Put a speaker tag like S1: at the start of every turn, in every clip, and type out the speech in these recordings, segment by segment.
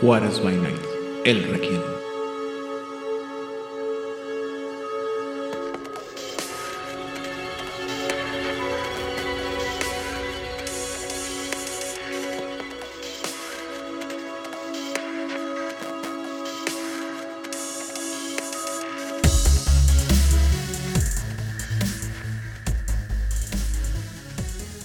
S1: Juárez by Night, el Requiem.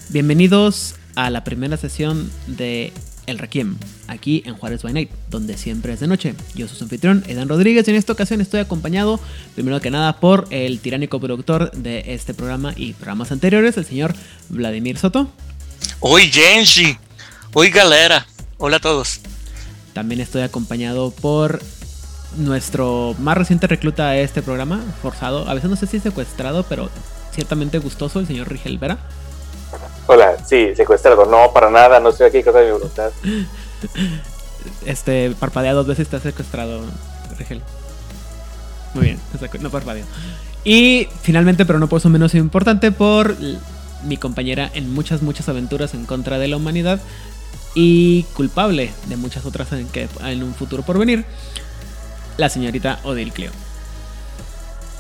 S1: Bienvenidos a la primera sesión de El Requiem, aquí en Juárez by Night, donde siempre es de noche. Yo soy su anfitrión, Edan Rodríguez, y en esta ocasión estoy acompañado, primero que nada, por el tiránico productor de este programa y programas anteriores, el señor Vladimir Soto.
S2: Oi, gente! Oi, galera! Hola a todos.
S1: También estoy acompañado por nuestro más reciente recluta a este programa, forzado, a veces no sé si secuestrado, pero ciertamente gustoso, el señor Rigel Vera.
S3: Hola, sí, secuestrado. No, para nada, no estoy aquí cosa de mi voluntad.
S1: Este, parpadea dos veces está secuestrado, Rigel. Muy bien, no parpadeo. Y finalmente, pero no por eso menos importante, por mi compañera en muchas, muchas aventuras en contra de la humanidad y culpable de muchas otras en, que, en un futuro por venir, la señorita Odil Cleo.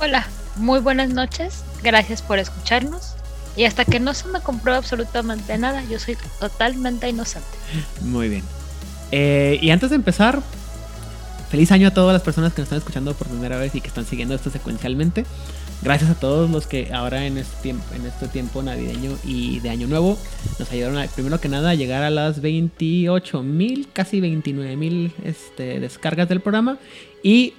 S4: Hola, muy buenas noches. Gracias por escucharnos. Y hasta que no se me compruebe absolutamente nada, yo soy totalmente inocente.
S1: Muy bien. Eh, y antes de empezar, feliz año a todas las personas que nos están escuchando por primera vez y que están siguiendo esto secuencialmente. Gracias a todos los que ahora en este tiempo, en este tiempo navideño y de año nuevo nos ayudaron a, primero que nada a llegar a las 28 mil, casi 29 mil este, descargas del programa. Y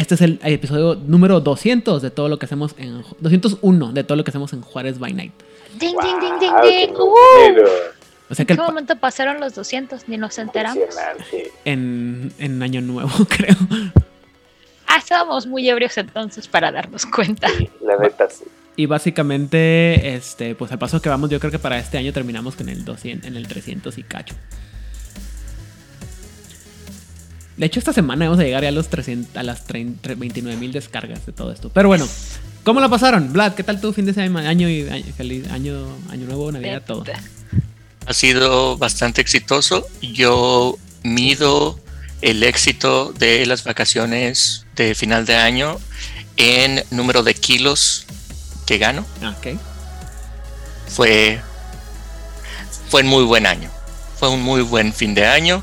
S1: este es el episodio número 200 de todo lo que hacemos en 201 de todo lo que hacemos en Juárez by Night.
S4: Ding, ding, ding, ding, ding.
S3: número.
S1: O sea
S4: ¿En qué momento pasaron los 200? Ni nos enteramos.
S1: En, en año nuevo, creo.
S4: Ah, estábamos muy ebrios entonces para darnos cuenta.
S3: Sí, la neta, sí.
S1: Y básicamente, este, pues al paso que vamos, yo creo que para este año terminamos con el 200, en el 300 y cacho. De hecho, esta semana vamos a llegar ya a los 300, a las 29 mil descargas de todo esto. Pero bueno, ¿cómo la pasaron? Vlad, ¿qué tal tu fin de semana? Año y año, feliz año, año nuevo, Navidad, todo.
S2: Ha sido bastante exitoso. Yo mido el éxito de las vacaciones de final de año en número de kilos que gano.
S1: Ah, ok.
S2: Fue, fue un muy buen año. Fue un muy buen fin de año.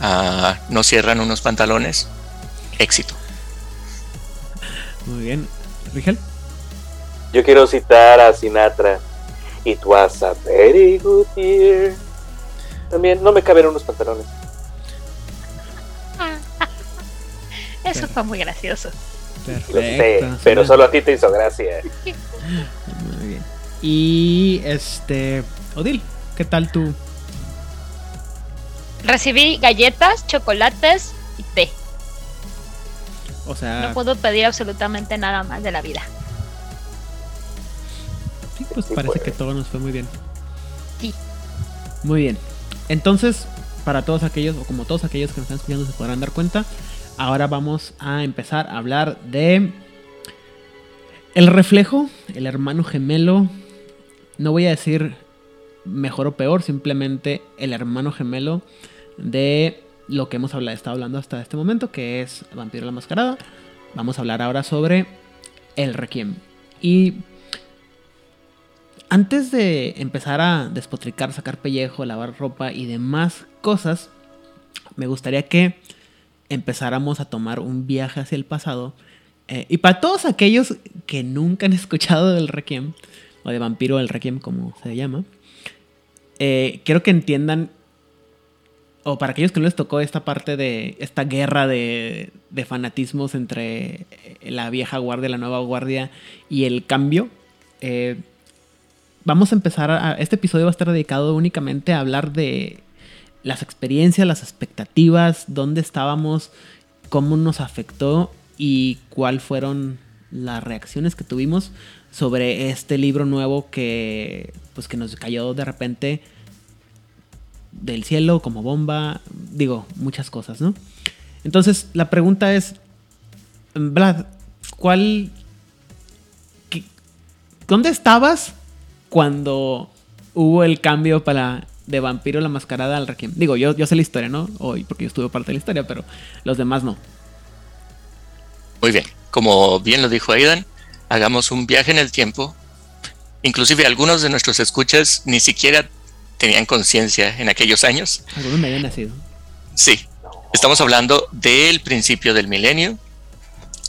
S2: Ah, no cierran unos pantalones. Éxito.
S1: Muy bien. Rigel.
S3: Yo quiero citar a Sinatra. It was a very good year. También no me caben unos pantalones.
S4: Eso fue muy gracioso.
S3: Lo sé,
S1: Perfecto.
S3: pero solo a ti te hizo gracia.
S1: Muy bien. Y este. Odil, ¿qué tal tu
S4: Recibí galletas, chocolates y té.
S1: O sea,
S4: No puedo pedir absolutamente nada más de la vida.
S1: sí, pues parece que todo nos fue muy bien.
S4: Sí.
S1: Muy bien. Entonces, para todos aquellos, o como todos aquellos que nos están escuchando se podrán dar cuenta, ahora vamos a empezar a hablar de el reflejo, el hermano gemelo. No voy a decir mejor o peor, simplemente el hermano gemelo de lo que hemos hablado, estado hablando hasta este momento, que es Vampiro la Mascarada. Vamos a hablar ahora sobre el Requiem. Y antes de empezar a despotricar, sacar pellejo, lavar ropa y demás cosas, me gustaría que empezáramos a tomar un viaje hacia el pasado. Eh, y para todos aquellos que nunca han escuchado del Requiem, o de Vampiro del Requiem, como se llama, eh, quiero que entiendan, o para aquellos que no les tocó esta parte de esta guerra de, de fanatismos entre eh, la vieja guardia, la nueva guardia y el cambio, eh, vamos a empezar a, este episodio va a estar dedicado únicamente a hablar de las experiencias, las expectativas, dónde estábamos, cómo nos afectó y cuáles fueron las reacciones que tuvimos sobre este libro nuevo que pues que nos cayó de repente del cielo como bomba, digo, muchas cosas, ¿no? Entonces, la pregunta es Vlad, ¿cuál ¿Dónde estabas cuando hubo el cambio para de Vampiro la Mascarada al Requiem. Digo, yo, yo sé la historia, ¿no? Hoy, porque yo estuve parte de la historia, pero los demás no.
S2: Muy bien. Como bien lo dijo Aidan, hagamos un viaje en el tiempo. Inclusive algunos de nuestros escuchas ni siquiera tenían conciencia en aquellos años.
S1: Algunos me habían nacido.
S2: Sí. Estamos hablando del principio del milenio.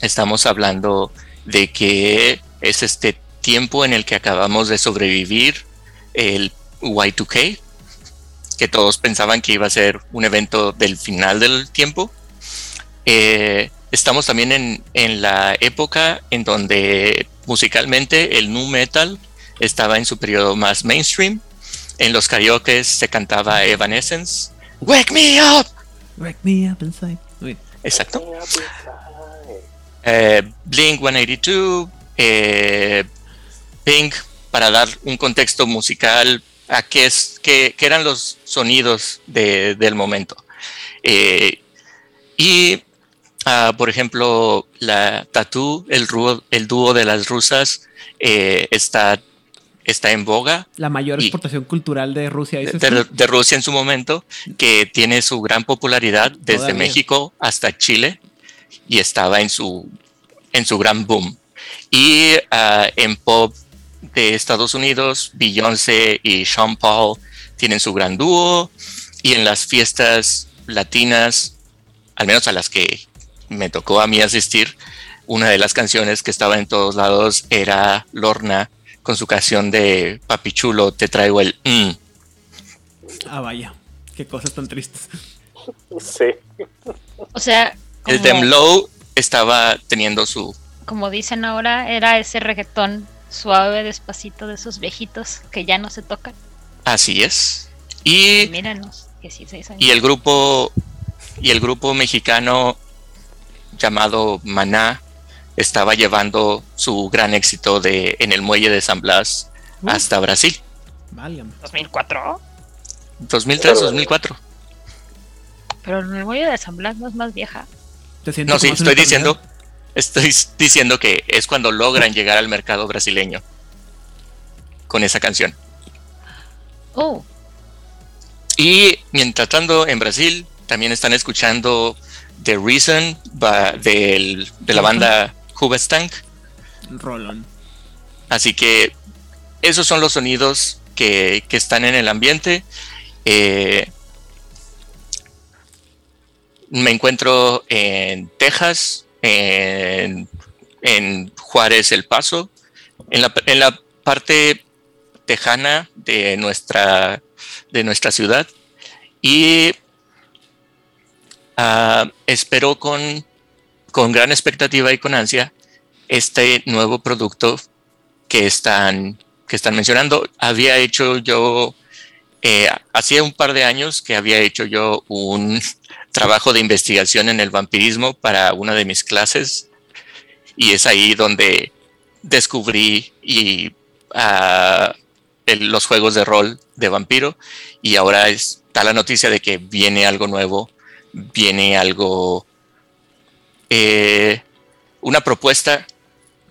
S2: Estamos hablando de que es este tiempo en el que acabamos de sobrevivir el Y2K, que todos pensaban que iba a ser un evento del final del tiempo. Eh, estamos también en, en, la época en donde musicalmente el nu metal estaba en su periodo más mainstream. En los karaoke se cantaba Evanescence. Wake me up.
S1: Wake me up inside.
S2: Exacto. Eh, Blink 182, eh, Pink, para dar un contexto musical a qué, es, qué, qué eran los sonidos de, del momento. Eh, y, uh, por ejemplo, la Tattoo, el, el dúo de las rusas, eh, está, está en boga.
S1: La mayor exportación cultural de Rusia.
S2: De, de, de, Rusia en su momento, que tiene su gran popularidad desde Todavía. México hasta Chile y estaba en su, en su gran boom. Y uh, en pop de Estados Unidos, Beyoncé y Sean Paul tienen su gran dúo. Y en las fiestas latinas, al menos a las que me tocó a mí asistir, una de las canciones que estaba en todos lados era Lorna con su canción de Papi Chulo, te traigo el mm.
S1: Ah, vaya, qué cosas tan tristes.
S3: Sí.
S4: O sea,
S2: el Demlow estaba teniendo su.
S4: Como dicen ahora, era ese reggaetón suave, despacito de esos viejitos que ya no se tocan.
S2: Así es. Y.
S4: Míranos, 16 años.
S2: Y el grupo. Y el grupo mexicano llamado Maná estaba llevando su gran éxito de en el muelle de San Blas uh. hasta Brasil.
S1: Válgame.
S4: ¿2004?
S2: 2003, 2004.
S4: Pero en el muelle de San Blas no es más vieja.
S2: No, sí, estoy diciendo, estoy diciendo que es cuando logran llegar al mercado brasileño con esa canción.
S4: Oh.
S2: Y mientras tanto en Brasil también están escuchando The Reason de la banda Hubestank.
S1: Rolón.
S2: Así que esos son los sonidos que, que están en el ambiente. Eh, me encuentro en Texas, en, en, Juárez El Paso, en la, en la parte tejana de nuestra, de nuestra ciudad. Y uh, espero con, con gran expectativa y con ansia este nuevo producto que están, que están mencionando. Había hecho yo, eh, hacía un par de años que había hecho yo un trabajo de investigación en el vampirismo para una de mis clases y es ahí donde descubrí y uh, los juegos de rol de vampiro y ahora está la noticia de que viene algo nuevo, viene algo, eh, una propuesta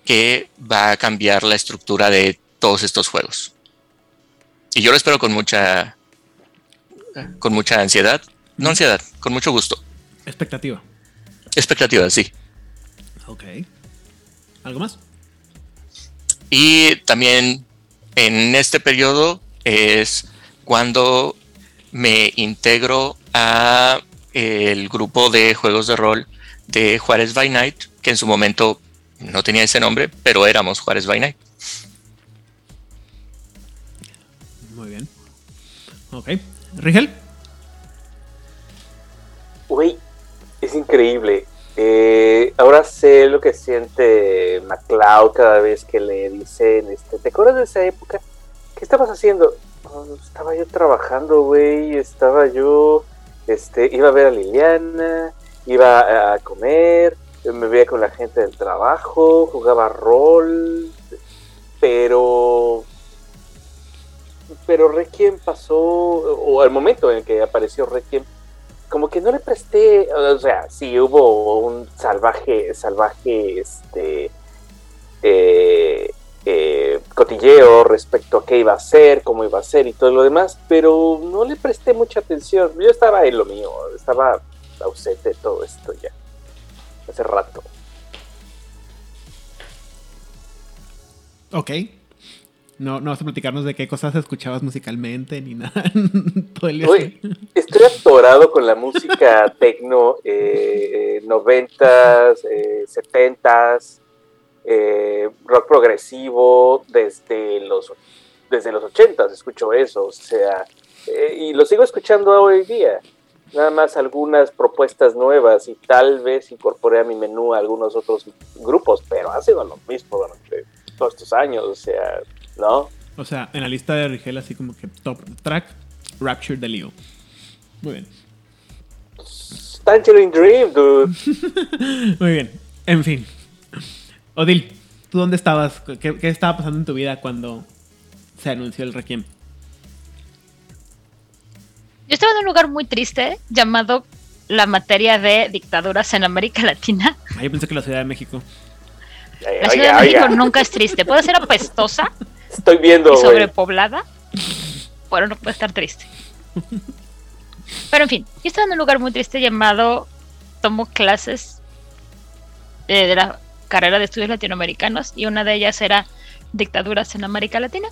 S2: que va a cambiar la estructura de todos estos juegos. Y yo lo espero con mucha, con mucha ansiedad no ansiedad, con mucho gusto.
S1: Expectativa.
S2: Expectativa, sí.
S1: Ok. ¿Algo más?
S2: Y también en este periodo es cuando me integro a el grupo de juegos de rol de Juárez by Night, que en su momento no tenía ese nombre, pero éramos Juárez by Night.
S1: Muy bien. Ok. Rigel.
S3: Güey, es increíble. Eh, ahora sé lo que siente MacLeod cada vez que le dicen, este, ¿te acuerdas de esa época? ¿Qué estabas haciendo? Oh, estaba yo trabajando, güey, estaba yo, este, iba a ver a Liliana, iba a comer, me veía con la gente del trabajo, jugaba rol, pero pero Requiem pasó, o al momento en que apareció Requiem, como que no le presté, o sea, sí hubo un salvaje, salvaje, este, eh, eh, cotilleo respecto a qué iba a ser, cómo iba a ser y todo lo demás, pero no le presté mucha atención. Yo estaba en lo mío, estaba ausente de todo esto ya, hace rato.
S1: Ok. No, no vas a platicarnos de qué cosas escuchabas musicalmente ni nada. todo el día
S3: Uy,
S1: así.
S3: estoy atorado con la música tecno, eh, noventas, eh, setentas, eh, rock progresivo desde los desde los ochentas escucho eso, o sea, eh, y lo sigo escuchando hoy día. Nada más algunas propuestas nuevas y tal vez incorporé a mi menú algunos otros grupos, pero ha sido lo mismo durante todos estos años, o sea, ¿no?
S1: O sea, en la lista de Rigel, así como que top track, Rapture de Leo. Muy bien.
S3: Tangerine Dream, dude.
S1: Muy bien. En fin. Odil, ¿tú dónde estabas? ¿Qué, qué estaba pasando en tu vida cuando se anunció el Requiem?
S4: Yo estaba en un lugar muy triste llamado la materia de dictaduras en América Latina.
S1: Ah, yo pensé que la Ciudad de México.
S4: La Ciudad de México nunca es triste. Puede ser apestosa
S3: Estoy viendo,
S4: y sobrepoblada, pero no puede estar triste. Pero en fin, yo estaba en un lugar muy triste llamado tomo clases eh, de la carrera de estudios latinoamericanos y una de ellas era dictaduras en América Latina.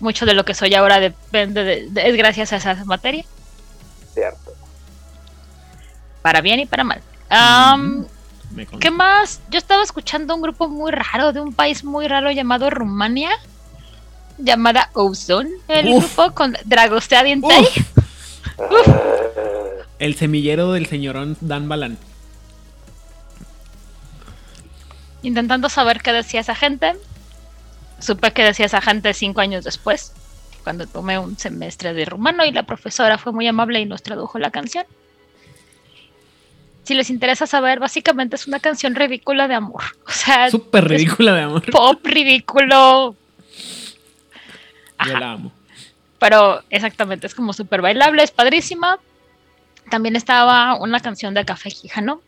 S4: Mucho de lo que soy ahora depende de- de- es gracias a esa materia,
S3: Cierto.
S4: para bien y para mal. ¿Qué más? Yo estaba escuchando un grupo muy raro de un país muy raro llamado Rumania, llamada Ozone, el
S1: Uf.
S4: grupo con Dragostea Dientei.
S1: El semillero del señorón Dan Balan.
S4: intentando saber qué decía esa gente. Supe que decía esa gente cinco años después, cuando tomé un semestre de rumano y la profesora fue muy amable y nos tradujo la canción. Si les interesa saber, básicamente es una canción ridícula de amor. O sea,
S1: Súper ridícula de amor.
S4: pop ridículo.
S1: Yo la amo.
S4: Pero exactamente, es como súper bailable, es padrísima. También estaba una canción de Café Quijano.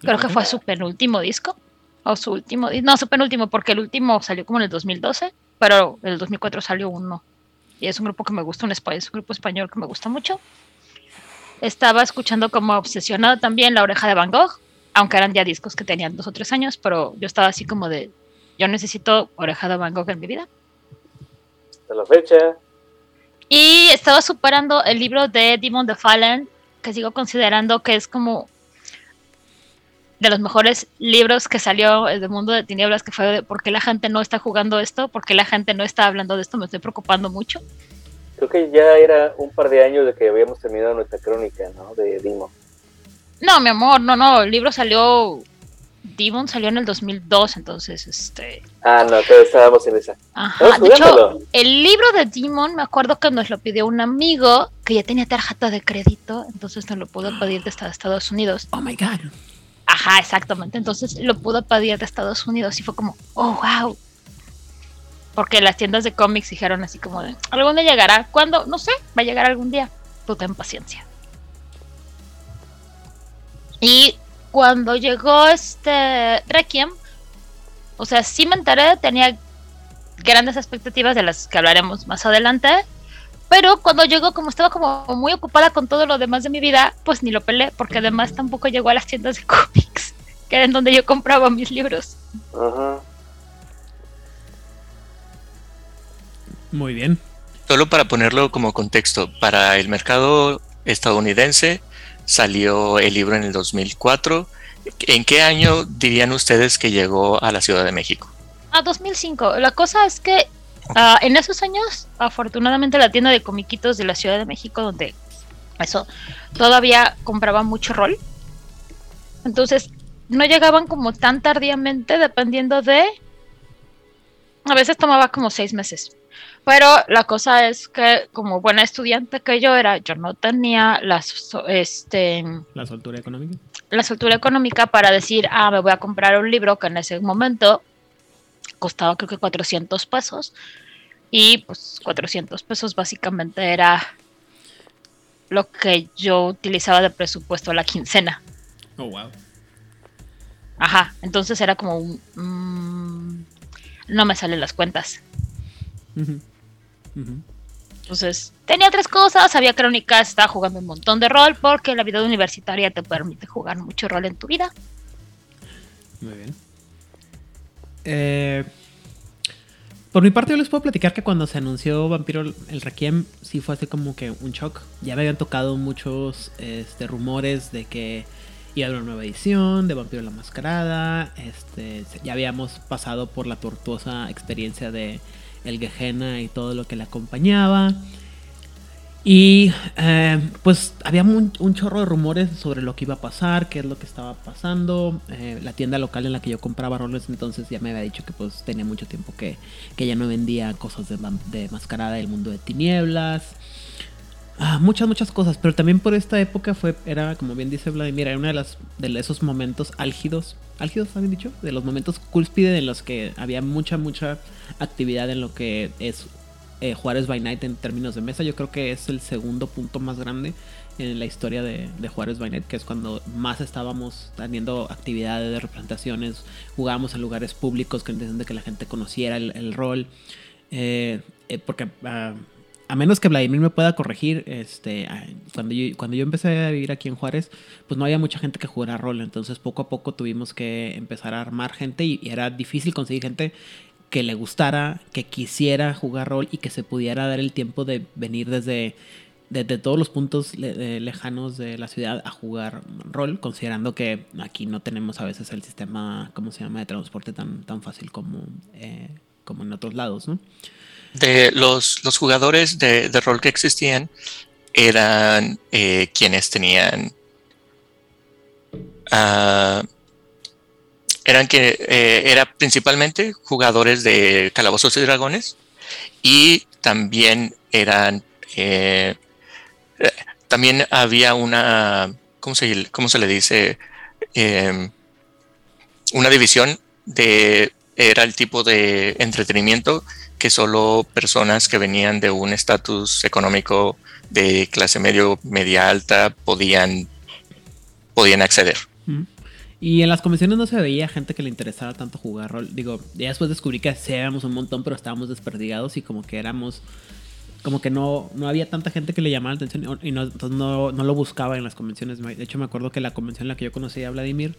S4: Creo que fue su penúltimo disco. O su último. No, su penúltimo, porque el último salió como en el 2012. Pero en el 2004 salió uno. Y es un grupo que me gusta, un, es un grupo español que me gusta mucho. Estaba escuchando como obsesionado también La Oreja de Van Gogh. Aunque eran ya discos que tenían dos o tres años. Pero yo estaba así como de. Yo necesito Oreja de Van Gogh en mi vida.
S3: hasta la fecha.
S4: Y estaba superando el libro de Demon the Fallen, que sigo considerando que es como de los mejores libros que salió del mundo de tinieblas, que fue de por qué la gente no está jugando esto, por qué la gente no está hablando de esto, me estoy preocupando mucho.
S3: Creo que ya era un par de años de que habíamos terminado nuestra crónica, ¿no? De Dimo.
S4: No, mi amor, no, no, el libro salió, Demon salió en el 2002, entonces, este...
S3: Ah, no, todavía estábamos en esa.
S4: Ajá, de hecho, el libro de Demon, me acuerdo que nos lo pidió un amigo que ya tenía tarjeta de crédito, entonces nos lo pudo pedir desde Estados Unidos.
S1: Oh my god.
S4: Ajá, exactamente. Entonces lo pudo pedir de Estados Unidos y fue como, oh, wow. Porque las tiendas de cómics dijeron así como algún día llegará. ¿Cuándo? No sé, va a llegar algún día. Tú ten paciencia. Y cuando llegó este Requiem, o sea, sí me enteré, tenía grandes expectativas de las que hablaremos más adelante. Pero cuando llegó, como estaba como muy ocupada con todo lo demás de mi vida, pues ni lo pelé, porque además tampoco llegó a las tiendas de cómics, que era en donde yo compraba mis libros.
S3: Ajá.
S1: Muy bien.
S2: Solo para ponerlo como contexto, para el mercado estadounidense salió el libro en el 2004. ¿En qué año dirían ustedes que llegó a la Ciudad de México?
S4: Ah, 2005. La cosa es que ah, en esos años, afortunadamente, la tienda de comiquitos de la Ciudad de México, donde eso todavía compraba mucho rol. Entonces, no llegaban como tan tardíamente, dependiendo de. A veces tomaba como seis meses. Pero la cosa es que, como buena estudiante que yo era, yo no tenía las, so- este,
S1: La soltura económica.
S4: la soltura económica para decir, ah, me voy a comprar un libro que en ese momento costaba creo que 400 pesos. Y pues 400 pesos básicamente era lo que yo utilizaba de presupuesto a la quincena.
S1: Oh wow.
S4: Ajá, entonces era como un... mm, no me salen las cuentas. Entonces, tenía tres cosas, había crónicas, estaba jugando un montón de rol, porque la vida universitaria te permite jugar mucho rol en tu vida.
S1: Muy bien. Eh, por mi parte, yo les puedo platicar que cuando se anunció Vampiro el Requiem, sí fue así como que un shock. Ya me habían tocado muchos este, rumores de que iba a haber una nueva edición de Vampiro la Mascarada. Este, ya habíamos pasado por la tortuosa experiencia de El Gehenna y todo lo que le acompañaba. Y eh, pues había un, chorro de rumores sobre lo que iba a pasar, qué es lo que estaba pasando. Eh, la tienda local en la que yo compraba roles entonces ya me había dicho que pues tenía mucho tiempo que, que ya no vendía cosas de mascarada del mundo de tinieblas. Ah, muchas, muchas cosas, pero también por esta época fue, era como bien dice Vladimir, era uno de, las, de esos momentos álgidos, álgidos, ¿habían dicho? De los momentos cúspide en los que había mucha, mucha actividad en lo que es eh, Juárez by Night en términos de mesa. Yo creo que es el segundo punto más grande en la historia de, de Juárez by Night, que es cuando más estábamos teniendo actividades de representaciones, jugábamos en lugares públicos que que la gente conociera el, el rol. Eh, eh, porque ah, a menos que Vladimir me pueda corregir, este, cuando, yo, cuando yo empecé a vivir aquí en Juárez, pues no había mucha gente que jugara rol. Entonces poco a poco tuvimos que empezar a armar gente y, y era difícil conseguir gente que le gustara, que quisiera jugar rol y que se pudiera dar el tiempo de venir desde, desde todos los puntos lejanos de la ciudad a jugar rol, considerando que aquí no tenemos a veces el sistema, ¿cómo se llama?, de transporte tan, tan fácil como, eh, como en otros lados.
S2: De los, los jugadores de, de rol que existían eran eh, quienes tenían. ah, eran que eh, era principalmente jugadores de Calabozos y Dragones y también eran eh, también había una ¿cómo se, cómo se le dice? Em, una división de era el tipo de entretenimiento que solo personas que venían de un estatus económico de clase medio media alta podían podían acceder.
S1: Y en las convenciones no se veía gente que le interesara tanto jugar rol. Digo, ya después descubrí que sí éramos un montón, pero estábamos desperdigados y como que éramos. Como que no, no había tanta gente que le llamara la atención y no, no, no lo buscaba en las convenciones. De hecho, me acuerdo que la convención en la que yo conocí a Vladimir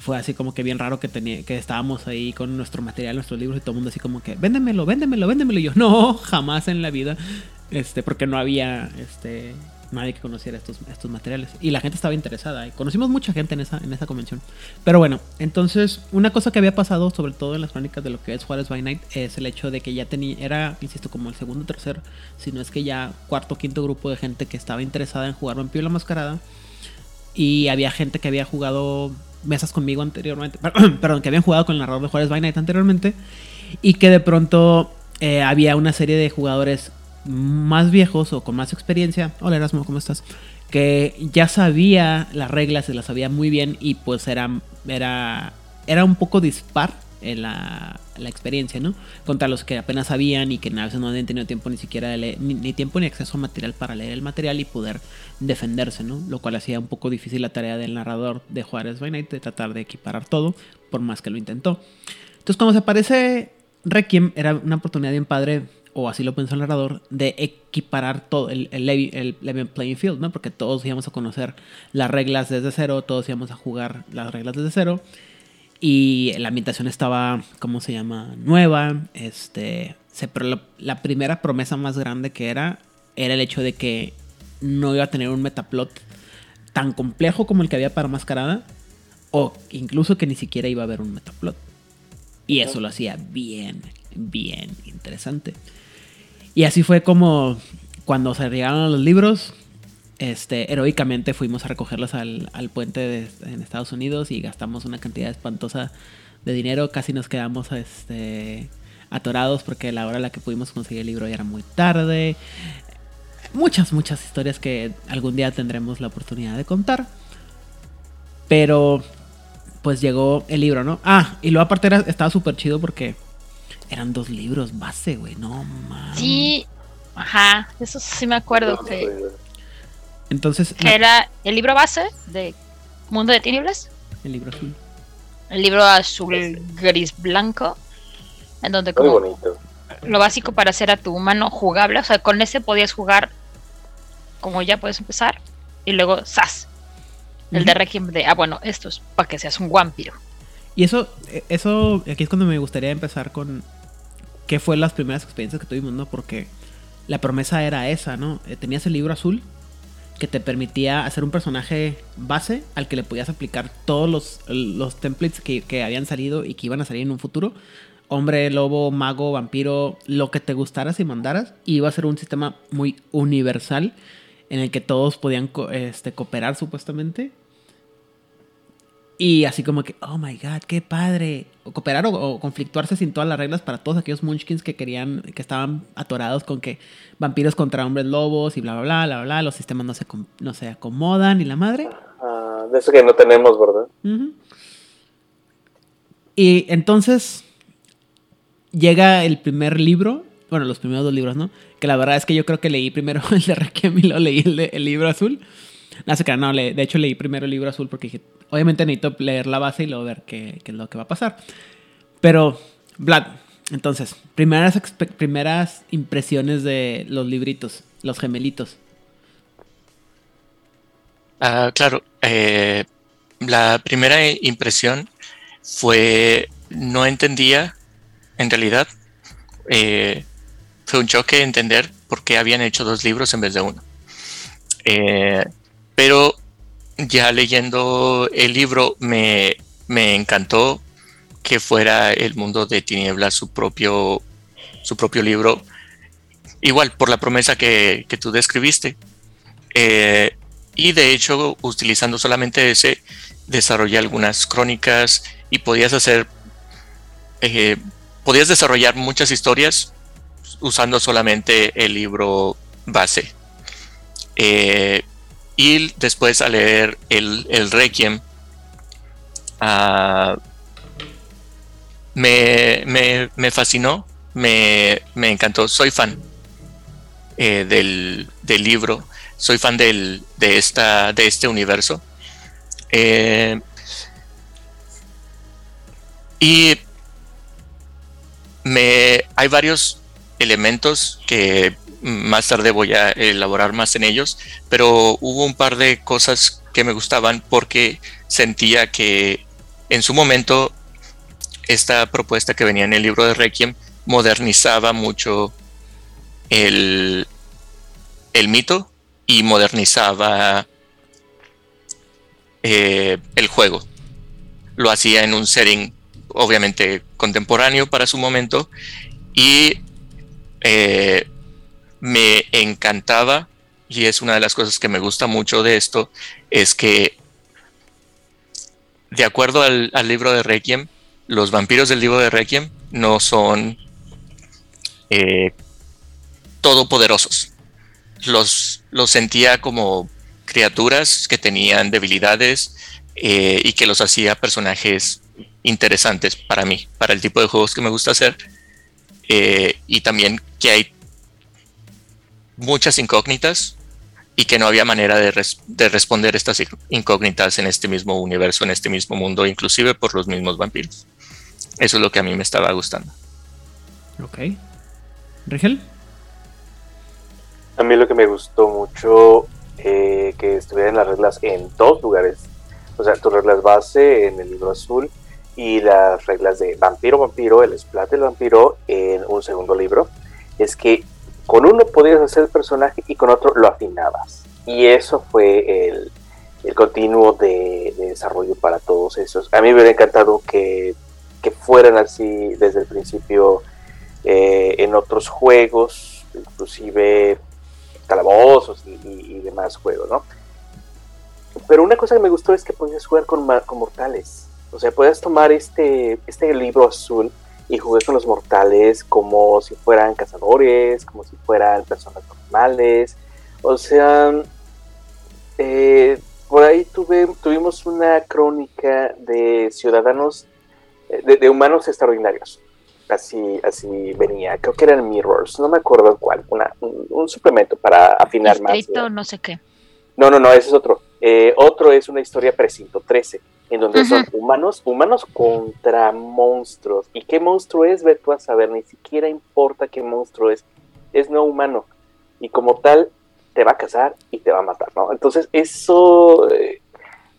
S1: fue así como que bien raro que tenía que estábamos ahí con nuestro material, nuestros libros y todo el mundo así como que véndemelo, véndemelo, véndemelo. Y yo, no, jamás en la vida. Este, porque no había este nadie que conociera estos, estos materiales. Y la gente estaba interesada. Y conocimos mucha gente en esa, en esa convención. Pero bueno, entonces, una cosa que había pasado, sobre todo en las crónicas de lo que es Juárez by Night, es el hecho de que ya tenía, era, insisto, como el segundo tercer, si no es que ya cuarto quinto grupo de gente que estaba interesada en jugar Vampiro la Mascarada. Y había gente que había jugado mesas conmigo anteriormente, perdón, que habían jugado con el narrador de Juárez by Night anteriormente. Y que de pronto eh, había una serie de jugadores más viejos o con más experiencia. Hola Erasmo, ¿cómo estás? Que ya sabía las reglas, se las sabía muy bien y pues era, era, era un poco dispar en la, la experiencia, ¿no? Contra los que apenas sabían y que a veces no habían tenido tiempo ni siquiera de leer, ni, ni tiempo ni acceso a material para leer el material y poder defenderse, ¿no? Lo cual hacía un poco difícil la tarea del narrador de Juárez by Night de tratar de equiparar todo, por más que lo intentó. Entonces, cuando se aparece Requiem, era una oportunidad bien padre o así lo pensó el narrador, de equiparar todo el, el, playing field, ¿no? Porque todos íbamos a conocer las reglas desde cero, todos íbamos a jugar las reglas desde cero. Y la ambientación estaba, ¿cómo se llama? Nueva. Este, se, pero la, la primera promesa más grande que era, era el hecho de que no iba a tener un metaplot tan complejo como el que había para Mascarada, o incluso que ni siquiera iba a haber un metaplot. Y eso lo hacía bien, bien interesante. Y así fue como cuando se llegaron los libros, este, heroicamente fuimos a recogerlos al, al puente de, en Estados Unidos y gastamos una cantidad espantosa de dinero. Casi nos quedamos este, atorados porque la hora a la que pudimos conseguir el libro ya era muy tarde. Muchas, muchas historias que algún día tendremos la oportunidad de contar. Pero pues llegó el libro, ¿no? Ah, y luego aparte era, estaba súper chido porque eran dos libros base, güey, no mames.
S4: Sí, ajá, eso sí me acuerdo que,
S1: Entonces,
S4: que era el libro base de Mundo de Tinieblas
S1: el libro azul.
S4: el libro azul gris blanco, en donde
S3: Muy
S4: como
S3: bonito.
S4: lo básico para hacer a tu humano jugable, o sea, con ese podías jugar como ya puedes empezar, y luego ¡zas! El de. Requiem de, ah, bueno, esto es para que seas un vampiro.
S1: Y eso, eh, eso, aquí es cuando me gustaría empezar con qué fue las primeras experiencias que tuvimos, ¿no? Porque la promesa era esa, ¿no? Eh, Tenías el libro azul que te permitía hacer un personaje base al que le podías aplicar todos los, los templates que, que habían salido y que iban a salir en un futuro. Hombre, lobo, mago, vampiro, lo que te gustaras y mandaras. Y iba a ser un sistema muy universal en el que todos podían este, cooperar supuestamente. Y así como que, oh my god, qué padre. O cooperar o, o conflictuarse sin todas las reglas para todos aquellos munchkins que querían, que estaban atorados con que vampiros contra hombres lobos y bla, bla, bla, bla, bla. Los sistemas no se, no se acomodan y la madre.
S3: Ah, de eso que no tenemos, ¿verdad?
S1: Y entonces llega el primer libro, bueno, los primeros dos libros, ¿no? Que la verdad es que yo creo que leí primero el de Requiem y luego leí el, de- el libro azul. No sé qué, no, le- de hecho leí primero el libro azul porque dije, obviamente necesito leer la base y luego ver qué, qué es lo que va a pasar. Pero, Vlad, entonces, primeras, primeras impresiones de los libritos, los gemelitos.
S2: Ah, claro, eh, la primera impresión fue, no entendía, en realidad, eh, fue un choque entender por qué habían hecho dos libros en vez de uno. Eh, pero ya leyendo el libro me, me encantó que fuera el mundo de tinieblas su propio, su propio libro, igual por la promesa que, que tú describiste. Eh, y de hecho, utilizando solamente ese, desarrollé algunas crónicas y podías hacer, eh, podías desarrollar muchas historias usando solamente el libro base. Eh, y después al leer el, el Requiem, ah, me, me- me fascinó, me, me encantó, soy fan eh, del, del libro, soy fan del, de, esta, de este universo. Eh, y me, hay varios elementos que más tarde voy a elaborar más en ellos, pero hubo un par de cosas que me gustaban porque sentía que en su momento esta propuesta que venía en el libro de Requiem modernizaba mucho el, el mito y modernizaba eh, el juego. Lo hacía en un setting obviamente contemporáneo para su momento y eh, me encantaba y es una de las cosas que me gusta mucho de esto es que de acuerdo al, libro de Requiem los vampiros del libro de Requiem no son eh, todopoderosos los, los sentía como criaturas que tenían debilidades eh, y que los hacía personajes interesantes para mí, para el tipo de juegos que me gusta hacer. Eh, y también que hay muchas incógnitas y que no había manera de, res- de responder estas incógnitas en este mismo universo, en este mismo mundo, inclusive por los mismos vampiros. Eso es lo que a mí me estaba gustando.
S1: Ok. Rigel.
S3: A mí lo que me gustó mucho eh, que estuvieran las reglas en dos lugares. O sea, tus reglas base en el libro azul y las reglas de vampiro, vampiro, el splat del vampiro en un segundo libro. Es que con uno podías hacer el personaje y con otro lo afinabas. Y eso fue el, continuo de, de desarrollo para todos esos. A mí me hubiera encantado que, que fueran así desde el principio eh, en otros juegos, inclusive calabozos y, y- demás juegos, ¿no? Pero una cosa que me gustó es que podías jugar con, con mortales. O sea, podías tomar este, este libro azul y jugar con los mortales como si fueran cazadores, como si fueran personas normales. O sea, eh, por ahí tuve, tuvimos una crónica de ciudadanos, eh, de, de humanos extraordinarios así, así venía. Creo que eran Mirrors, no me acuerdo cuál. Una, un, un suplemento para afinar más.
S4: Distrito,
S3: ¿no?
S4: no sé qué.
S3: No, no, no, ese es otro. Eh, otro es una historia precinto 13. En donde son humanos, humanos contra monstruos. ¿Y qué monstruo es? Ve tú a saber, ni siquiera importa qué monstruo es, es no humano. Y como tal, te va a cazar y te va a matar, ¿no? Entonces, eso, eh,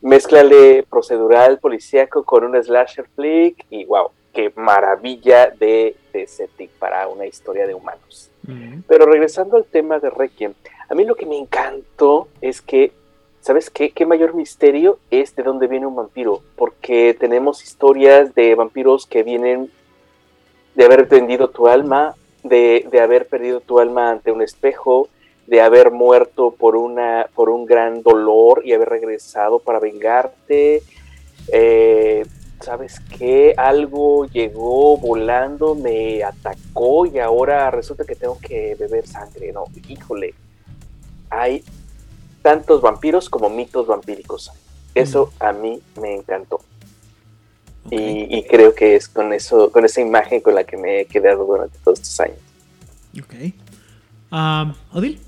S3: mezclale procedural, policíaco con un slasher flick y wow, qué maravilla de, de setting para una historia de humanos. Pero regresando al tema de Requiem, a mí lo que me encantó es que, ¿sabes qué? ¿Qué mayor misterio es de dónde viene un vampiro? Porque tenemos historias de vampiros que vienen de haber vendido tu alma, de, de haber perdido tu alma ante un espejo, de haber muerto por, una, por un gran dolor y haber regresado para vengarte. Eh, ¿sabes qué? Algo llegó volando, me atacó y ahora resulta que tengo que beber sangre. No, híjole. Hay tantos vampiros como mitos vampíricos. Eso a mí me encantó. Y, creo que es con eso, con esa imagen con la que me he quedado durante todos estos años.
S1: Ok. Um, ¿Odil?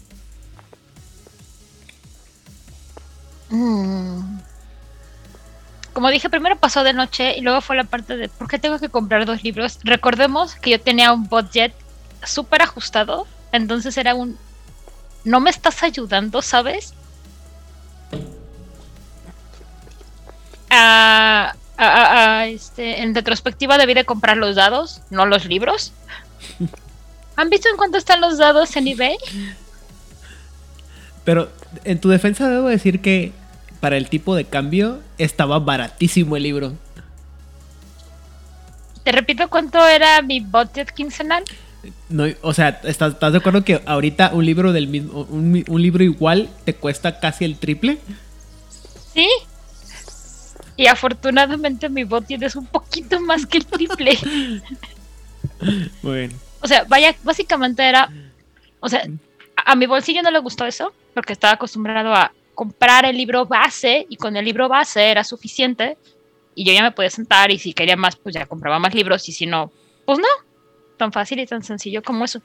S4: Mm como dije, primero pasó de noche y luego fue la parte de ¿por qué tengo que comprar dos libros? Recordemos que yo tenía un budget súper ajustado, entonces era un no me estás ayudando, ¿sabes? Este, en retrospectiva debí de comprar los dados, no los libros. ¿Han visto en cuánto están los dados en eBay?
S1: Pero en tu defensa debo decir que para el tipo de cambio, estaba baratísimo el libro.
S4: Te repito cuánto era mi budget quincenal.
S1: No, o sea, ¿estás, de acuerdo que ahorita un libro del mismo, un, libro igual te cuesta casi el triple?
S4: Sí. Y afortunadamente mi budget es un poquito más que el triple.
S1: bueno.
S4: O sea, vaya, básicamente era, o sea, a mi bolsillo no le gustó eso, porque estaba acostumbrado a comprar el libro base y con el libro base era suficiente y yo ya me podía sentar y si quería más pues ya compraba más libros y si no pues no tan fácil y tan sencillo como eso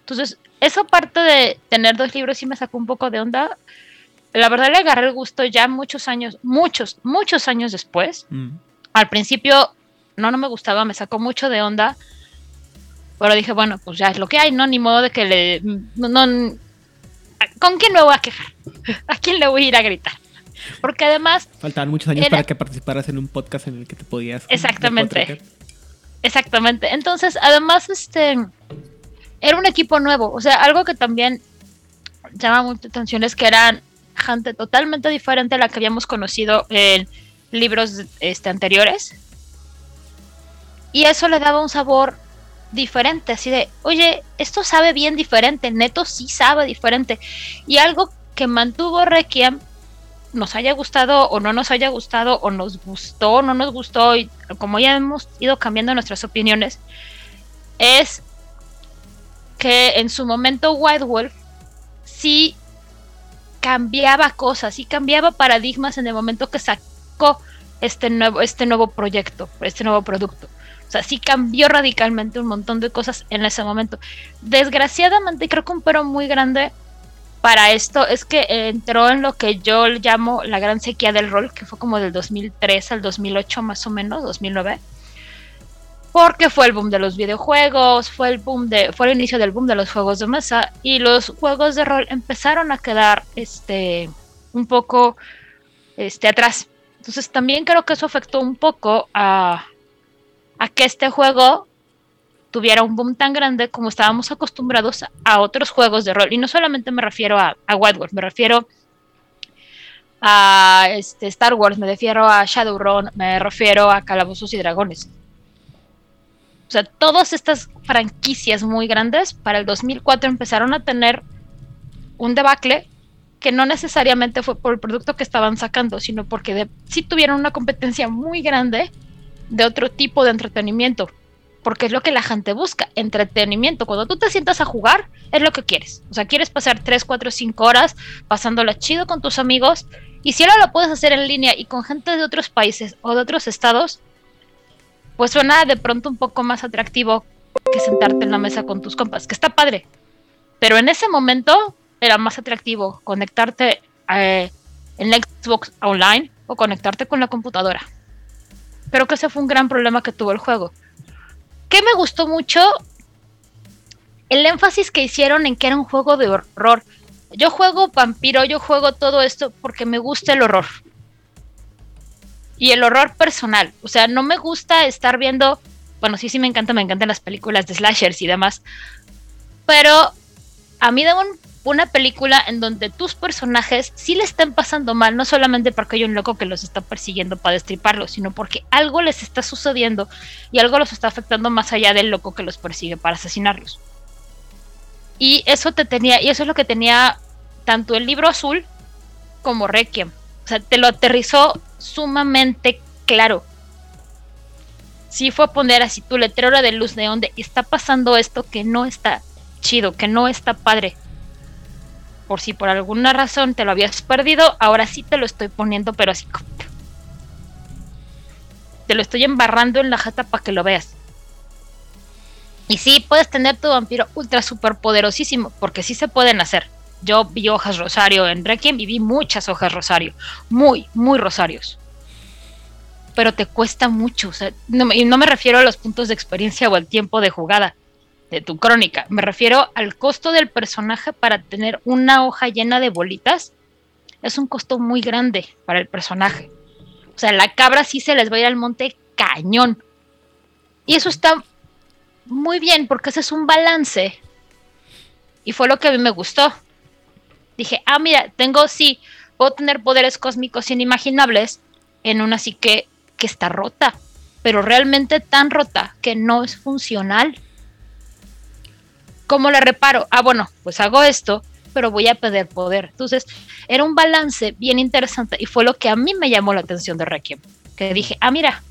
S4: entonces esa parte de tener dos libros sí me sacó un poco de onda la verdad le agarré el gusto ya muchos años muchos muchos años después mm. al principio no no me gustaba me sacó mucho de onda pero dije bueno pues ya es lo que hay no ni modo de que le no ¿con quién me voy a quejar? ¿A quién le voy a ir a gritar? Porque además...
S1: Faltaban muchos años para que participaras en un podcast en el que te podías...
S4: Exactamente. Exactamente. Entonces, además, este... Era un equipo nuevo. O sea, algo que también llama mucha atención es que eran gente totalmente diferente a la que habíamos conocido en libros este, anteriores. Y eso le daba un sabor diferente, así de, oye, esto sabe bien diferente, neto sí sabe diferente. Y algo que mantuvo Requiem, nos haya gustado o no nos haya gustado, o nos gustó o no nos gustó, y como ya hemos ido cambiando nuestras opiniones, es que en su momento White Wolf sí cambiaba cosas, sí cambiaba paradigmas en el momento que sacó este nuevo, este nuevo proyecto, este nuevo producto. O sea, sí cambió radicalmente un montón de cosas en ese momento. Desgraciadamente, creo que un pero muy grande para esto es que entró en lo que yo llamo la gran sequía del rol, que fue como del 2003 al 2008 más o menos, 2009. Porque fue el boom de los videojuegos, fue el boom de fue el inicio del boom de los juegos de mesa y los juegos de rol empezaron a quedar este un poco este atrás. Entonces también creo que eso afectó un poco a a que este juego tuviera un boom tan grande como estábamos acostumbrados a otros juegos de rol. Y no solamente me refiero a, a Wars, me refiero a este, Star Wars, me refiero a Shadowrun, me refiero a Calabozos y Dragones. O sea, todas estas franquicias muy grandes para el 2004 empezaron a tener un debacle que no necesariamente fue por el producto que estaban sacando, sino porque sí tuvieron una competencia muy grande de otro tipo de entretenimiento, porque es lo que la gente busca, entretenimiento. Cuando tú te sientas a jugar, es lo que quieres. O sea, quieres pasar 3, 4, 5 horas pasándola chido con tus amigos, y si ahora lo puedes hacer en línea y con gente de otros países o de otros estados, pues suena de pronto un poco más atractivo que sentarte en la mesa con tus compas, que está padre. Pero en ese momento era más atractivo conectarte eh, en Xbox Online o conectarte con la computadora. Creo que ese fue un gran problema que tuvo el juego. ¿Qué me gustó mucho? El énfasis que hicieron en que era un juego de horror. Yo juego vampiro, yo juego todo esto porque me gusta el horror. Y el horror personal. O sea, no me gusta estar viendo. Bueno, sí, sí me encanta, me encantan las películas de slashers y demás. Pero a mí da un una película en donde tus personajes sí le están pasando mal, no solamente porque hay un loco que los está persiguiendo para destriparlos, sino porque algo les está sucediendo y algo los está afectando más allá del loco que los persigue para asesinarlos. Y eso te tenía, y eso es lo que tenía tanto el libro azul como Requiem. O sea, te lo aterrizó sumamente claro. Sí fue a poner así tu letrero de luz de donde está pasando esto que no está chido, que no está padre por si por alguna razón te lo habías perdido, ahora sí te lo estoy poniendo, pero así te lo estoy embarrando en la jata para que lo veas. Y sí, puedes tener tu vampiro ultra super poderosísimo, porque sí se pueden hacer. Yo vi hojas rosario en Requiem y vi muchas hojas rosario, muy, muy rosarios. Pero te cuesta mucho, y no me refiero a los puntos de experiencia o al tiempo de jugada de tu crónica. Me refiero al costo del personaje para tener una hoja llena de bolitas. Es un costo muy grande para el personaje. O sea, la cabra sí se les va a ir al monte cañón. Y eso está muy bien porque ese es un balance. Y fue lo que a mí me gustó. Dije, ah, mira, tengo, sí, puedo tener poderes cósmicos inimaginables en una psique que está rota, pero realmente tan rota que no es funcional ¿Cómo la reparo? Ah, bueno, pues hago esto, pero voy a perder poder. Entonces, era un balance bien interesante y fue lo que a mí me llamó la atención de Requiem. Que dije, ah, mira,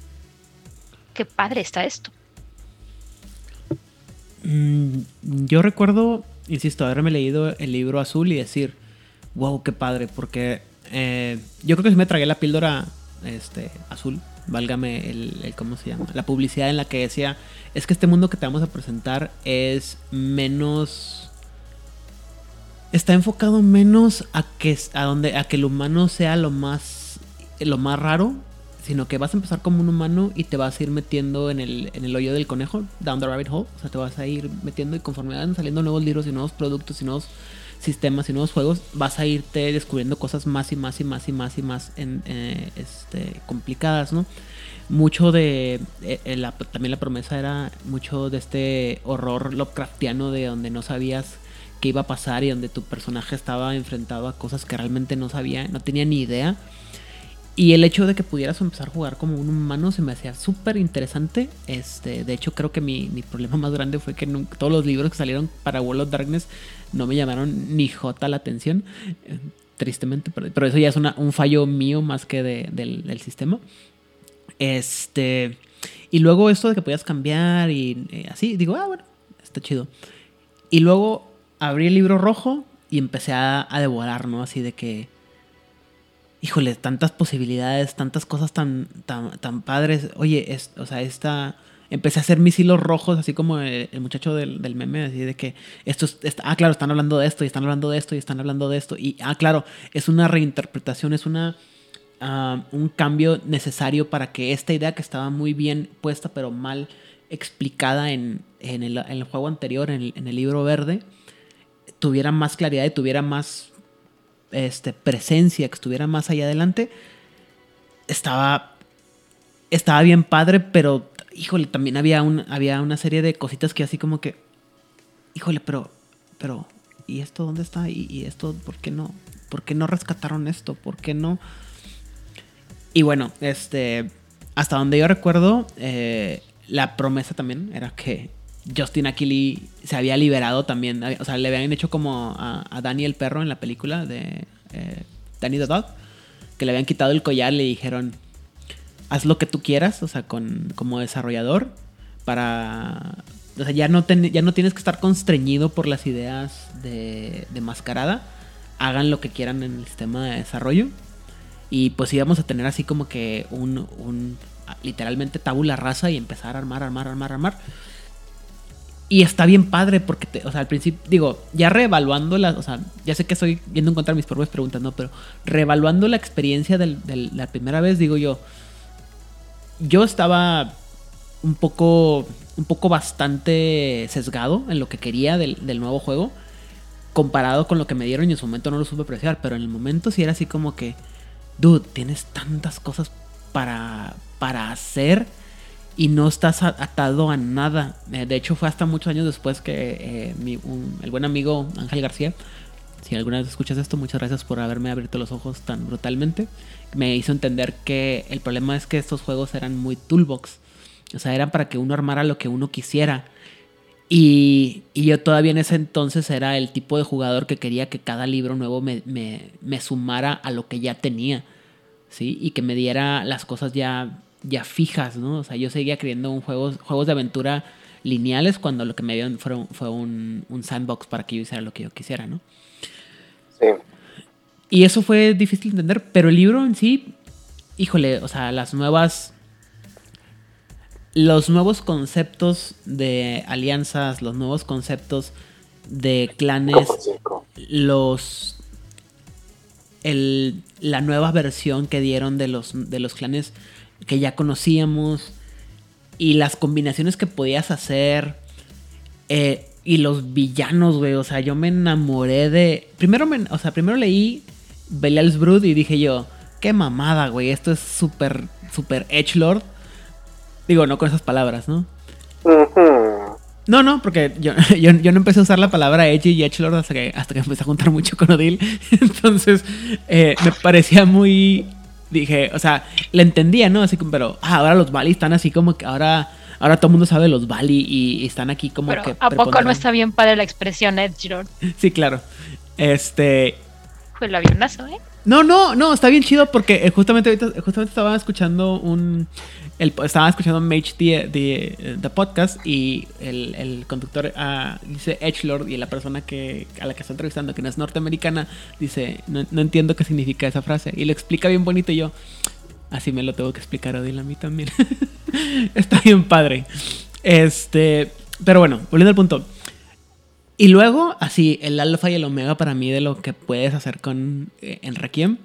S4: qué padre está esto.
S1: Mm, yo recuerdo, insisto, haberme leído el libro azul y decir, wow, qué padre, porque eh, yo creo que sí me tragué la píldora este, azul válgame el, cómo se llama, la publicidad en la que decía, es que este mundo que te vamos a presentar es menos está enfocado menos a que a donde a que el humano sea lo más lo más raro, sino que vas a empezar como un humano y te vas a ir metiendo en el, en el hoyo del conejo, down the rabbit hole, o sea, te vas a ir metiendo y conforme van saliendo nuevos libros y nuevos productos y nuevos sistemas y nuevos juegos, vas a irte descubriendo cosas más y más y más y más y más en, eh, este, complicadas, ¿no? Mucho de. Eh, también la promesa era mucho de este horror Lovecraftiano de donde no sabías qué iba a pasar y donde tu personaje estaba enfrentado a cosas que realmente no sabía, no tenía ni idea. Y el hecho de que pudieras empezar a jugar como un humano se me hacía súper interesante. Este, de hecho, creo que mi, problema más grande fue que todos los libros que salieron para World of Darkness no me llamaron ni jota la atención. Tristemente, pero, eso ya es un fallo mío más que del, sistema. Este. Y luego esto de que podías cambiar y eh, así, digo, ah, bueno, está chido. Y luego abrí el libro rojo y empecé a, a devorar, ¿no? Así de que híjole, tantas posibilidades, tantas cosas tan, tan, tan padres. Oye, es, o sea, esta... Empecé a hacer mis hilos rojos, así como el, muchacho del, meme, así de que esto es, ah, claro, están hablando de esto, y están hablando de esto, y están hablando de esto, y, ah, claro, es una reinterpretación, es una, ah, un cambio necesario para que esta idea que estaba muy bien puesta, pero mal explicada en, en, el, en el, juego anterior, en el, en el libro verde, tuviera más claridad y tuviera más este, presencia, que estuviera más allá adelante, estaba, estaba bien padre, pero, híjole, también había, un, había una serie de cositas que así como que, híjole, pero, pero, ¿y esto dónde está? ¿Y, esto por qué no? ¿Por qué no rescataron esto? ¿Por qué no? Y bueno, este, hasta donde yo recuerdo, eh, la promesa también era que Justin Aquili se había liberado también. O sea, le habían hecho como a, a Danny el perro en la película de eh, Danny the Dog. Que le habían quitado el collar le dijeron, haz lo que tú quieras, o sea, con, como desarrollador. Para... O sea, ya no, ya no tienes que estar constreñido por las ideas de, de mascarada. Hagan lo que quieran en el sistema de desarrollo. Y pues íbamos a tener así como que un, un literalmente tabula rasa y empezar a armar, armar, armar, armar. Y está bien padre porque, te- o sea, al principio, digo, ya reevaluando las, o sea, ya sé que estoy yendo en contra de mis propias preguntas, ¿no? Pero reevaluando la experiencia del- la primera vez, digo yo, yo estaba un poco, un poco bastante sesgado en lo que quería del, del nuevo juego, comparado con lo que me dieron y en su momento no lo supe apreciar, pero en el momento sí era así como que, dude, tienes tantas cosas para, para hacer y no estás atado a nada. Eh, de hecho, fue hasta muchos años después que eh, mi- el buen amigo Ángel García, si alguna vez escuchas esto, muchas gracias por haberme abierto los ojos tan brutalmente. Me hizo entender que el problema es que estos juegos eran muy toolbox. O sea, eran para que uno armara lo que uno quisiera. Y, y yo todavía en ese entonces era el tipo de jugador que quería que cada libro nuevo me, me- me sumara a lo que ya tenía. ¿Sí? Y que me diera las cosas ya, ya fijas, ¿no? O sea, yo seguía creyendo en juegos, juegos de aventura lineales cuando lo que me dieron fue, un- fue un, un sandbox para que yo hiciera lo que yo quisiera, ¿no?
S3: Sí.
S1: Y eso fue difícil de entender, pero el libro en sí, híjole, o sea, las nuevas... Los nuevos conceptos de alianzas, los nuevos conceptos de clanes,
S3: 5x5.
S1: los... El, la nueva versión que dieron de los, de los clanes que ya conocíamos y las combinaciones que podías hacer eh, y los villanos, güey, o sea, yo me enamoré de... Primero, me, o sea, primero leí Belial's Brood y dije yo, qué mamada, güey, esto es súper, súper edgelord. Digo, no con esas palabras, ¿no? No, no, porque yo, yo, yo no empecé a usar la palabra edgy y edgelord hasta que, hasta que empecé a juntar mucho con Odil. Entonces, eh, me parecía muy... Dije, o sea, le entendía, ¿no? Así como, pero ah, ahora los Bali están así como que ahora... Ahora todo el mundo sabe de los Bali y, están aquí como
S4: Pero
S1: que...
S4: ¿a poco no está bien padre la expresión Edgelord?
S1: Sí, claro. Este...
S4: Fue el avionazo, ¿eh?
S1: No, no, no, está bien chido porque eh, justamente ahorita, justamente estaba escuchando un. El, estaba escuchando Mage the, the, the podcast y el, el conductor ah, dice Edgelord y la persona que a la que está entrevistando, que no es norteamericana, dice, no, no entiendo qué significa esa frase. Y lo explica bien bonito y yo, así me lo tengo que explicar Odil a mí también. está bien padre. Este, pero bueno, volviendo al punto. Y luego, así, el alfa y el omega para mí de lo que puedes hacer con eh, en Requiem,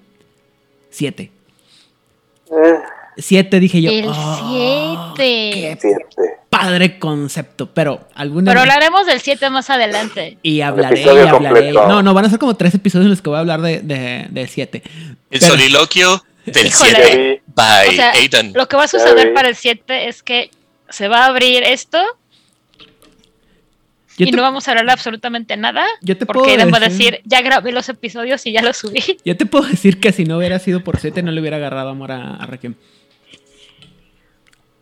S1: 7.
S3: Eh,
S1: 7 dije yo.
S4: El
S1: "Oh,
S4: 7.
S1: qué
S3: siete.
S1: padre concepto, pero alguna
S4: Pero hablaremos del 7 más adelante.
S1: y hablaré, y hablaré.
S3: completo.
S1: No, no, van a ser como tres episodios en los que voy a hablar de, de, 7.
S2: El
S1: Pero-
S2: soliloquio del
S4: Híjole.
S2: 7 by
S4: O sea,
S2: Aidan.
S4: Lo que va a suceder para el 7 es que se va a abrir esto
S1: Yo
S4: y
S1: te,
S4: no vamos a hablar absolutamente nada.
S1: yo te
S4: Porque
S1: puedo
S4: Aidan va a
S1: decir-
S4: ya grabé los episodios y ya los subí.
S1: yo te puedo decir que si no hubiera sido por 7 no le hubiera agarrado amor a, a Requiem.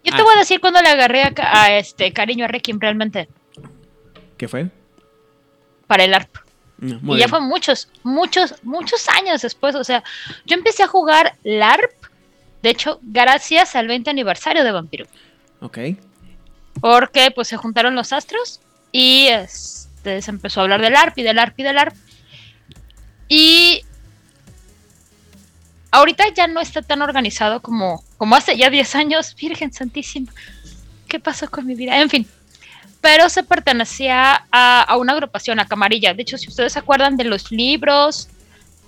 S4: Yo
S1: Ah,
S4: te voy
S1: sí.
S4: a decir cuando le agarré a este cariño a Requiem realmente
S1: ¿Qué fue?
S4: para el ARP.
S1: No,
S4: Y ya
S1: bien.
S4: fue muchos, muchos, muchos años después. O sea, yo empecé a jugar LARP, de hecho, gracias al 20 aniversario de Vampiro.
S1: Ok.
S4: Porque pues se juntaron los astros y este, se empezó a hablar del ARP y del ARP y del ARP. Y ahorita ya no está tan organizado como, como hace ya 10 años. Virgen Santísima, ¿qué pasó con mi vida? En fin. Pero se pertenecía a, una agrupación, a Camarilla. De hecho, si ustedes se acuerdan de los libros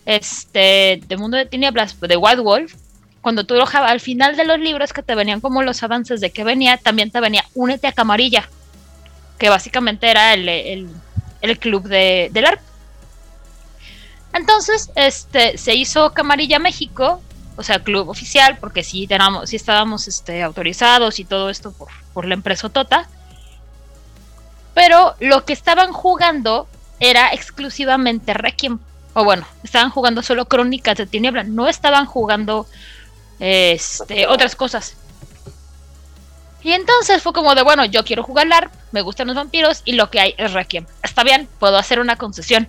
S4: este, de Mundo de Tinieblas, de Wild Wolf, cuando tú al final de los libros que te venían como los avances de que venía, también te venía Únete a Camarilla, que básicamente era el, el- el club de, del ARP. Entonces, este, se hizo Camarilla México, o sea, club oficial, porque sí, teníamos, sí estábamos este, autorizados y todo esto por, por la empresa Tota. Pero lo que estaban jugando era exclusivamente Requiem. O bueno, estaban jugando solo Crónicas de Tiniebla, no estaban jugando este, otras cosas. Y entonces fue como de, bueno, yo quiero jugar LARP, me gustan los vampiros y lo que hay es Requiem. Está bien, puedo hacer una concesión.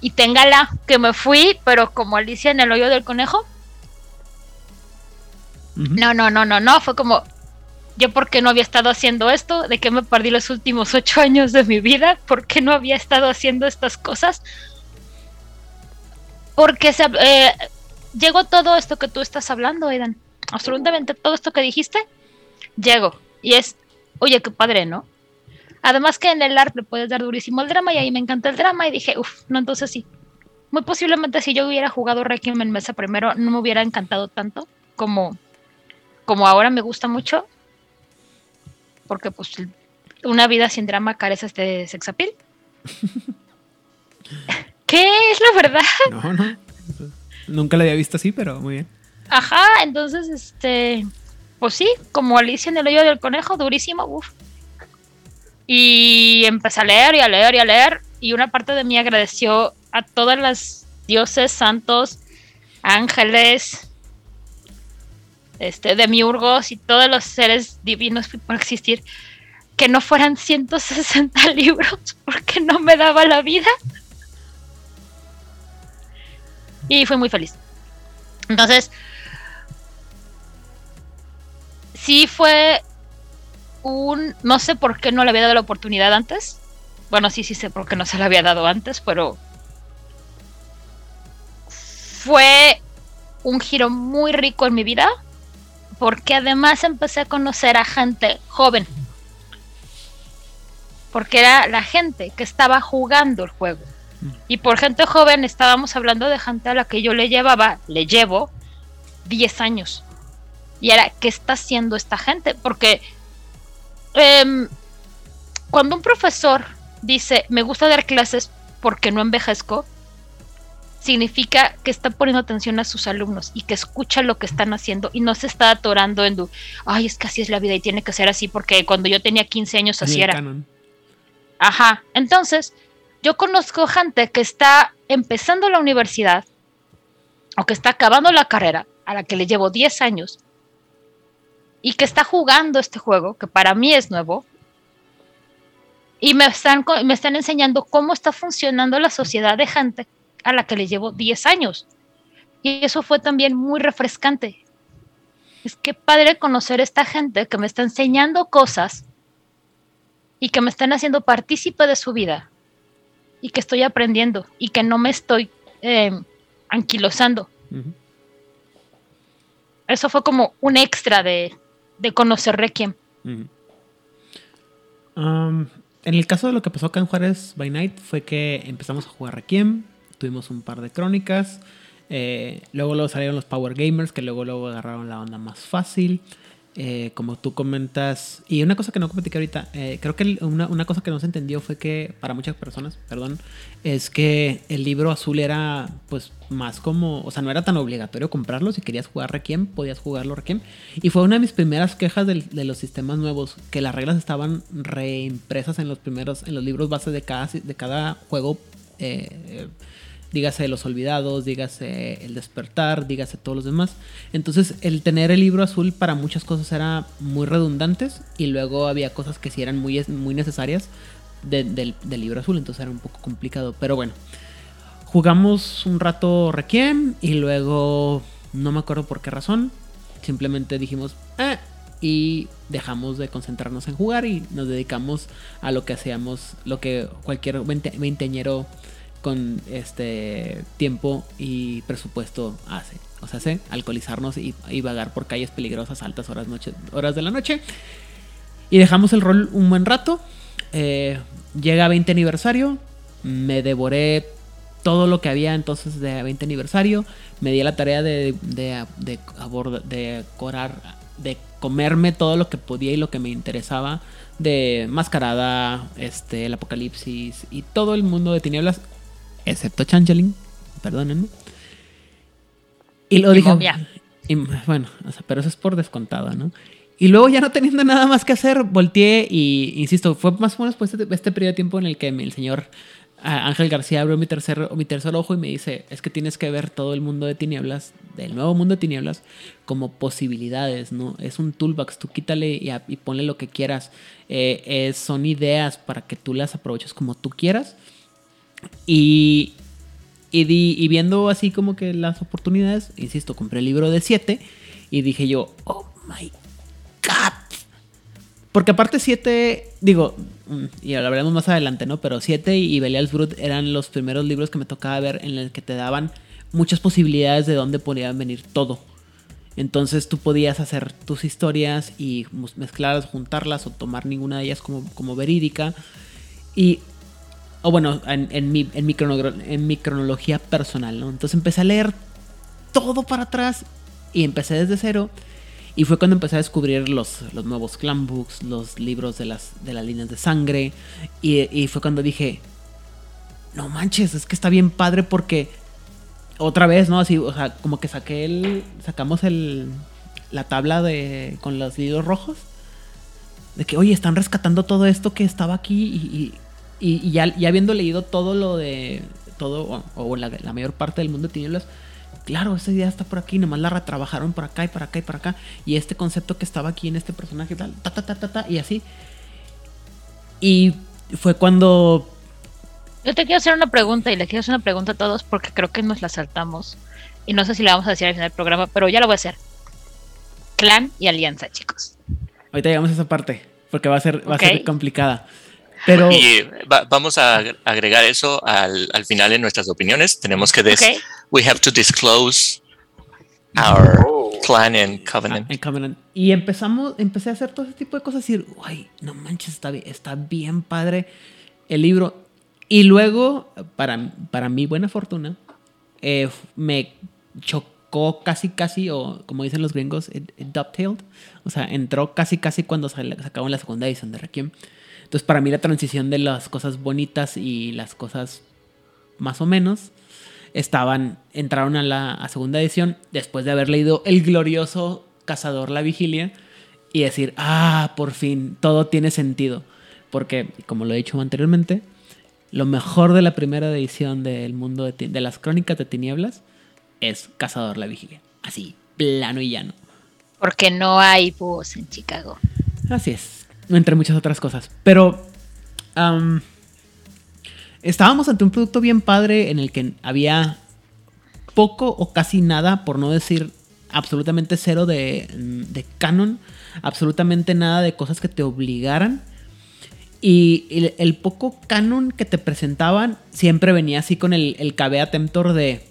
S4: Y téngala, que me fui, pero como Alicia en el hoyo del conejo. No, no, no, no, no, fue como, yo por qué no había estado haciendo esto, de qué me perdí los últimos ocho años de mi vida, por qué no había estado haciendo estas cosas. Porque se, eh, llegó todo esto que tú estás hablando, Aidan. Absolutamente todo esto que dijiste, llegó. Y es, oye, qué padre, ¿no? Además que en el art le puedes dar durísimo el drama y ahí me encanta el drama y dije, uff, no, entonces sí. Muy posiblemente si yo hubiera jugado Requiem en mesa primero no me hubiera encantado tanto como, como ahora me gusta mucho. Porque pues una vida sin drama carece de sexapil. ¿Qué es la verdad?
S1: No, no. Nunca la había visto así, pero muy bien.
S4: Ajá, entonces, este, pues sí, como Alicia en el hoyo del conejo, durísimo, uff. Y empecé a leer y a leer y a leer. Y una parte de mí agradeció a todas las dioses, santos, ángeles, este, demiurgos y todos los seres divinos por existir, que no fueran 160 libros, porque no me daba la vida. Y fui muy feliz. Entonces, sí fue un... No sé por qué no le había dado la oportunidad antes. Bueno, sí, sí sé por qué no se la había dado antes, pero... Fue un giro muy rico en mi vida. Porque además empecé a conocer a gente joven. Porque era la gente que estaba jugando el juego. Y por gente joven estábamos hablando de gente a la que yo le llevaba, le llevo 10 años. Y era, ¿qué está haciendo esta gente? Porque em, cuando un profesor dice, me gusta dar clases porque no envejezco, significa que está poniendo atención a sus alumnos y que escucha lo que están haciendo y no se está atorando en, ay, es que así es la vida y tiene que ser así porque cuando yo tenía 15 años así era. Ajá, entonces yo conozco gente que está empezando la universidad o que está acabando la carrera, a la que le llevo 10 años, y que está jugando este juego, que para mí es nuevo, y me están, me están enseñando cómo está funcionando la sociedad de gente a la que le llevo 10 años. Y eso fue también muy refrescante. Es que padre conocer a esta gente que me está enseñando cosas y que me están haciendo partícipe de su vida y que estoy aprendiendo y que no me estoy eh, anquilosando. Eso fue como un extra de, de conocer Requiem.
S1: Um, en el caso de lo que pasó acá en Juárez by Night fue que empezamos a jugar Requiem, tuvimos un par de crónicas, eh, luego, luego salieron los Power Gamers que luego, luego agarraron la onda más fácil. Eh, como tú comentas, y una cosa que no comenté ahorita, eh, creo que una, una, cosa que no se entendió fue que para muchas personas, perdón, es que el libro azul era pues más como, o sea, no era tan obligatorio comprarlo, si querías jugar Requiem, podías jugarlo Requiem, y fue una de mis primeras quejas de, de los sistemas nuevos, que las reglas estaban reimpresas en los primeros, en los libros base de cada, de cada juego. Dígase Los Olvidados, dígase El Despertar, dígase todos los demás. Entonces el tener el libro azul para muchas cosas era muy redundantes y luego había cosas que sí eran muy, muy necesarias del, libro azul, entonces era un poco complicado. Pero bueno, jugamos un rato Requiem y luego no me acuerdo por qué razón, simplemente dijimos, eh, y dejamos de concentrarnos en jugar y nos dedicamos a lo que hacíamos, lo que cualquier veinteñero con este tiempo y presupuesto hace. O sea, hace alcoholizarnos y, vagar por calles peligrosas altas horas, noche, horas de la noche. Y dejamos el rol un buen rato. Eh, llega 20 aniversario. Me devoré todo lo que había entonces de 20 aniversario. Me di la tarea de, de, de, de, de comerme todo lo que podía y lo que me interesaba de Mascarada, este, el Apocalipsis y todo el mundo de tinieblas excepto Changeling, perdónenme. Y lo dije. Y, bueno, pero eso es por descontado, ¿no? Y luego ya no teniendo nada más que hacer, volteé y, insisto, fue más o menos pues este, este periodo de tiempo en el que el señor Ángel García abrió mi tercer, mi tercer ojo y me dice, es que tienes que ver todo el mundo de tinieblas, del nuevo mundo de tinieblas, como posibilidades, ¿no? Es un toolbox, tú quítale y, ponle lo que quieras. Eh, son ideas para que tú las aproveches como tú quieras y, y, viendo así como que las oportunidades, insisto, compré el libro de 7 y dije yo, oh my god. Porque aparte 7, digo, mm, y lo hablaremos más adelante, ¿no? Pero 7 y Belial's Brut eran los primeros libros que me tocaba ver en los que te daban muchas posibilidades de dónde podía venir todo. Entonces tú podías hacer tus historias y mezclarlas, juntarlas o tomar ninguna de ellas como, como verídica. Y, o bueno, en, mi, en, mi en mi cronología personal, ¿no? Entonces empecé a leer todo para atrás y empecé desde cero. Y fue cuando empecé a descubrir los, los nuevos clan books, los libros de las, de las líneas de sangre. Y, y fue cuando dije, no manches, es que está bien padre porque otra vez, ¿no? Así, o sea, como que saqué el. Sacamos el. La tabla de. con los hilos rojos. De que, oye, están rescatando todo esto que estaba aquí. Y, ya, ya, habiendo leído todo lo de. Todo, o, la, mayor parte del mundo de tinieblas. Claro, esa idea está por aquí, nomás la retrabajaron por acá y por acá y por acá. Y este concepto que estaba aquí en este personaje, tal, ta, ta, ta, ta, ta, y así. Y fue cuando
S4: yo te quiero hacer una pregunta y le quiero hacer una pregunta a todos porque creo que nos la saltamos. Y no sé si la vamos a decir al final del programa, pero ya la voy a hacer. Clan y alianza, chicos.
S1: Ahorita llegamos a esa parte porque va a ser, va a ser complicada. Pero...
S2: Y vamos a agregar eso al, al, final en nuestras opiniones. Tenemos que decir, we have to disclose our oh. clan and covenant.
S1: covenant. Y empezamos, empecé a hacer todo ese tipo de cosas y decir, ay, no manches, está bien, está bien padre el libro. Y luego, para, para mi buena fortuna, eh, me chocó casi, casi, o como dicen los gringos, dovetailed. O sea, entró casi, casi cuando sacaban la segunda edición de Requiem. Entonces, para mí la transición de las cosas bonitas y las cosas más o menos estaban, entraron a la segunda edición después de haber leído el glorioso Cazador la Vigilia y decir, ah, por fin, todo tiene sentido. Porque, como lo he dicho anteriormente, lo mejor de la primera edición del mundo de, las crónicas de tinieblas es Cazador la Vigilia. Así, plano y llano.
S4: Porque no hay búhos en Chicago.
S1: Así es, entre muchas otras cosas. Pero estábamos ante un producto bien padre en el que había poco o casi nada, por no decir absolutamente cero de, canon, absolutamente nada de cosas que te obligaran y el, poco canon que te presentaban siempre venía así con el, el cabea temptor de.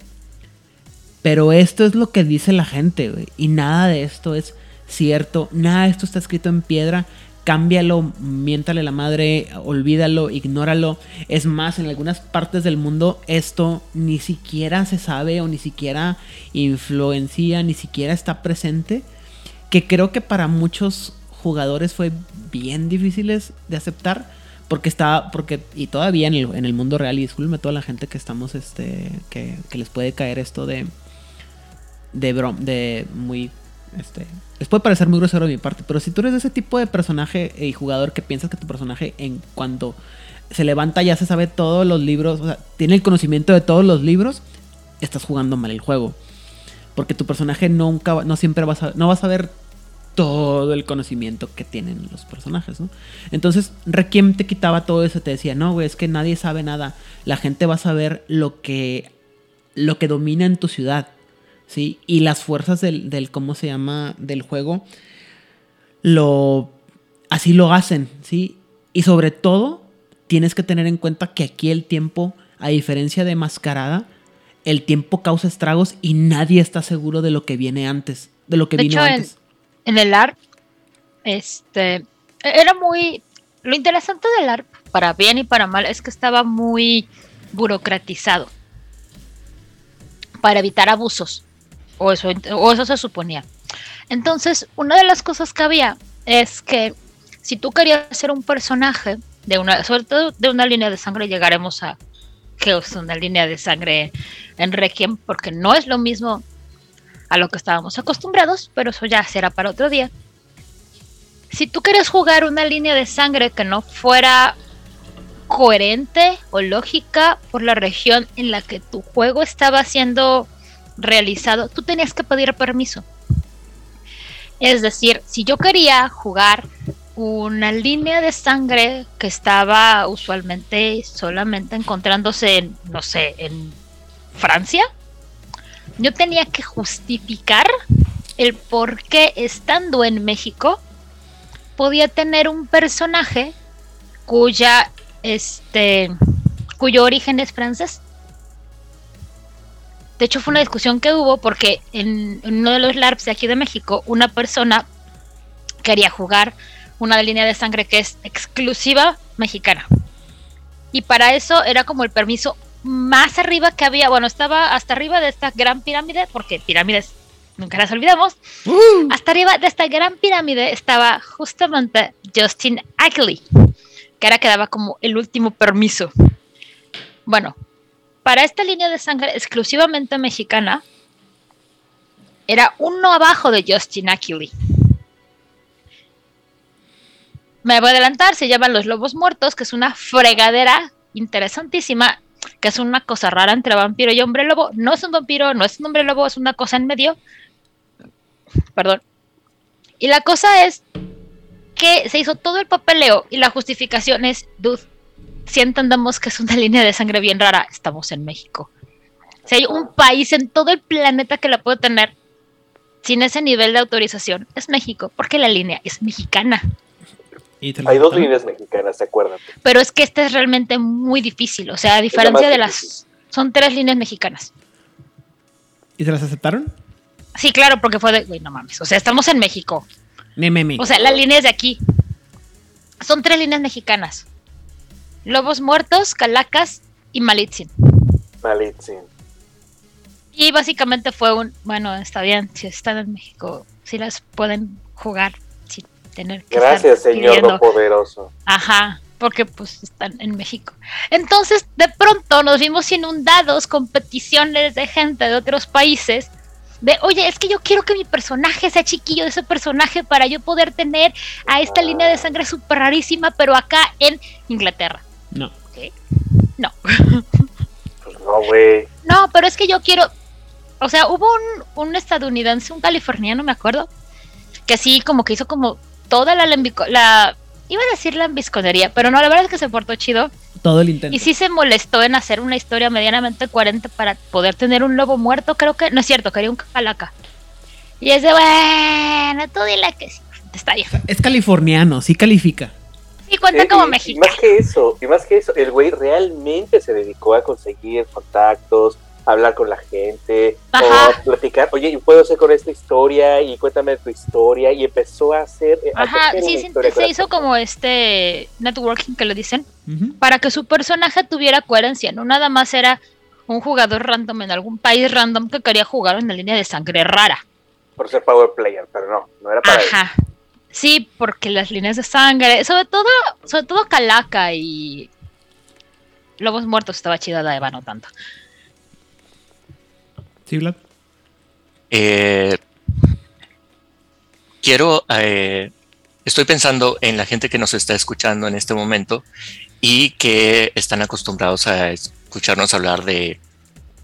S1: Pero esto es lo que dice la gente. Y nada de esto es cierto. Nada de esto está escrito en piedra. Cámbialo, miéntale la madre, olvídalo, ignóralo. Es más, en algunas partes del mundo esto ni siquiera se sabe o ni siquiera influencia, ni siquiera está presente. Que creo que para muchos jugadores fue bien difíciles de aceptar porque estaba porque y todavía en el, en el mundo real y discúlpeme toda la gente que estamos este que, les puede caer esto de de brom, de muy este les puede parecer muy grosero de mi parte pero si tú eres de ese tipo de personaje y jugador que piensas que tu personaje en cuanto se levanta ya se sabe todos los libros o sea tiene el conocimiento de todos los libros estás jugando mal el juego porque tu personaje nunca no siempre vas a no vas a ver todo el conocimiento que tienen los personajes, ¿no? Entonces, Requiem te quitaba todo eso, te decía, no, güey, es que nadie sabe nada. La gente va a saber lo que, lo que domina en tu ciudad, ¿sí? Y las fuerzas del, del ¿cómo se llama? Del juego, lo, así lo hacen, ¿sí? Y sobre todo, tienes que tener en cuenta que aquí el tiempo, a diferencia de Mascarada, el tiempo causa estragos y nadie está seguro de lo que viene antes, de lo que vino antes
S4: en el ARP, este, era muy... Lo interesante del ARP, para bien y para mal, es que estaba muy burocratizado para evitar abusos, o eso, o eso se suponía. Entonces, una de las cosas que había es que si tú querías ser un personaje de una, sobre todo de una línea de sangre, llegaremos a que es una línea de sangre en Requiem, porque no es lo mismo a lo que estábamos acostumbrados, pero eso ya será para otro día. Si tú querías jugar una línea de sangre que no fuera coherente o lógica por la región en la que tu juego estaba siendo realizado, tú tenías que pedir permiso. Es decir, si yo quería jugar una línea de sangre que estaba usualmente solamente encontrándose en, no sé, en Francia, yo tenía que justificar el por qué estando en México podía tener un personaje cuya este cuyo origen es francés. De hecho, fue una discusión que hubo porque en, en uno de los LARPs de aquí de México, una persona quería jugar una línea de sangre que es exclusiva mexicana. Y para eso era como el permiso más arriba que había. Bueno, estaba hasta arriba de esta gran pirámide, porque pirámides nunca las olvidamos. Hasta arriba de esta gran pirámide estaba justamente Justin Ackley, que era que daba como el último permiso. Bueno, para esta línea de sangre exclusivamente mexicana, era uno abajo de Justin Ackley. Me voy a adelantar, se llaman Los Lobos Muertos, que es una fregadera interesantísima, que es una cosa rara entre vampiro y hombre lobo. No es un vampiro, no es un hombre lobo, es una cosa en medio. Perdón. Y la cosa es que se hizo todo el papeleo y la justificación es, dude, si entendemos que es una línea de sangre bien rara, estamos en México. Si hay un país en todo el planeta que la puede tener sin ese nivel de autorización, es México, porque la línea es mexicana.
S3: Hay dos líneas mexicanas, ¿se acuerdan?
S4: Pero es que esta es realmente muy difícil. O sea, a diferencia de las. Son tres líneas mexicanas.
S1: ¿Y se las aceptaron?
S4: Sí, claro, porque fue de. Güey, no mames. O sea, estamos en México.
S1: Me, me, me.
S4: O sea, la línea es de aquí. Son tres líneas mexicanas: Lobos Muertos, Calacas y Malitzin.
S3: Malitzin.
S4: Y básicamente fue un. Bueno, está bien. Si están en México, si las pueden jugar tener que
S3: Gracias, Señor poderoso.
S4: Ajá, porque pues están en México. Entonces, de pronto nos vimos inundados con peticiones de gente de otros países de, oye, es que yo quiero que mi personaje sea chiquillo de ese personaje para yo poder tener a esta línea de sangre súper rarísima, pero acá en Inglaterra.
S1: No.
S4: ¿Qué? No.
S3: Pues no, güey.
S4: No, pero es que yo quiero, o sea, hubo un, un estadounidense, un californiano, me acuerdo, que sí, como que hizo como toda la, la iba a decir la ambisconería, pero no, la verdad es que se portó chido.
S1: Todo el intento.
S4: Y sí se molestó en hacer una historia medianamente coherente para poder tener un lobo muerto, creo que, no es cierto, quería un calaca. Y es de, bueno, tú dile que sí, está bien.
S1: Es californiano, sí califica.
S4: Sí, cuenta como mexicano.
S3: Y más que eso, y más que eso, el güey realmente se dedicó a conseguir contactos, hablar con la gente o platicar, oye, puedo hacer con esta historia y cuéntame tu historia y empezó a hacer...
S4: Eh, Ajá, sí, sí se hizo como este networking que lo dicen, para que su personaje tuviera coherencia, no nada más era un jugador random en algún país random que quería jugar en la línea de sangre rara.
S3: Por ser power player, pero no, no era para Ajá.
S4: Sí, porque las líneas de sangre, sobre todo, sobre todo Calaca y Lobos Muertos estaba chida la Eva, no tanto.
S2: Eh, quiero, eh, estoy pensando en la gente que nos está escuchando en este momento y que están acostumbrados a escucharnos hablar de,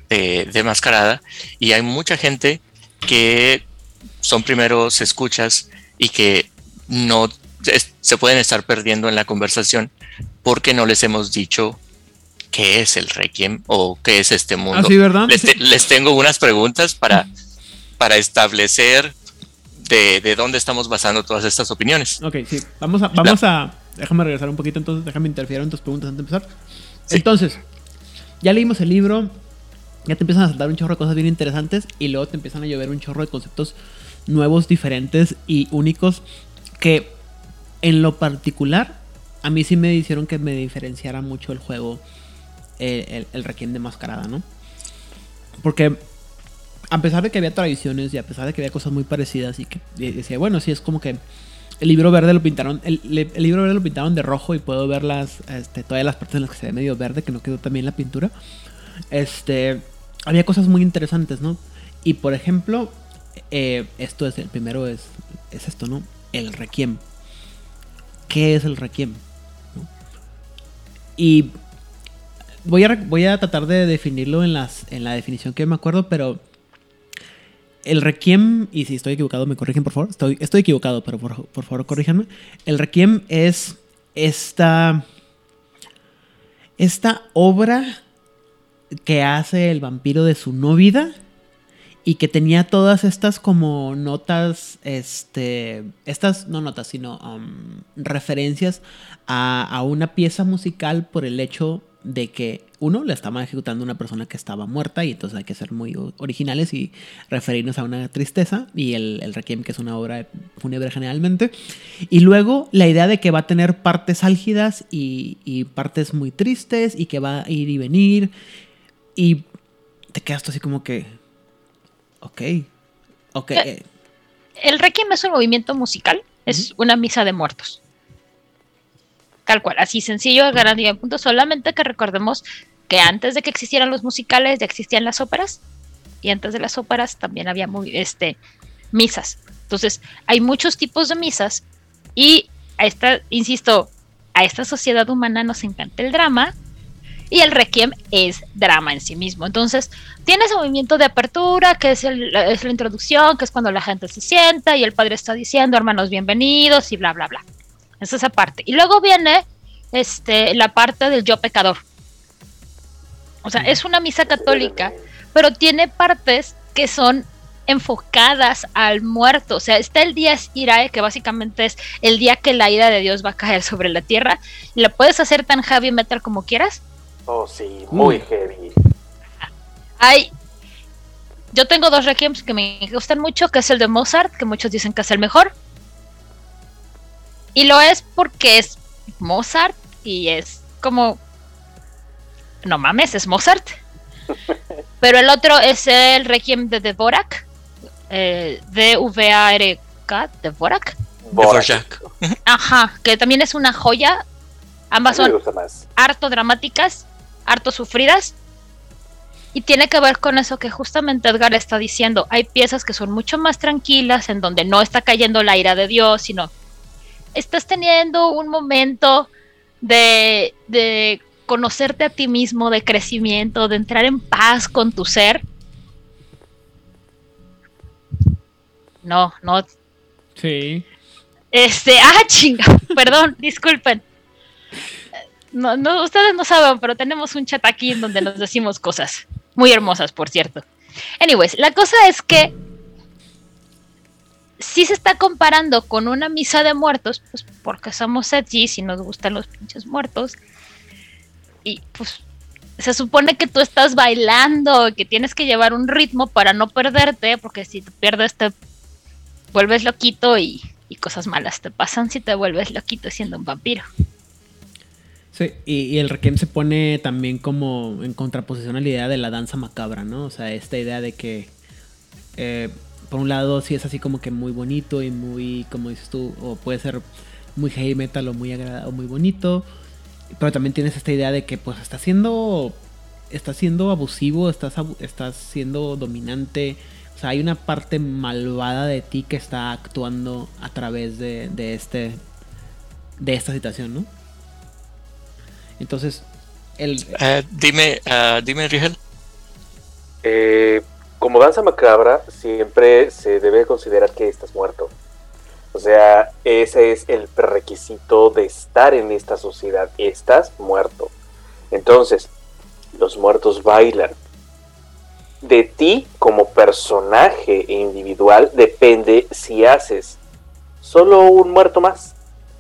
S2: de, mascarada y hay mucha gente que son primeros escuchas y que no se pueden estar perdiendo en la conversación porque no les hemos dicho qué es el Requiem o qué es este mundo.
S1: Ah, ¿verdad?
S2: Les, tengo unas preguntas para, para establecer de, dónde estamos basando todas estas opiniones.
S1: Ok, sí. Vamos a, vamos a. Déjame regresar un poquito, entonces déjame interferir en tus preguntas antes de empezar. Entonces, ya leímos el libro, ya te empiezan a saltar un chorro de cosas bien interesantes y luego te empiezan a llover un chorro de conceptos nuevos, diferentes y únicos que en lo particular a mí sí me hicieron que me diferenciara mucho el juego el, el, Requiem de Mascarada, ¿no? Porque a pesar de que había tradiciones y a pesar de que había cosas muy parecidas y que decía, bueno, sí es como que el libro verde lo pintaron, el, libro verde lo pintaron de rojo y puedo ver las, este, todas las partes en las que se ve medio verde, que no quedó también la pintura. Este, había cosas muy interesantes, ¿no? Y por ejemplo, eh, esto es, el primero es, es esto, ¿no? El requiem. ¿Qué es el requiem? Y voy a, voy a tratar de definirlo en, las, en la definición que me acuerdo, pero el requiem, y si estoy equivocado me corrigen por favor, estoy, estoy equivocado, pero por, por favor corríjanme. El requiem es esta, esta obra que hace el vampiro de su no vida y que tenía todas estas como notas, este, estas no notas, sino um, referencias a, una pieza musical por el hecho de que uno le estaba ejecutando una persona que estaba muerta y entonces hay que ser muy originales y referirnos a una tristeza y el, el Requiem que es una obra fúnebre generalmente. Y luego la idea de que va a tener partes álgidas y, y partes muy tristes y que va a ir y venir y te quedas así como que ok ok
S4: eh, el Requiem es un movimiento musical es una misa de muertos Tal cual, así sencillo, gran y punto. Solamente que recordemos que antes de que existieran los musicales ya existían las óperas y antes de las óperas también había muy, este, misas. Entonces, hay muchos tipos de misas y a esta, insisto, a esta sociedad humana nos encanta el drama y el requiem es drama en sí mismo. Entonces, tiene ese movimiento de apertura, que es, es la introducción, que es cuando la gente se sienta y el padre está diciendo, hermanos, bienvenidos y bla, bla, bla. Es esa parte. Y luego viene este, la parte del yo pecador. O sea, es una misa católica, pero tiene partes que son enfocadas al muerto. O sea, está el día Irae, que básicamente es el día que la ira de Dios va a caer sobre la tierra. Y la puedes hacer tan heavy metal como quieras.
S3: Oh, sí, muy heavy.
S4: Hay. Yo tengo dos requiems que me gustan mucho, que es el de Mozart, que muchos dicen que es el mejor. Y lo es porque es Mozart y es como... No mames, es Mozart. Pero el otro es el Requiem de Dvorak. Eh, D-V-A-R-K, Dvorak.
S2: Dvorak.
S4: Ajá, que también es una joya. Ambas son harto dramáticas, harto sufridas. Y tiene que ver con eso que justamente Edgar está diciendo. Hay piezas que son mucho más tranquilas, en donde no está cayendo la ira de Dios, sino estás teniendo un momento de, de conocerte a ti mismo, de crecimiento, de entrar en paz con tu ser. No, no.
S1: Sí.
S4: Este, ah, chinga, perdón, disculpen. No, no, ustedes no saben, pero tenemos un chat aquí en donde nos decimos cosas muy hermosas, por cierto. Anyways, la cosa es que si se está comparando con una misa de muertos, pues porque somos edgy y nos gustan los pinches muertos. Y pues se supone que tú estás bailando, que tienes que llevar un ritmo para no perderte, porque si te pierdes te vuelves loquito y, cosas malas te pasan si te vuelves loquito siendo un vampiro.
S1: Sí, y, el Requiem se pone también como en contraposición a la idea de la danza macabra, ¿no? O sea, esta idea de que eh, por un lado sí es así como que muy bonito y muy, como dices tú, o puede ser muy heavy metal o muy agradable, o muy bonito, pero también tienes esta idea de que pues está siendo, está siendo abusivo, estás, estás siendo dominante, o sea, hay una parte malvada de ti que está actuando a través de, de este, de esta situación, ¿no? Entonces, el...
S2: Uh, dime, uh, dime, Rigel.
S3: Eh, como danza macabra, siempre se debe considerar que estás muerto. O sea, ese es el prerequisito de estar en esta sociedad. Estás muerto. Entonces, los muertos bailan. De ti como personaje individual depende si haces solo un muerto más,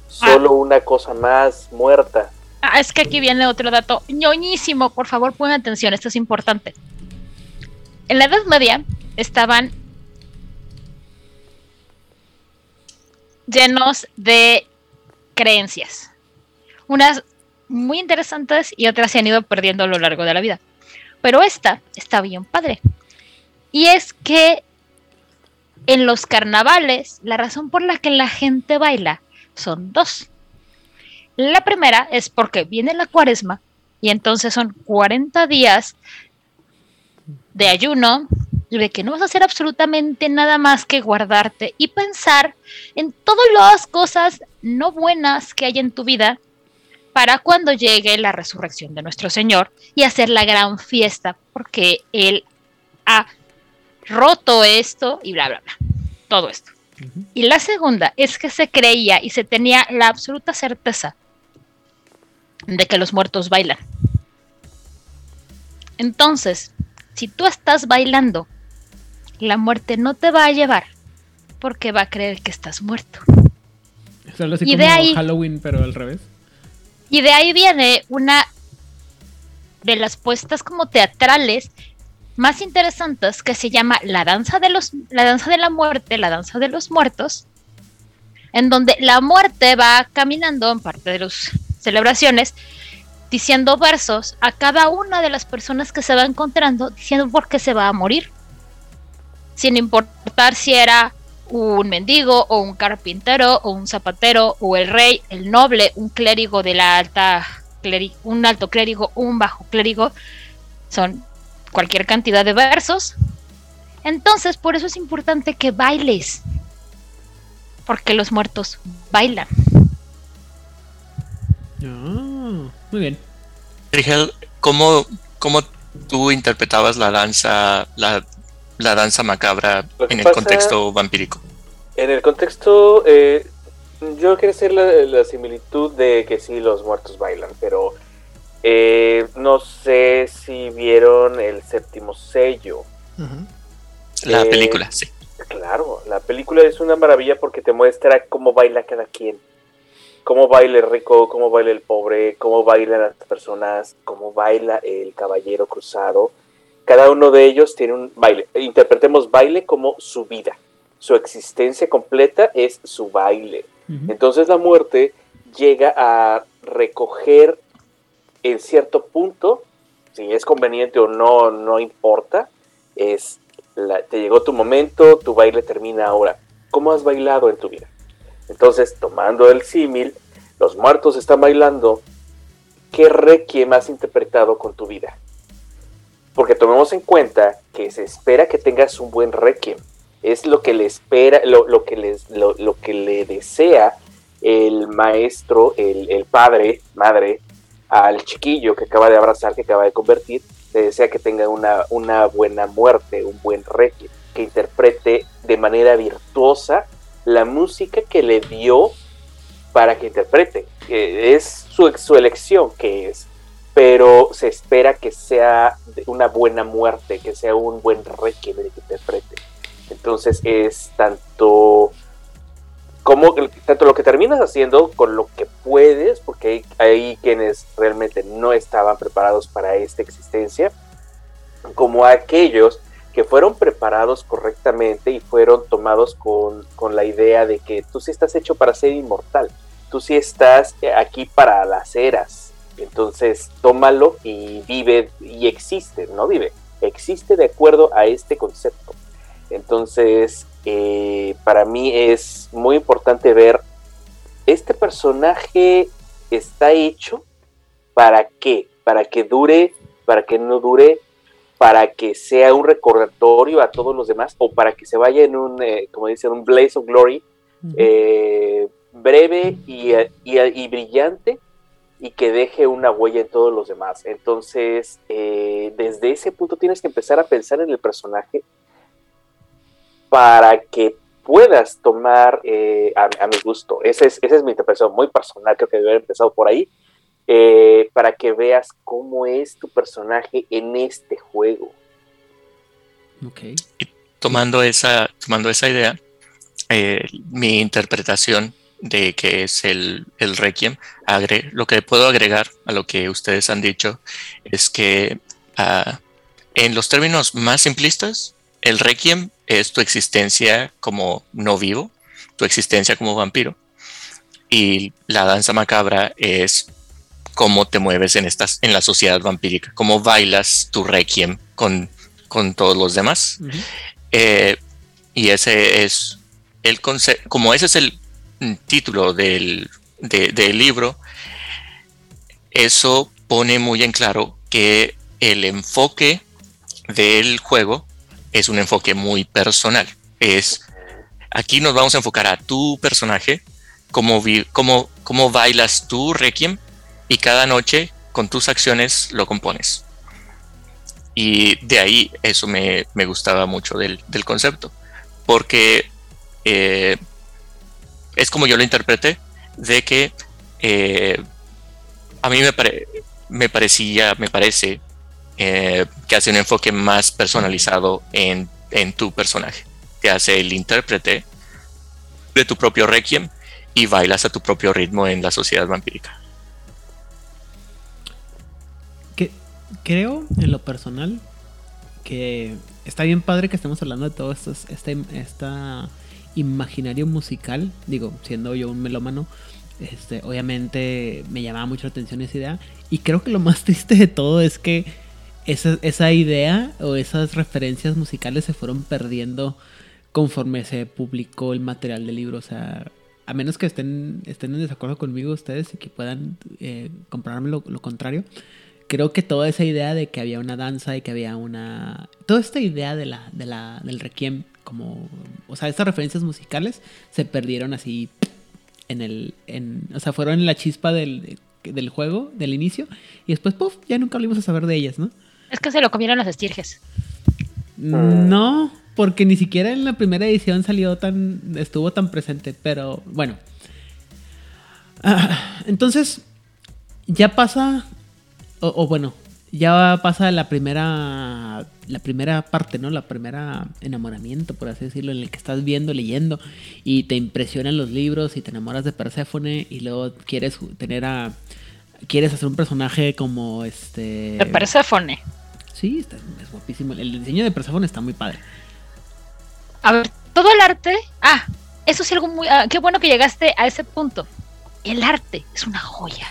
S3: solo ah. una cosa más muerta.
S4: Ah, es que aquí viene otro dato ñoñísimo. Por favor, pongan atención, esto es importante en la Edad Media estaban llenos de creencias. Unas muy interesantes y otras se han ido perdiendo a lo largo de la vida. Pero esta está bien padre. Y es que en los carnavales, la razón por la que la gente baila son dos. La primera es porque viene la cuaresma y entonces son 40 días de ayuno, de que no vas a hacer absolutamente nada más que guardarte y pensar en todas las cosas no buenas que hay en tu vida para cuando llegue la resurrección de nuestro Señor y hacer la gran fiesta, porque Él ha roto esto y bla, bla, bla. Todo esto. Y la segunda es que se creía y se tenía la absoluta certeza de que los muertos bailan. Entonces, si tú estás bailando, la muerte no te va a llevar porque va a creer que estás muerto.
S1: Es algo así y como de ahí, Halloween, pero al revés.
S4: Y de ahí viene una de las puestas como teatrales más interesantes que se llama La danza de los la danza de la muerte, la danza de los muertos, en donde la muerte va caminando en parte de las celebraciones diciendo versos a cada una de las personas que se va encontrando, diciendo por qué se va a morir. Sin importar si era un mendigo o un carpintero o un zapatero o el rey, el noble, un clérigo de la alta un alto clérigo, un bajo clérigo, son cualquier cantidad de versos. Entonces, por eso es importante que bailes, porque los muertos bailan.
S1: Ah, muy bien.
S2: Rigel, ¿cómo, ¿cómo, tú interpretabas la danza, la, la danza macabra en el contexto vampírico?
S3: En el contexto, eh, yo quería hacer la, similitud de que sí, los muertos bailan, pero eh, no sé si vieron el séptimo sello.
S2: La eh, película, sí.
S3: Claro, la película es una maravilla porque te muestra cómo baila cada quien. Cómo baila el rico, cómo baila el pobre, cómo bailan las personas, cómo baila el caballero cruzado. Cada uno de ellos tiene un baile. Interpretemos baile como su vida. Su existencia completa es su baile entonces la muerte llega a recoger en cierto punto, si es conveniente o no, no importa, es te llegó tu momento, tu baile termina ahora. ¿Cómo has bailado en tu vida? Entonces, tomando el símil, los muertos están bailando, ¿qué requiem has interpretado con tu vida? Porque tomemos en cuenta que se espera que tengas un buen requiem es lo que le espera, lo, que, les, lo, que le desea el maestro, el, padre, madre, al chiquillo que acaba de abrazar, que acaba de convertir, le desea que tenga una, una buena muerte, un buen requiem, que interprete de manera virtuosa la música que le dio para que interprete. es su, su elección que es, pero se espera que sea una buena muerte, que sea un buen requiem que interprete. Entonces es tanto como tanto lo que terminas haciendo con lo que puedes, porque hay, quienes realmente no estaban preparados para esta existencia, como aquellos que fueron preparados correctamente y fueron tomados con, con, la idea de que tú sí estás hecho para ser inmortal, tú sí estás aquí para las eras, entonces tómalo y vive y existe, no vive, existe de acuerdo a este concepto. Entonces, eh, para mí es muy importante ver, este personaje está hecho para qué, para que dure, para que no dure, para que sea un recordatorio a todos los demás o para que se vaya en un, eh, como dicen, un blaze of glory eh, breve y, y, brillante y que deje una huella en todos los demás. Entonces, desde ese punto tienes que empezar a pensar en el personaje para que puedas tomar eh, a, mi gusto. Esa es, esa es mi interpretación muy personal, creo que debe haber empezado por ahí, eh, para que veas cómo es tu personaje en este juego.
S2: Okay. Y tomando esa, tomando esa idea, eh, mi interpretación de que es el, el Requiem, lo que puedo agregar a lo que ustedes han dicho es que ah, en los términos más simplistas, el Requiem es tu existencia como no vivo, tu existencia como vampiro. Y la danza macabra es cómo te mueves en, estas, en la sociedad vampírica, cómo bailas tu requiem con, con todos los demás. Eh, y ese es el concepto, como ese es el título del, del libro, eso pone muy en claro que el enfoque del juego es un enfoque muy personal. Es aquí nos vamos a enfocar a tu personaje, cómo, cómo, cómo bailas tu requiem y cada noche con tus acciones lo compones. Y de ahí eso me, gustaba mucho del, concepto, porque eh, es como yo lo interpreté, de que eh, a mí me, me parecía, me parece eh, que hace un enfoque más personalizado en, tu personaje. Te hace el intérprete de tu propio requiem y bailas a tu propio ritmo en la sociedad vampírica.
S1: Creo, en lo personal, que está bien padre que estemos hablando de todo esto, este, esta imaginario musical. Digo, siendo yo un melómano, este, obviamente me llamaba mucho la atención esa idea. Y creo que lo más triste de todo es que esa, esa idea o esas referencias musicales se fueron perdiendo conforme se publicó el material del libro. O sea, a menos que estén, estén en desacuerdo conmigo ustedes y que puedan eh, comprarme lo, contrario, creo que toda esa idea de que había una danza y que había una... Toda esta idea de la, de la, del requiem, como... O sea, estas referencias musicales se perdieron así en el... En, o sea, fueron en la chispa del, del juego, del inicio, y después, puff, ya nunca volvimos a saber de ellas, ¿no?
S4: Es que se lo comieron las estirges.
S1: No, porque ni siquiera en la primera edición salió tan, estuvo tan presente, pero bueno. Ah, entonces, ya pasa, o, bueno, ya pasa la primera, la primera parte, ¿no? La primera enamoramiento, por así decirlo, en el que estás viendo, leyendo y te impresionan los libros y te enamoras de Perséfone y luego quieres tener a, quieres hacer un personaje como este.
S4: De Perséfone.
S1: Sí, está, es guapísimo. El diseño de Perséfone está muy padre.
S4: A ver, todo el arte. Ah, eso sí, algo muy. Ah, qué bueno que llegaste a ese punto. El arte es una joya.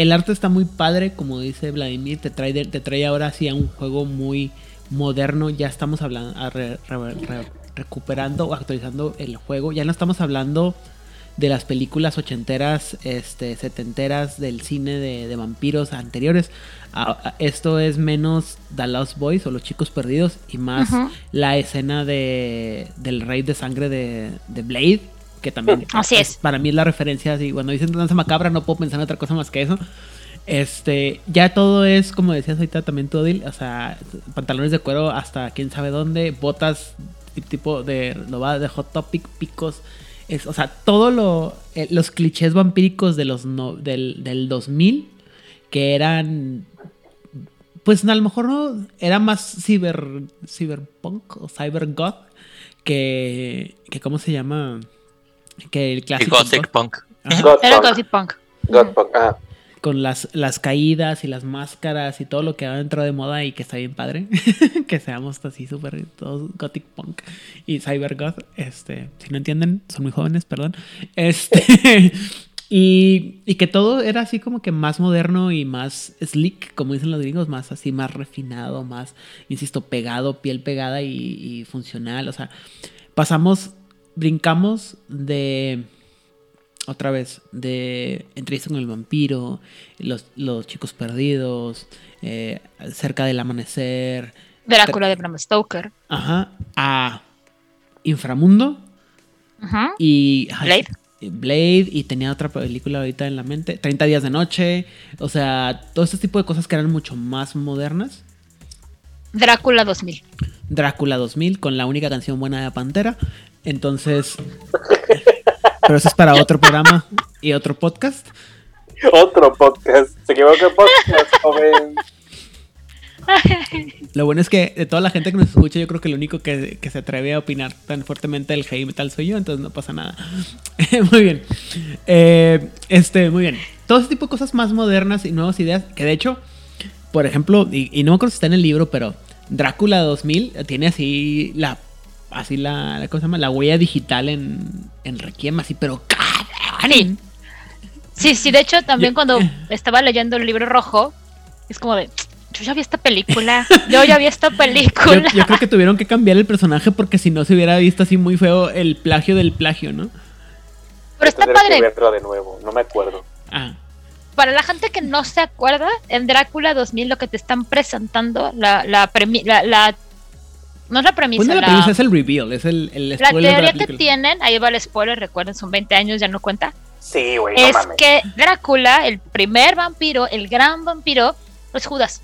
S1: El arte está muy padre, como dice Vladimir. Te trae, te trae ahora así a un juego muy moderno. Ya estamos hablando, recuperando o actualizando el juego. Ya no estamos hablando de las películas ochenteras, este, setenteras del cine de, vampiros anteriores. esto es menos The Lost Boys o Los Chicos Perdidos y más la escena de, del Rey de Sangre de, Blade, que también
S4: Así es.
S1: para mí es la referencia. Así, cuando dicen danza macabra no puedo pensar en otra cosa más que eso. Este, ya todo es, como decías ahorita también tú, o sea, pantalones de cuero hasta quién sabe dónde, botas tipo de, lo va de Hot Topic, picos, o sea, todos lo, eh, los clichés vampíricos de los del, del 2000, que eran, pues a lo mejor no, era más ciber, cyberpunk o cybergoth que, que, ¿cómo se llama? Que el clásico.
S2: Gothic punk.
S4: Era gothic punk.
S3: Gothic punk, ah
S1: con las, las caídas y las máscaras y todo lo que va dentro de moda y que está bien padre. que seamos así súper todos gothic punk y cybergoth. Este, si no entienden, son muy jóvenes, perdón. Este, y, y, que todo era así como que más moderno y más slick, como dicen los gringos, más así, más refinado, más, insisto, pegado, piel pegada y, y funcional. O sea, pasamos, brincamos de otra vez, de Entrevista con el vampiro, Los, los chicos perdidos, eh, Cerca del amanecer.
S4: Drácula de Bram Stoker.
S1: Ajá. A Inframundo.
S4: Ajá.
S1: Y.
S4: Blade.
S1: Blade y tenía otra película ahorita en la mente, 30 días de noche, o sea, todo este tipo de cosas que eran mucho más modernas.
S4: Drácula 2000.
S1: Drácula 2000 con la única canción buena de Pantera. Entonces, pero eso es para otro programa y otro podcast.
S3: Otro podcast. Se equivocó podcast, joven.
S1: Lo bueno es que de toda la gente que nos escucha, yo creo que el único que, se atreve a opinar tan fuertemente del heavy metal soy yo, entonces no pasa nada. muy bien. Eh, este, muy bien. Todo ese tipo de cosas más modernas y nuevas ideas, que de hecho, por ejemplo, y, y no me acuerdo si está en el libro, pero Drácula 2000 tiene así la así la, la cosa la huella digital en, en Requiem, así, pero
S4: Sí. sí, sí, de hecho también cuando estaba leyendo el libro rojo, es como de, yo ya vi esta película, yo ya vi esta película.
S1: Yo, creo que tuvieron que cambiar el personaje porque si no se hubiera visto así muy feo el plagio del plagio, ¿no?
S4: Pero está padre.
S3: de nuevo, no me acuerdo.
S1: Ah.
S4: Para la gente que no se acuerda, en Drácula 2000 lo que te están presentando, la, la, la, la no es la premisa.
S1: la, premisa es el reveal, es el, el
S4: La teoría que tienen, ahí va el spoiler, recuerden, son 20 años, ya no cuenta.
S3: Sí, güey.
S4: es que Drácula, el primer vampiro, el gran vampiro, es Judas.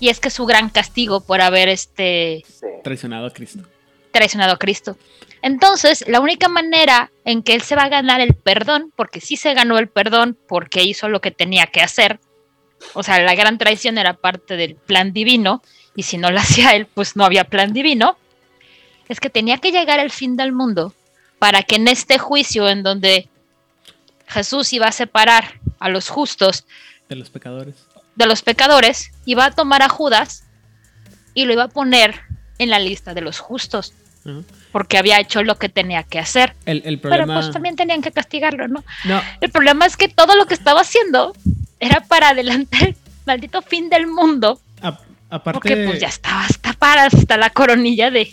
S4: Y es que su gran castigo por haber este
S1: traicionado a Cristo.
S4: Traicionado a Cristo. Entonces, la única manera en que él se va a ganar el perdón, porque sí se ganó el perdón porque hizo lo que tenía que hacer, o sea, la gran traición era parte del plan divino, y si no lo hacía él, pues no había plan divino, es que tenía que llegar al fin del mundo para que en este juicio en donde Jesús iba a separar a los justos
S1: de los pecadores.
S4: de los pecadores, iba a tomar a Judas y lo iba a poner en la lista de los justos, porque había hecho lo que tenía que hacer.
S1: El, el
S4: Pero pues también tenían que castigarlo, ¿no?
S1: No,
S4: El problema es que todo lo que estaba haciendo era para adelantar el maldito fin del mundo,
S1: aparte.
S4: porque pues ya estaba hasta para hasta la coronilla de,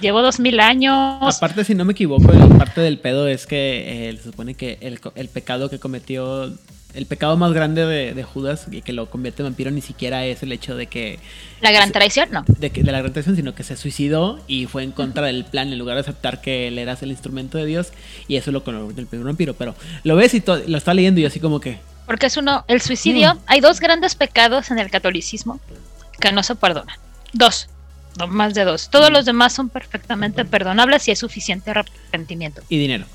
S4: llevo dos mil años.
S1: Aparte, si no me equivoco, la parte del pedo es que eh, se supone que el, el pecado que cometió, el pecado más grande de, de Judas y que lo convierte en vampiro ni siquiera es el hecho de que
S4: La gran traición, no.
S1: de, que- de la gran traición, sino que se suicidó y fue en contra del plan en lugar de aceptar que él era el instrumento de Dios y eso lo convirtió en el primer vampiro. Pero lo ves y lo está leyendo y así como que
S4: Porque es uno, el suicidio, hay dos grandes pecados en el catolicismo que no se perdonan. Dos, no más de dos. Todos los demás son perfectamente perdonables si hay suficiente arrepentimiento.
S1: y dinero.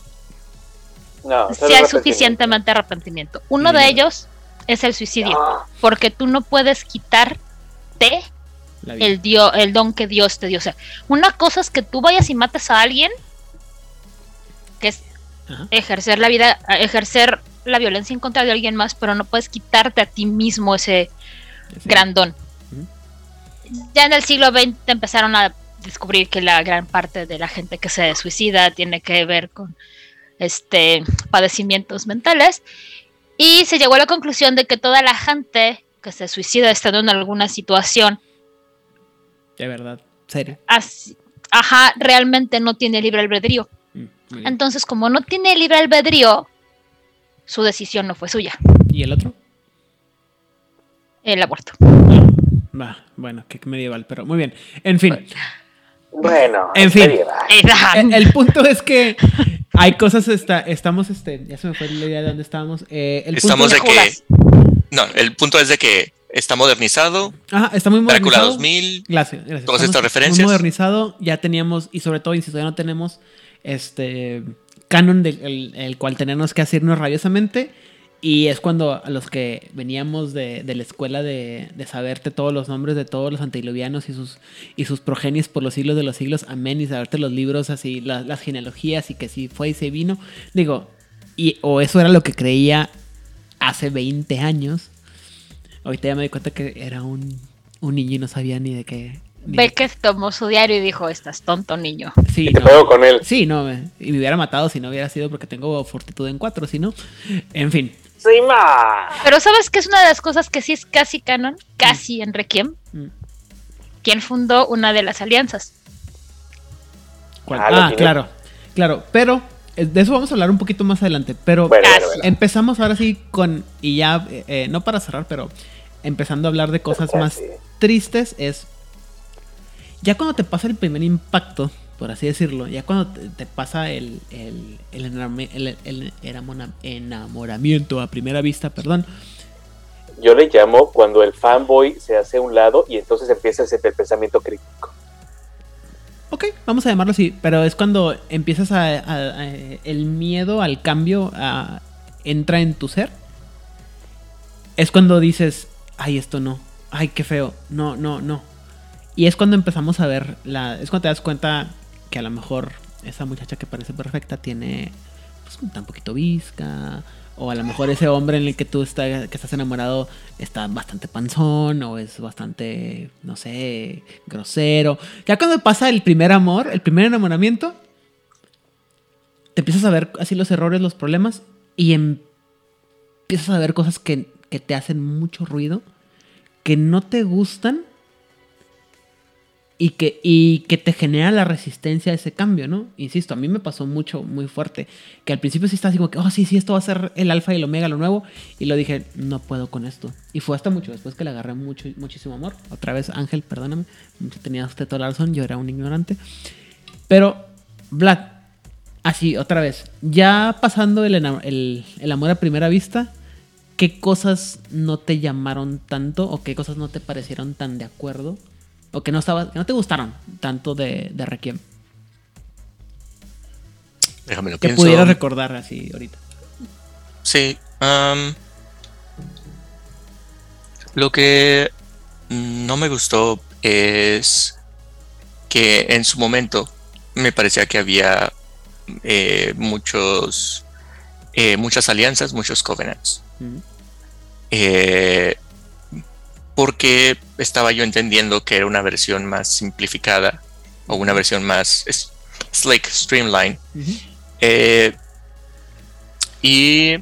S3: No,
S4: Si hay suficientemente arrepentimiento. Uno de ellos es el suicidio,
S3: Ah,
S4: porque tú no puedes quitarte el, dio, el don que Dios te dio. O sea, una cosa es que tú vayas y mates a alguien, que es
S1: Ajá.
S4: ejercer la vida, ejercer la violencia en contra de alguien más, pero no puedes quitarte a ti mismo ese
S1: Sí.
S4: gran don.
S1: Ujú.
S4: Ya en el siglo XX empezaron a descubrir que la gran parte de la gente que se suicida tiene que ver con este padecimientos mentales y se llegó a la conclusión de que toda la gente que se suicida estando en alguna situación
S1: De verdad, serio.
S4: así, ajá, realmente no tiene libre albedrío.
S1: Mm.
S4: Entonces, como no tiene libre albedrío, su decisión no fue suya,
S1: ¿Y el otro?
S4: el aborto.
S1: Va, bueno, que medieval, pero muy bien. En fin,
S3: Bueno,
S1: En fin.
S3: medieval.
S1: el, el punto es que hay cosas, está, estamos, este, ya se me fue la idea de dónde estábamos. Eh, el punto
S2: Estamos
S1: es-
S2: de que. No, el punto es de que está modernizado.
S1: Ajá, está muy
S2: Drácula
S1: modernizado.
S2: 2000.
S1: Gracias, gracias.
S2: Todas estas
S1: Muy
S2: referencias.
S1: modernizado, ya teníamos, y sobre todo, insisto, ya no tenemos este canon del el, el cual tenemos que hacernos rabiosamente. Y es cuando a los que veníamos de, de la escuela de, de saberte todos los nombres de todos los antediluvianos y sus, y sus progenies por los siglos de los siglos, amén, y saberte los libros así, la- las genealogías y que si fue y se vino, digo, y, o eso era lo que creía hace 20 años. Ahorita ya me di cuenta que era un, un niño y no sabía ni de qué. ni de-
S4: Beckett tomó su diario y dijo, estás tonto niño.
S1: Sí,
S3: Y te
S1: no.
S3: pego con él.
S1: Sí, no, me- y me hubiera matado si no hubiera sido porque tengo fortitud en cuatro, si no. En fin.
S4: Pero ¿sabes qué es una de las cosas que sí es casi canon? Casi en Requiem.
S1: Mm.
S4: ¿Quién fundó una de las alianzas?
S1: ¿Cuál?
S3: Ah,
S1: Ah, claro, claro. Pero eh, de eso vamos a hablar un poquito más adelante. Pero
S3: Bueno,
S4: Casi.
S3: bueno, bueno.
S1: empezamos ahora sí con, y ya, eh, eh, no para cerrar, pero empezando a hablar de cosas más tristes es, ya cuando te pasa el primer impacto, por así decirlo, ya cuando te, te pasa el, el, el, el- enamoramiento a primera vista, perdón,
S3: Yo le llamo cuando el fanboy se hace a un lado y entonces empieza ese el pensamiento crítico.
S1: Ok, vamos a llamarlo así, pero es cuando empiezas a, a- a- el miedo al cambio a- entra en tu ser. Es cuando dices, ay, esto no, ay, qué feo, no, no, no. Y es cuando empezamos a ver la, es cuando te das cuenta que a lo mejor esa muchacha que parece perfecta tiene pues tan poquito visca. O a lo mejor ese hombre en el que tú está, que estás enamorado está bastante panzón o es bastante, no sé, grosero. Ya cuando pasa el primer amor, el primer enamoramiento, te empiezas a ver así los errores, los problemas y em- empiezas a ver cosas que, que te hacen mucho ruido, que no te gustan y que, y que te genera la resistencia a ese cambio, ¿no? Insisto, a mí me pasó mucho, muy fuerte, que al principio sí así como que, oh, sí, sí, esto va a ser el alfa y el omega, lo nuevo, y lo dije, no puedo con esto. Y fue hasta mucho después que le agarré mucho, muchísimo amor. Otra vez, Ángel, perdóname, tenía usted toda la razón, yo era un ignorante. Pero, Vlad, así, otra vez, ya pasando el, el, el amor a primera vista, ¿qué cosas no te llamaron tanto o qué cosas no te parecieron tan de acuerdo? O que no, estaba, que no te gustaron tanto de, de Requiem.
S2: Déjame lo
S1: Que
S2: pienso.
S1: pudieras recordar así ahorita.
S2: Sí. lo que no me gustó es que en su momento me parecía que había eh, muchos eh, muchas alianzas, muchos covenants. Eh, porque estaba yo entendiendo que era una versión más simplificada o una versión más slick, streamline. Eh, y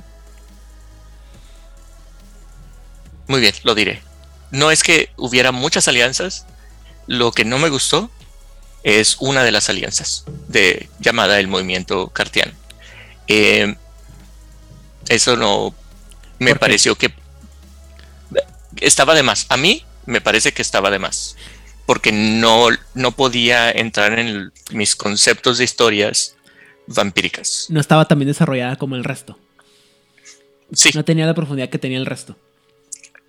S2: muy bien, lo diré. No es que hubiera muchas alianzas, lo que no me gustó es una de las alianzas de llamada el movimiento cartiano. Eh, eso no me pareció que estaba de más. A mí me parece que estaba de más. Porque no, no podía entrar en mis conceptos de historias vampíricas.
S1: No estaba tan bien desarrollada como el resto.
S2: Sí.
S1: No tenía la profundidad que tenía el resto.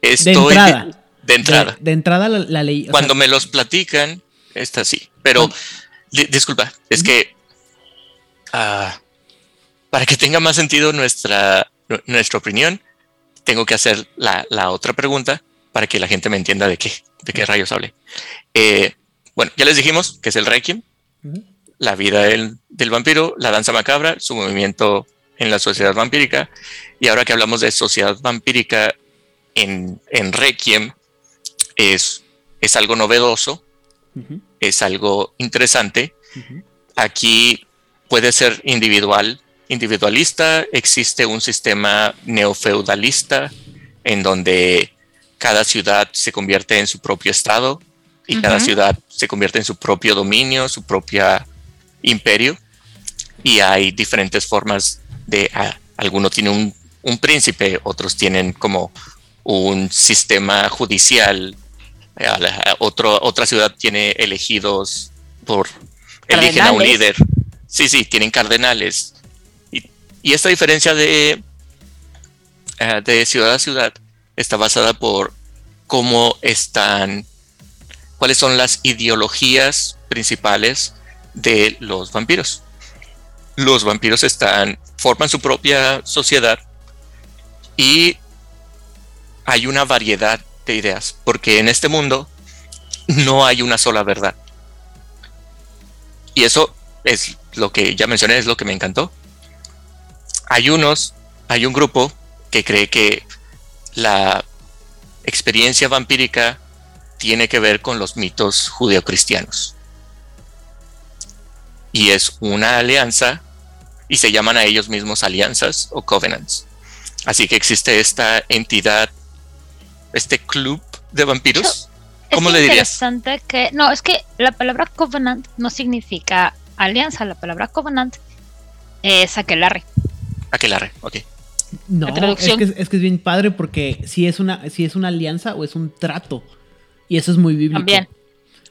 S2: Estoy de entrada. De, entrada.
S1: De, entrada la, ley.
S2: Cuando me los platican, está así. Pero, disculpa, es que ah, para que tenga más sentido nuestra, nuestra opinión, tengo que hacer la, otra pregunta para que la gente me entienda de qué, de qué rayos hable. Eh, bueno, ya les dijimos que es el Requiem, la vida del, vampiro, la danza macabra, su movimiento en la sociedad vampírica. Y ahora que hablamos de sociedad vampírica en, en Requiem, es, es algo novedoso, es algo interesante. Aquí puede ser individual, individualista, existe un sistema neofeudalista en donde cada ciudad se convierte en su propio estado y cada ciudad se convierte en su propio dominio, su propio imperio. Y hay diferentes formas de, ah, algunos tienen un, príncipe, otros tienen como un sistema judicial, otro, otra ciudad tiene elegidos por, eligen a un líder. Sí, sí, tienen cardenales. Y esta diferencia de, eh, de ciudad a ciudad está basada por cómo están, cuáles son las ideologías principales de los vampiros. Los vampiros están, forman su propia sociedad y hay una variedad de ideas, porque en este mundo no hay una sola verdad. Y eso es lo que ya mencioné, es lo que me encantó hay unos, hay un grupo que cree que la experiencia vampírica tiene que ver con los mitos judeocristianos. Y es una alianza, y se llaman a ellos mismos alianzas o covenants. Así que existe esta entidad, este club de vampiros. ¿Cómo le dirías?
S4: interesante que. No, es que la palabra covenant no significa alianza. La palabra covenant es aquelarre.
S2: Aquelarre, ok.
S1: No, es que, es que, es bien padre porque si es una, si es una alianza o es un trato. Y eso es muy bíblico.
S4: También.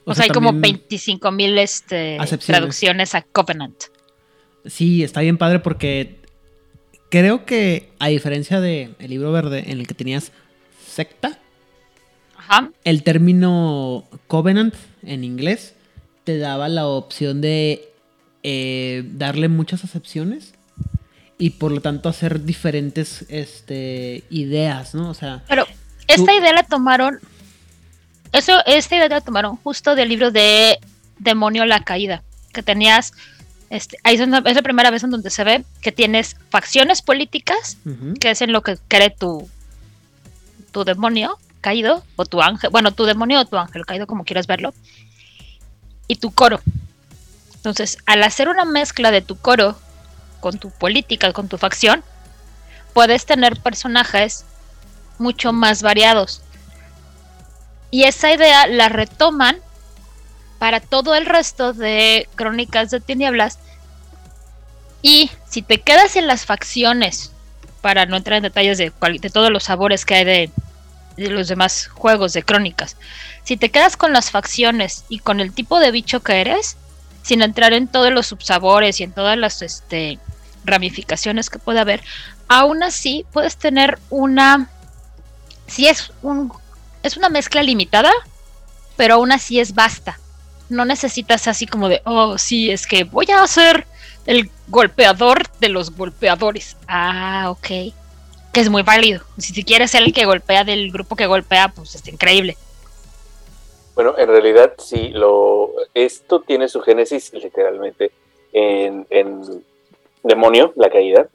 S4: O, sea, hay como 25 mil este, traducciones a Covenant.
S1: Sí, está bien padre porque creo que a diferencia del el libro verde en el que tenías secta, el término Covenant en inglés te daba la opción de eh, darle muchas acepciones y por lo tanto hacer diferentes este, ideas, ¿no? O sea.
S4: Pero esta idea la tomaron. Eso, esta idea la tomaron justo del libro de Demonio la Caída. Que tenías. Este, ahí es, la primera vez en donde se ve que tienes facciones políticas, que es en lo que cree tu, tu demonio caído, o tu ángel, bueno, tu demonio o tu ángel caído, como quieras verlo, y tu coro. Entonces, al hacer una mezcla de tu coro con tu política, con tu facción, puedes tener personajes mucho más variados. Y esa idea la retoman para todo el resto de Crónicas de Tinieblas. Y si te quedas en las facciones, para no entrar en detalles de, de todos los sabores que hay de, de los demás juegos de Crónicas, si te quedas con las facciones y con el tipo de bicho que eres, sin entrar en todos los subsabores y en todas las este, ramificaciones que puede haber, aún así puedes tener una, si es un, es una mezcla limitada, pero aún así es basta. No necesitas así como de, oh, sí, es que voy a ser el golpeador de los golpeadores. Ah, ok. Que es muy válido. Si quieres ser el que golpea del grupo que golpea, pues está increíble.
S3: Bueno, en realidad sí, lo, esto tiene su génesis literalmente en, en demonio, la caída,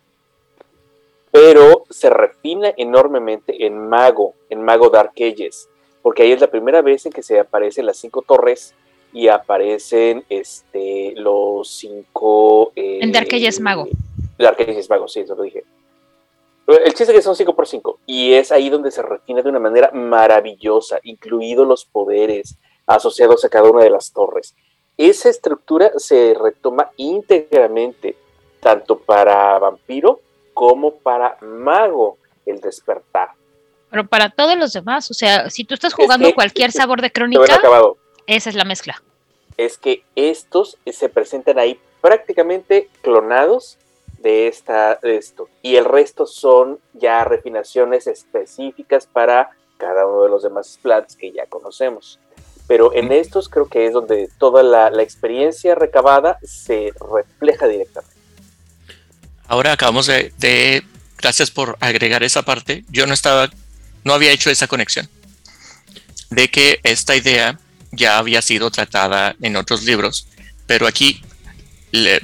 S3: pero se refina enormemente en Mago, en Mago Dark Ages, porque ahí es la primera vez en que se aparecen las cinco torres y aparecen este, los cinco...
S4: Eh, en Dark Ages Mago.
S3: Dark Ages Mago, sí, eso lo dije. El chiste es que son 5 por 5 y es ahí donde se refina de una manera maravillosa, incluidos los poderes asociados a cada una de las torres. Esa estructura se retoma íntegramente, tanto para vampiro como para mago, el despertar.
S4: Pero para todos los demás, o sea, si tú estás jugando cualquier sabor de crónica, esa es la mezcla.
S3: Es que estos se presentan ahí prácticamente clonados de, esta, esto. Y el resto son ya refinaciones específicas para cada uno de los demás splats que ya conocemos. Pero en estos creo que es donde toda la, experiencia recabada se refleja directamente.
S2: Ahora acabamos de, de, gracias por agregar esa parte. Yo no estaba, no había hecho esa conexión de que esta idea ya había sido tratada en otros libros, pero aquí le,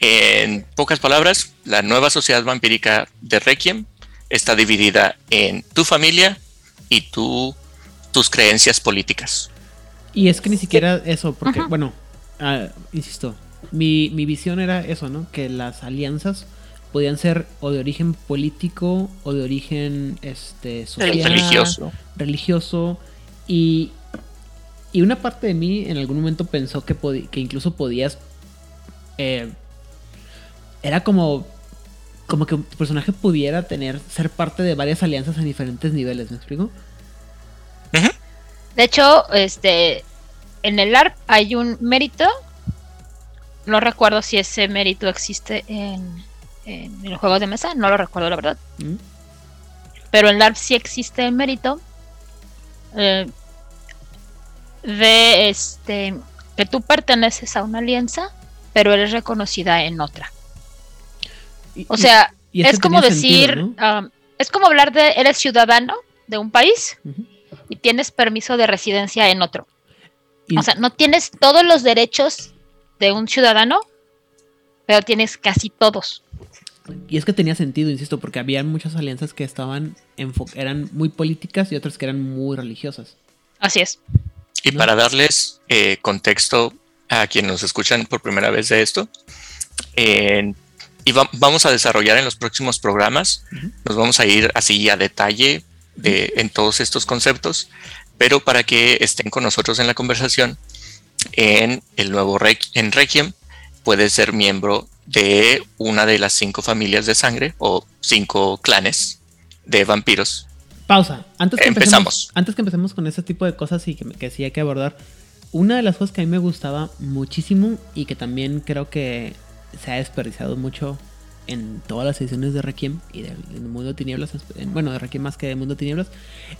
S2: en pocas palabras, la nueva sociedad vampírica de Requiem está dividida en tu familia y tu, tus creencias políticas.
S1: Y es que ni siquiera eso, porque, bueno, ah, insisto, mi, visión era eso, ¿no? Que las alianzas podían ser o de origen político o de origen este, social,
S2: religioso.
S1: religioso y, y una parte de mí en algún momento pensó que, que incluso podías eh, era como como que un personaje pudiera tener ser parte de varias alianzas en diferentes niveles, ¿me explico?
S4: De hecho, este en el ARP hay un mérito. No recuerdo si ese mérito existe en, en el juego de mesa, no lo recuerdo la verdad. Mm. Pero en el ARP sí existe el mérito eh, de este que tú perteneces a una alianza, pero eres reconocida en otra o sea, es como decir, um, es como hablar de eres ciudadano de un país y tienes permiso de residencia en otro. o sea, no tienes todos los derechos de un ciudadano, pero tienes casi todos.
S1: Y es que tenía sentido, insisto, porque había muchas alianzas que estaban eran muy políticas y otras que eran muy religiosas.
S4: Así es.
S2: Y para darles eh, contexto a quienes nos escuchan por primera vez de esto, y vamos a desarrollar en los próximos programas. Nos vamos a ir así a detalle de, en todos estos conceptos, pero para que estén con nosotros en la conversación, en el nuevo en Requiem puede ser miembro de una de las cinco familias de sangre o cinco clanes de vampiros.
S1: Pausa. Antes que empezamos. Antes que empecemos con ese tipo de cosas y que, que sí hay que abordar, una de las cosas que a mí me gustaba muchísimo y que también creo que se ha desperdiciado mucho en todas las ediciones de Requiem y del, Mundo de Tinieblas, bueno, de Requiem más que de Mundo de Tinieblas,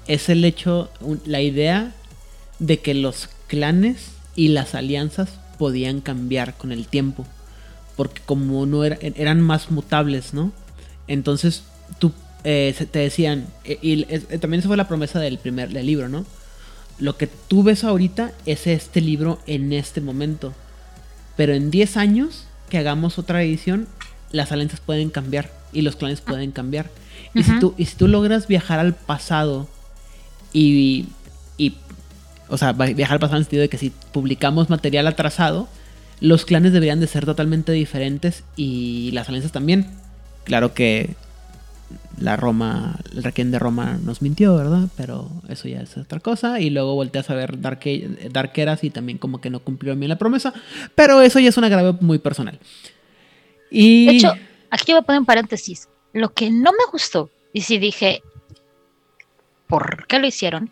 S1: es el hecho, la idea de que los clanes y las alianzas podían cambiar con el tiempo, porque como no eran más mutables, ¿no? Entonces tú eh, te decían, eh, y eh, también esa fue la promesa del primer del libro, ¿no? Lo que tú ves ahorita es este libro en este momento, pero en 10 años que hagamos otra edición, las alianzas pueden cambiar y los clanes pueden cambiar. Y, si tú, y si tú logras viajar al pasado y, y, o sea, viajar al pasado en el sentido de que si publicamos material atrasado, los clanes deberían de ser totalmente diferentes y las alianzas también. Claro que la Roma, el Requiem de Roma nos mintió, ¿verdad? Pero eso ya es otra cosa. Y luego volteas a ver Dark, Darkeras y también como que no cumplió bien la promesa. Pero eso ya es una grave muy personal. Y...
S4: De hecho, aquí voy a poner un paréntesis. Lo que no me gustó, y si dije, ¿por qué lo hicieron?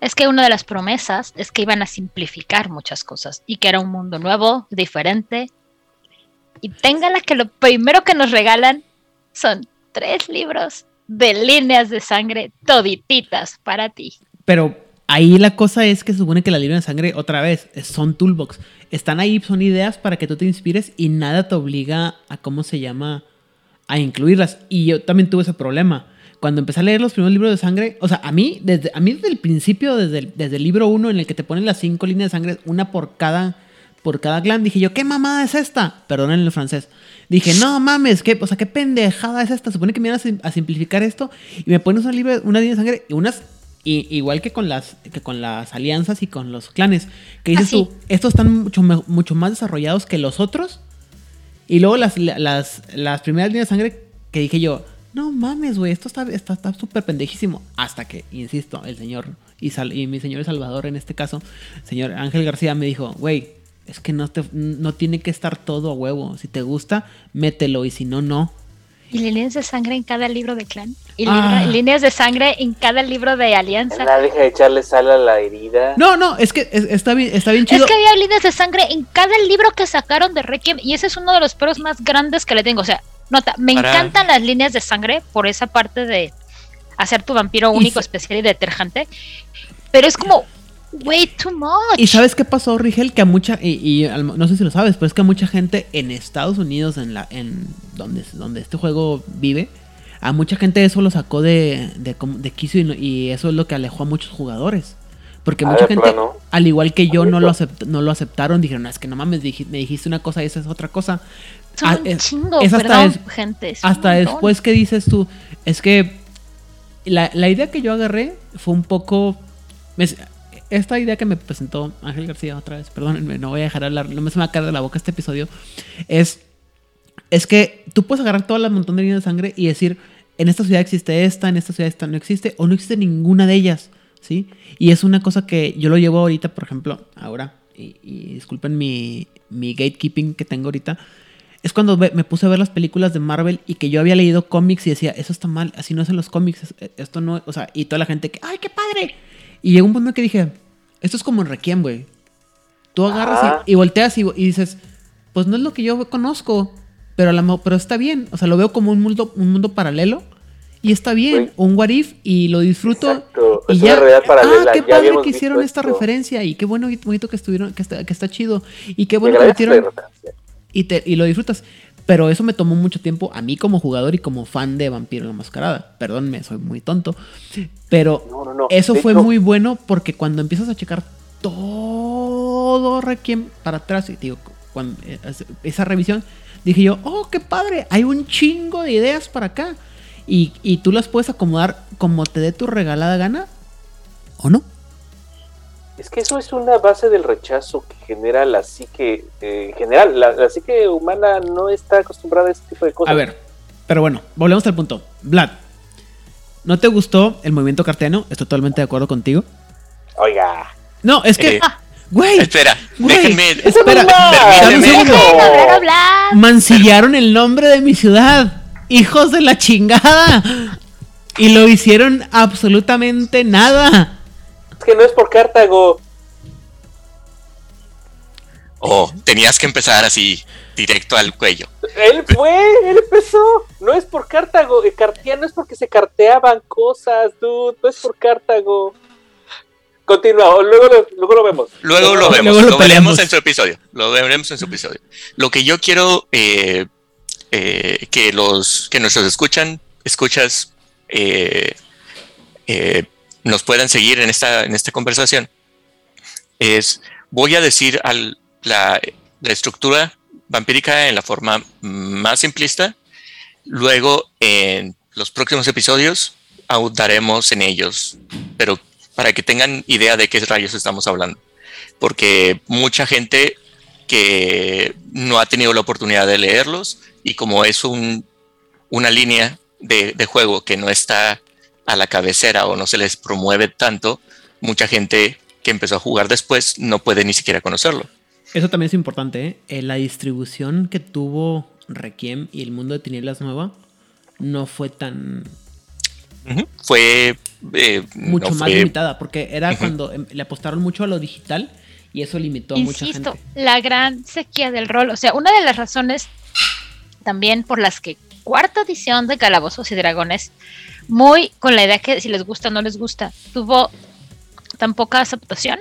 S4: Es que una de las promesas es que iban a simplificar muchas cosas y que era un mundo nuevo, diferente. Y téngala que lo primero que nos regalan son tres libros de líneas de sangre todititas para ti.
S1: Pero ahí la cosa es que se supone que las líneas de sangre, otra vez, son toolbox. Están ahí, son ideas para que tú te inspires y nada te obliga a, ¿cómo se llama?, a incluirlas. Y yo también tuve ese problema. Cuando empecé a leer los primeros libros de sangre, o sea, a mí, desde, a mí desde el principio, desde el, desde el libro 1 en el que te ponen las cinco líneas de sangre, una por cada, por cada clan, dije yo, ¿qué mamada es esta? Perdonen el francés. Dije, no mames, ¿qué, o sea, qué pendejada es esta. Supone que me iban a, simplificar esto y me pones una, una línea de sangre y unas Y, igual que con las que con las alianzas y con los clanes, que dices
S4: Ah,
S1: tú, estos están mucho, mucho más desarrollados que los otros. Y luego las, las, las primeras líneas de sangre que dije yo, no mames, güey, esto está está está súper pendejísimo. Hasta que, insisto, el señor y, sal- y mi señor Salvador en este caso, señor Ángel García me dijo, güey, es que no, te, no tiene que estar todo a huevo. Si te gusta, mételo y si no, no.
S4: Y líneas de sangre en cada libro de clan. Y
S1: Ah.
S4: líneas de sangre en cada libro de alianza.
S3: Nada, deja de echarle sal a la herida.
S1: No, no, es que es- está bien, está bien
S4: Es
S1: chido.
S4: que había líneas de sangre en cada libro que sacaron de Requiem y ese es uno de los peros más grandes que le tengo. O sea, nota, me
S2: Para-
S4: encantan las líneas de sangre por esa parte de hacer tu vampiro único, especial y detergente. Pero es como, way too much.
S1: ¿Y sabes qué pasó, Rigel? Que a mucha, y, no sé si lo sabes, pero es que a mucha gente en Estados Unidos, en la, en donde, donde este juego vive, a mucha gente eso lo sacó de, de, de quicio y, no- y eso es lo que alejó a muchos jugadores. Porque mucha gente,
S3: plano.
S1: al igual que yo, no lo, acept- no lo aceptaron. Dijeron, "No, es que no mames, dij- me dijiste una cosa y esa es otra cosa.
S4: Son
S1: Ah,
S4: un chingo,
S1: es hasta
S4: perdón, gente. es
S1: hasta después que dices tú, es que la, la idea que yo agarré fue un poco... esta idea que me presentó Ángel García otra vez, perdónenme, no voy a dejar hablar, no me se me va a caer de la boca este episodio, es, es que tú puedes agarrar toda la montón de líneas de sangre y decir, en esta ciudad existe esta, en esta ciudad esta no existe, o no existe ninguna de ellas, ¿sí? Y es una cosa que yo lo llevo ahorita, por ejemplo, ahora, y, y disculpen mi, mi gatekeeping que tengo ahorita, es cuando me puse a ver las películas de Marvel y que yo había leído cómics y decía, eso está mal, así no es en los cómics, es- esto no, o sea, y toda la gente que, ¡ay, qué padre! Y llegó un punto en que dije, esto es como en Requiem, güey. Tú agarras y, y volteas y, y dices, pues no es lo que yo conozco, pero, la pero está bien, o sea, lo veo como un mundo, un mundo paralelo y está bien, un what if y lo disfruto.
S3: Exacto,
S1: Y
S3: es
S1: ya,
S3: una realidad paralela,
S1: ah, qué padre que hicieron esta
S3: esto.
S1: referencia y qué bueno y bonito que estuvieron, que está, que está chido y qué bueno que metieron. Y, te, y lo disfrutas. Pero eso me tomó mucho tiempo a mí como jugador y como fan de Vampiro la Mascarada. Perdónme, soy muy tonto. Pero
S3: No, no, no.
S1: eso
S3: De
S1: fue
S3: hecho,
S1: muy bueno porque cuando empiezas a checar todo Requiem para atrás, y digo, cuando, eh, esa revisión, dije yo, oh, qué padre, hay un chingo de ideas para acá. Y, y tú las puedes acomodar como te dé tu regalada gana, ¿o no?
S3: Es que eso es una base del rechazo que genera la psique, eh, en general, la, la psique humana no está acostumbrada a este tipo de cosas.
S1: A ver, pero bueno, volvemos al punto. Vlad, ¿no te gustó el movimiento carteano? Estoy totalmente de acuerdo contigo.
S3: Oiga,
S1: No, es que,
S2: Eh,
S1: güey,
S2: Espera,
S1: Güey,
S2: déjenme.
S1: espera,
S2: permíteme-
S1: mancillaron el nombre de mi ciudad. Hijos de la chingada. Y lo hicieron absolutamente nada.
S3: Es que no es por Cartago.
S2: Oh, tenías que empezar así, directo al cuello.
S3: Él fue, él empezó. No es por Cartago. El cartiano es porque se carteaban cosas, dude. No es por Cartago. Continúa, luego lo, luego lo vemos.
S2: Luego lo vemos,
S1: Luego
S2: lo,
S1: lo
S2: veremos en su episodio. Lo veremos en su episodio. Lo que yo quiero eh, eh, que los que nuestros escuchan, escuchas, eh, eh, nos puedan seguir en esta, en esta conversación es voy a decir la, estructura vampírica en la forma más simplista. Luego en los próximos episodios ahondaremos en ellos, pero para que tengan idea de qué rayos estamos hablando. Porque mucha gente que no ha tenido la oportunidad de leerlos y como es un, una línea de juego que no está a la cabecera o no se les promueve tanto, mucha gente que empezó a jugar después no puede ni siquiera conocerlo.
S1: Eso también es importante, ¿eh? Eh, La distribución que tuvo Requiem y el mundo de Tinieblas Nueva no fue tan.
S2: Fue eh,
S1: mucho
S2: no
S1: más
S2: fue-
S1: limitada, porque era cuando em, le apostaron mucho a lo digital y eso limitó a mucha
S4: Insisto,
S1: gente.
S4: la gran sequía del rol. O sea, una de las razones también por las que cuarta edición de Calabozos y Dragones, muy con la idea que si les gusta o no les gusta, tuvo tan poca aceptación,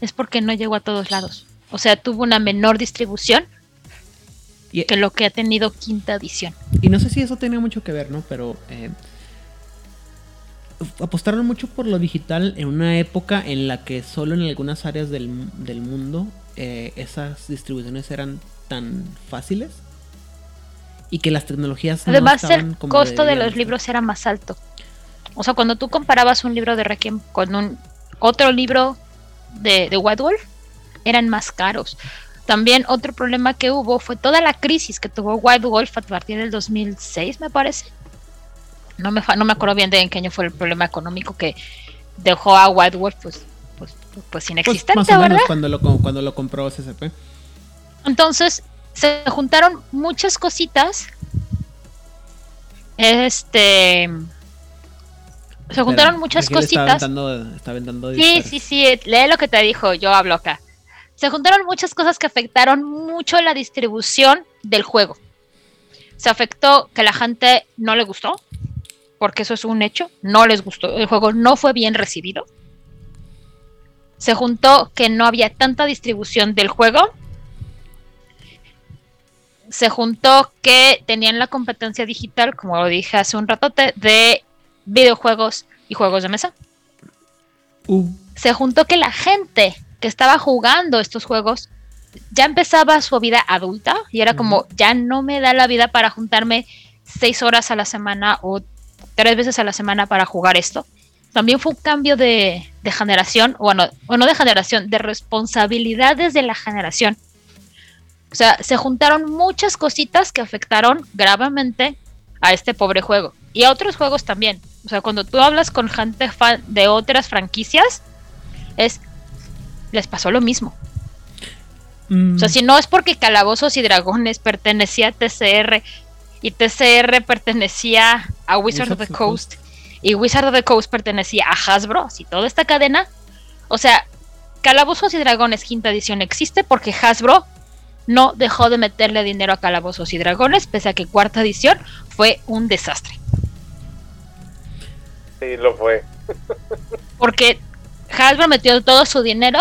S4: es porque no llegó a todos lados. O sea, tuvo una menor distribución
S1: Y,
S4: que lo que ha tenido quinta edición.
S1: y no sé si eso tiene mucho que ver, ¿no? Pero eh, apostaron mucho por lo digital en una época en la que solo en algunas áreas del, del mundo eh, esas distribuciones eran tan fáciles y que las tecnologías no
S4: Además, el costo de los libros era más alto. O sea, cuando tú comparabas un libro de Requiem con un otro libro de, de White Wolf, eran más caros. También otro problema que hubo fue toda la crisis que tuvo White Wolf a partir del 2006, me parece. No me, no me acuerdo bien de en qué año fue el problema económico que dejó a White Wolf pues, pues, pues, pues inexistente,
S1: Pues, más o menos
S4: ¿verdad?
S1: cuando lo, cuando lo compró CCP.
S4: Entonces se juntaron muchas cositas. Este. Se juntaron
S1: Espera,
S4: muchas
S1: Está
S4: cositas.
S1: aventando, está aventando
S4: Sí, sí, sí, lee lo que te dijo, yo hablo acá. Se juntaron muchas cosas que afectaron mucho la distribución del juego. Se afectó que la gente no le gustó, porque eso es un hecho, no les gustó, el juego no fue bien recibido. Se juntó que no había tanta distribución del juego. Se juntó que tenían la competencia digital, como lo dije hace un ratote, de videojuegos y juegos de mesa
S1: Uh,
S4: se juntó que la gente que estaba jugando estos juegos ya empezaba su vida adulta y era como, ya no me da la vida para juntarme seis horas a la semana o tres veces a la semana para jugar esto. También fue un cambio de, de generación, bueno, o no de generación, de responsabilidades de la generación. O sea, se juntaron muchas cositas que afectaron gravemente a este pobre juego. Y a otros juegos también. O sea, cuando tú hablas con gente fan de otras franquicias, es les pasó lo mismo.
S1: mm,
S4: O sea, si no es porque Calabozos y Dragones pertenecía a TCR y TCR pertenecía a Wizard of the
S1: of
S4: Coast y Wizard of the Coast pertenecía a Hasbro, si toda esta cadena, o sea, Calabozos y Dragones quinta edición existe porque Hasbro no dejó de meterle dinero a Calabozos y Dragones, pese a que cuarta edición fue un desastre.
S3: Sí, lo fue.
S4: Porque Hasbro metió todo su dinero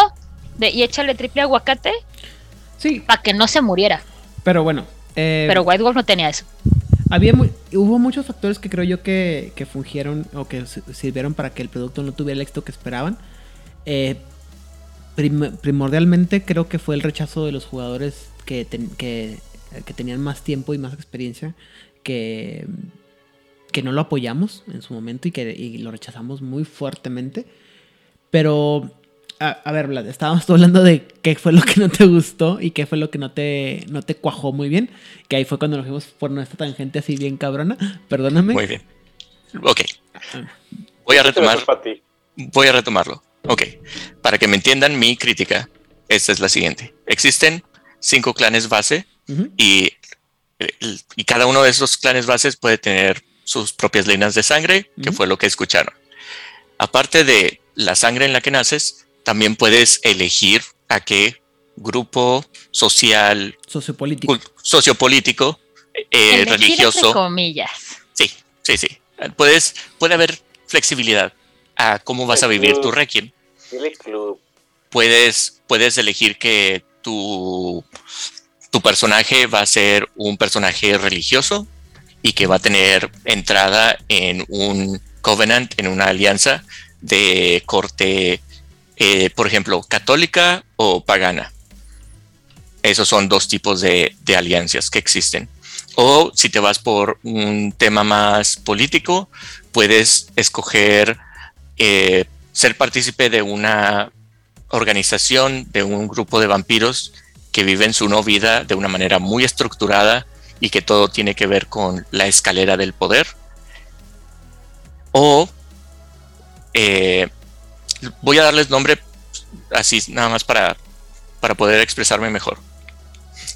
S4: de, y échale triple aguacate
S1: sí,
S4: para que no se muriera.
S1: pero bueno. eh,
S4: Pero White Wolf no tenía eso.
S1: había mu- hubo muchos factores que creo yo que, que fungieron o que si- sirvieron para que el producto no tuviera el éxito que esperaban. Eh, prim- primordialmente creo que fue el rechazo de los jugadores que, ten- que, que tenían más tiempo y más experiencia que, que no lo apoyamos en su momento y que y lo rechazamos muy fuertemente. Pero, a, a ver, Vlad, estábamos hablando de qué fue lo que no te gustó y qué fue lo que no te, no te cuajó muy bien. Que ahí fue cuando nos fuimos por nuestra tangente así bien cabrona. Perdóname.
S2: Muy bien. Ok. Voy a retomar. Voy a retomarlo. Ok. Para que me entiendan mi crítica, esta es la siguiente. Existen cinco clanes base y, el- y cada uno de esos clanes bases puede tener sus propias líneas de sangre, que fue lo que escucharon. Aparte de la sangre en la que naces, también puedes elegir a qué grupo social,
S1: Sociopolítico.
S2: sociopolítico, eh, religioso.
S4: comillas.
S2: Sí, sí, sí. Puedes, puede haber flexibilidad a cómo vas a vivir tu requiem.
S3: Club.
S2: Puedes, puedes elegir que tu, tu personaje va a ser un personaje religioso y que va a tener entrada en un covenant, en una alianza de corte, eh, por ejemplo, católica o pagana. Esos son dos tipos de, alianzas que existen. O si te vas por un tema más político, puedes escoger eh, ser partícipe de una organización, de un grupo de vampiros que viven su no vida de una manera muy estructurada y que todo tiene que ver con la escalera del poder. O eh, voy a darles nombre así nada más para, para poder expresarme mejor.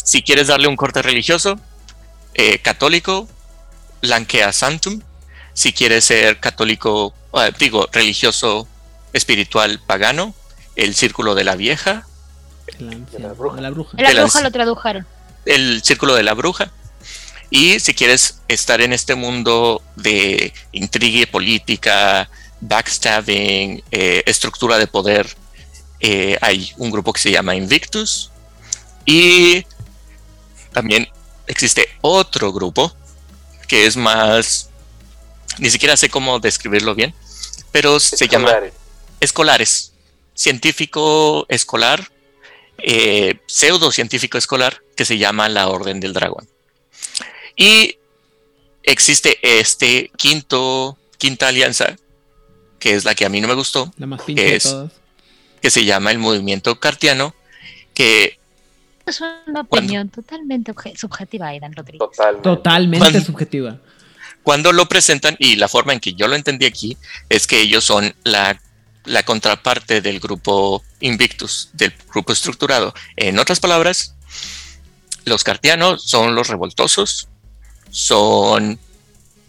S2: Si quieres darle un corte religioso, eh, católico, Lankea Santum. Si quieres ser católico, ah, digo, religioso, espiritual, pagano, el Círculo de la Vieja,
S1: El anciano,
S3: De la bruja.
S1: de la bruja.
S4: La
S2: De
S4: bruja lo tradujeron.
S2: el Círculo de la Bruja. Y si quieres estar en este mundo de intriga política, backstabbing, eh, estructura de poder, eh, hay un grupo que se llama Invictus. Y también existe otro grupo que es más, ni siquiera sé cómo describirlo bien, pero se llama
S3: Escolares.
S2: Científico escolar, eh, pseudo científico escolar, que se llama la Orden del Dragón. Y existe este quinto quinta alianza, que es la que a mí no me gustó,
S1: La más pinche
S2: Es- que se llama el movimiento cartiano, que
S4: Es una opinión totalmente subjetiva, Aidan Rodríguez.
S3: Totalmente.
S1: Subjetiva.
S2: cuando lo presentan, y la forma en que yo lo entendí aquí, es que ellos son la, la contraparte del grupo Invictus, del grupo estructurado. En otras palabras, los cartianos son los revoltosos, son,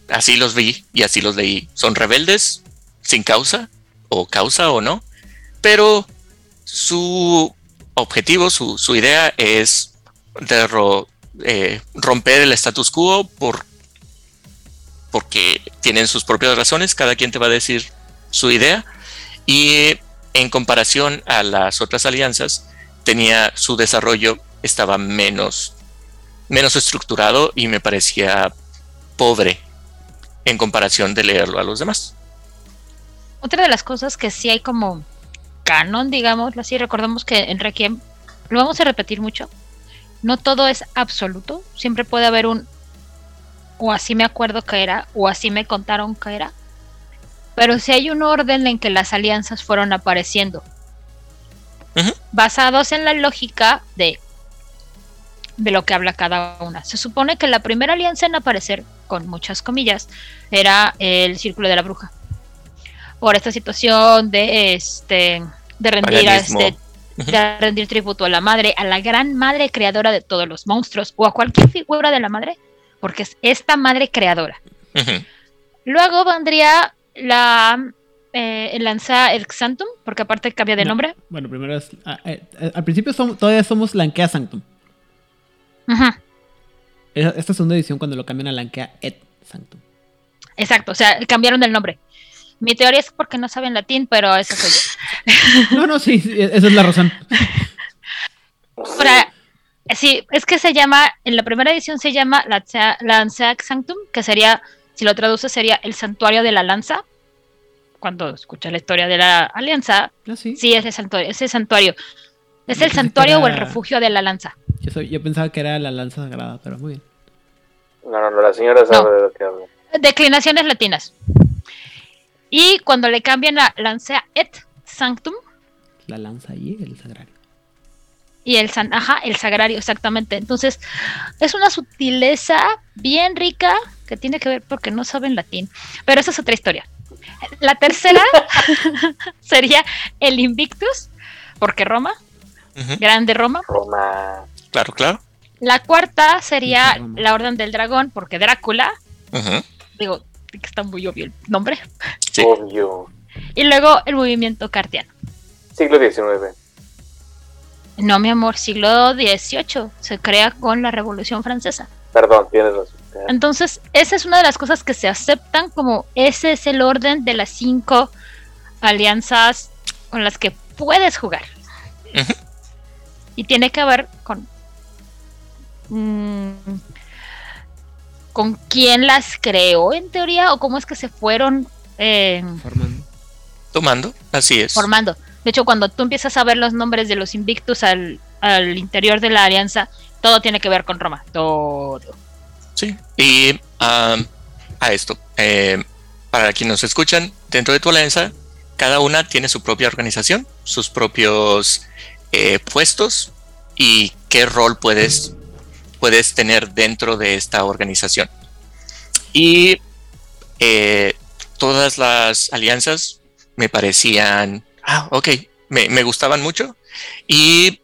S2: así los vi y así los leí, son rebeldes sin causa, o causa o no, pero su objetivo, su, idea es eh, romper el status quo por porque tienen sus propias razones, cada quien te va a decir su idea y en comparación a las otras alianzas tenía su desarrollo estaba menos menos estructurado y me parecía pobre en comparación de leerlo a los demás.
S4: Otra de las cosas que sí hay como canon, digamos, así recordemos que en Requiem lo vamos a repetir mucho. No todo es absoluto, siempre puede haber un o así me acuerdo que era o así me contaron que era. Pero sí hay un orden en que las alianzas fueron apareciendo. Basados en la lógica de de lo que habla cada una. Se supone que la primera alianza en aparecer, con muchas comillas, era el Círculo de la Bruja. Por esta situación de este de rendir a este de rendir tributo a la madre, a la gran madre creadora de todos los monstruos o a cualquier figura de la madre, porque es esta madre creadora. Luego vendría la eh, el lanza el Xantum, porque aparte cambia de
S1: No.
S4: nombre.
S1: Bueno, primero es. ah, eh, eh, al principio todavía somos Lankea Sanctum.
S4: Ajá.
S1: Esta segunda edición cuando lo cambian a Lankea Et Sanctum.
S4: Exacto, o sea, cambiaron el nombre. Mi teoría es porque no saben latín, pero eso soy yo.
S1: No, no, sí, sí, esa es la razón.
S4: Ahora, sí, es que se llama, en la primera edición se llama Lanceac Sanctum, que sería, si lo traduce, sería el santuario de la lanza. Cuando escucha la historia de la alianza,
S1: Ah, sí.
S4: sí, ese santuario. Ese santuario. Es el santuario o el refugio de la lanza.
S1: Yo, soy- yo pensaba que era la lanza sagrada, pero muy bien.
S3: No, no, no, la señora sabe de lo que habla.
S4: Declinaciones latinas. Y cuando le cambian a Lancea et Sanctum,
S1: La lanza y el sagrario.
S4: y el san, ajá, el sagrario, exactamente. Entonces, es una sutileza bien rica que tiene que ver porque no saben latín. Pero esa es otra historia. La tercera sería el Invictus, porque Roma, grande Roma.
S3: Roma.
S2: Claro, claro.
S4: La cuarta sería
S1: Roma.
S4: la Orden del Dragón, porque Drácula, digo, que está muy obvio el nombre.
S2: Sí.
S3: Obvio.
S4: Y luego el movimiento cartiano.
S3: Siglo XIX.
S4: No, mi amor, siglo XVIII. Se crea con la Revolución Francesa.
S3: Perdón, tienes razón.
S4: Entonces, esa es una de las cosas que se aceptan como ese es el orden de las cinco alianzas con las que puedes jugar. Y tiene que ver con. mm, con quién las creó en teoría o cómo es que se fueron eh,
S1: Formando.
S2: Tomando, así es.
S4: formando. De hecho, cuando tú empiezas a ver los nombres de los invictus al, al interior de la alianza, todo tiene que ver con Roma. Todo.
S2: Sí. Y a esto, eh, para quienes nos escuchan, dentro de tu alianza, cada una tiene su propia organización, sus propios eh, puestos y qué rol puedes, puedes tener dentro de esta organización. Y eh, todas las alianzas me parecían, ah, ok, me, me gustaban mucho y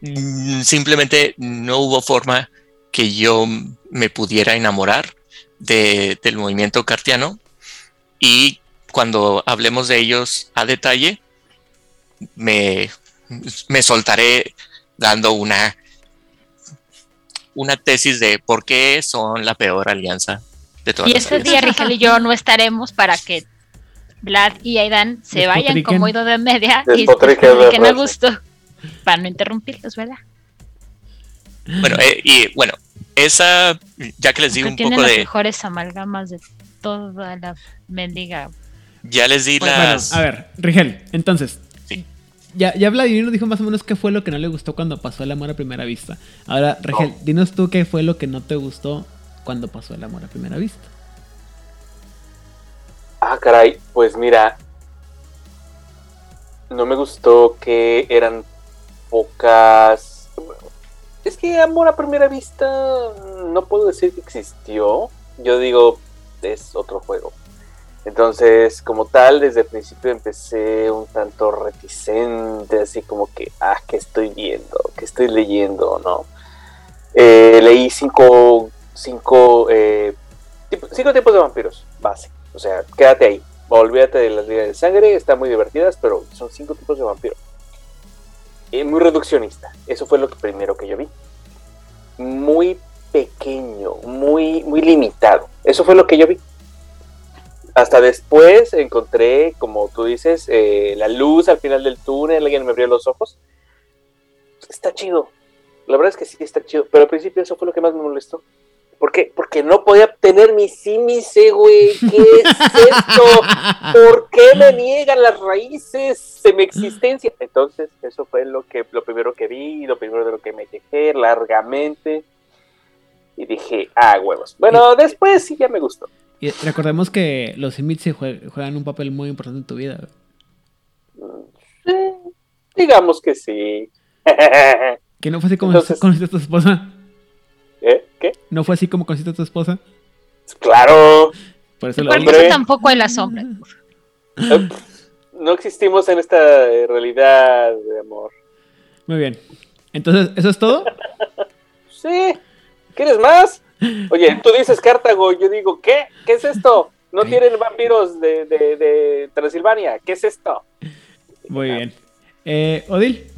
S2: mm, simplemente no hubo forma que yo me pudiera enamorar de- del movimiento cartiano y cuando hablemos de ellos a detalle me, me soltaré dando una una tesis de por qué son la peor alianza de todas
S4: Y
S2: las
S4: ese
S2: alianzas.
S4: día Rigel y yo no estaremos para que Vlad y Aidan se vayan como ido de media y
S3: despotriquen
S4: a
S3: raza.
S4: gusto. Para no interrumpirlos, ¿verdad?
S2: Bueno, eh, y bueno, esa, ya que les di un poco
S4: las
S2: de,
S4: mejores amalgamas de toda la mendiga.
S2: ya les di
S1: Bueno,
S2: las,
S1: a ver, Rigel, entonces.
S2: Sí.
S1: Ya, ya Vladimir nos dijo más o menos qué fue lo que no le gustó cuando pasó el amor a primera vista. Ahora, Rigel,
S3: Oh.
S1: dinos tú qué fue lo que no te gustó cuando pasó el amor a primera vista.
S3: Ah, caray, pues mira, no me gustó que eran pocas... Es que amor a primera vista no puedo decir que existió. Yo digo, es otro juego. Entonces, como tal, desde el principio empecé un tanto reticente, así como que, ah, ¿qué estoy viendo? ¿Qué estoy leyendo? ¿No? Eh, leí cinco, cinco, eh, cinco tipos de vampiros, base. O sea, quédate ahí. Olvídate de las líneas de sangre, están muy divertidas, pero son cinco tipos de vampiros. Eh, muy reduccionista. Eso fue lo que primero que yo vi. Muy pequeño, muy, muy limitado. Eso fue lo que yo vi hasta después encontré, como tú dices, eh, la luz al final del túnel, alguien me abrió los ojos. Está chido. La verdad es que sí está chido, pero al principio eso fue lo que más me molestó. ¿Por qué? Porque no podía obtener mi símice, güey. ¿Qué es esto? ¿Por qué me niegan las raíces de mi existencia? Entonces, eso fue lo que lo primero que vi, lo primero de lo que me quejé largamente. Y dije, ah, huevos. Bueno, después sí ya me gustó.
S1: Y recordemos que los Sims juegan un papel muy importante en tu vida.
S3: digamos que sí.
S1: ¿Que no fue así como conociste a tu esposa? ¿No fue así como conociste a tu esposa?
S3: Claro.
S4: Por eso, Por eso tampoco en la sombra.
S3: No existimos en esta eh, realidad de amor.
S1: Muy bien. Entonces, ¿eso es todo?
S3: sí. ¿Quieres más? Oye, tú dices Cartago, yo digo, ¿qué? ¿Qué es esto? No tienen vampiros de, de, Transilvania. ¿Qué es esto?
S1: Muy bien. Eh, Odil.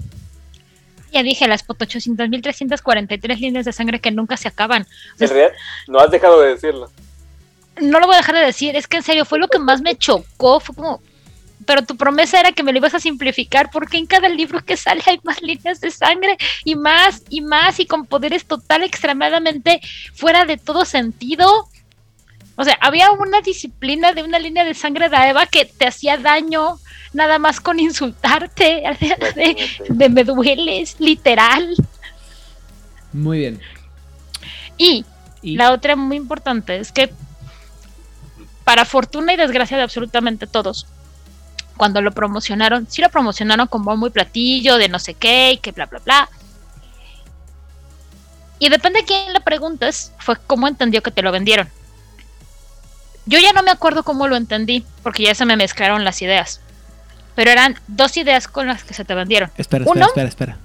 S4: Ya dije, las 800.343 líneas de sangre que nunca se acaban.
S3: ¿En realidad? No has dejado de decirlo.
S4: No lo voy a dejar de decir, es que en serio fue lo que más me chocó. Fue como, pero tu promesa era que me lo ibas a simplificar, porque en cada libro que sale hay más líneas de sangre y más y más y con poderes total extremadamente fuera de todo sentido. O sea, había una disciplina de una línea de sangre de Eva que te hacía daño nada más con insultarte, de, me dueles, literal.
S1: Muy bien.
S4: y la otra muy importante es que para fortuna y desgracia de absolutamente todos, cuando lo promocionaron, sí lo promocionaron como muy platillo, de no sé qué, y que bla, bla, bla. Y depende de quién le preguntes, fue cómo entendió que te lo vendieron. Yo ya no me acuerdo cómo lo entendí, porque ya se me mezclaron las ideas. Pero eran dos ideas con las que se te vendieron.
S1: Espera, espera, espera, espera.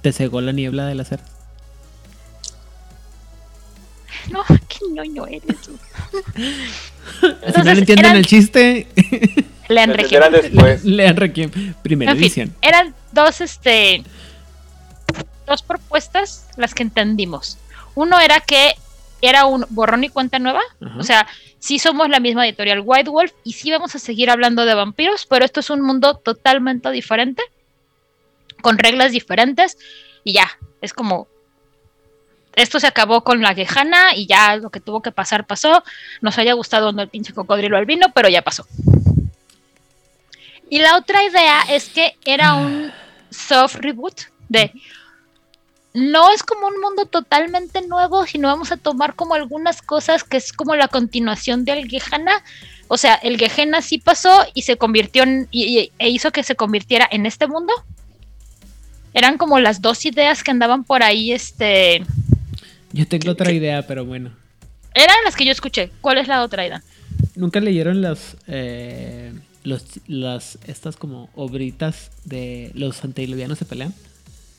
S1: ¿Te cegó la niebla de la cera?
S4: No, qué ñoño eres.
S1: Al no entienden el chiste.
S4: Lean Requiem.
S1: Lean Requiem, primera edición.
S4: eran dos, este, dos propuestas las que entendimos. Uno era que era un borrón y cuenta nueva. O sea, sí somos la misma editorial White Wolf y sí vamos a seguir hablando de vampiros, pero esto es un mundo totalmente diferente, con reglas diferentes y ya, es como... Esto se acabó con la quejana y ya lo que tuvo que pasar pasó. Nos haya gustado no el pinche cocodrilo albino, pero ya pasó. Y la otra idea es que era un soft reboot de no es como un mundo totalmente nuevo, sino vamos a tomar como algunas cosas que es como la continuación del Gehenna. O sea, el Gehenna sí pasó y se convirtió en, y, e hizo que se convirtiera en este mundo. Eran como las dos ideas que andaban por ahí, este...
S1: Yo tengo otra idea, pero bueno.
S4: Eran las que yo escuché. ¿Cuál es la otra idea?
S1: ¿Nunca leyeron las... Eh los, las, estas como obritas de los antediluvianos se pelean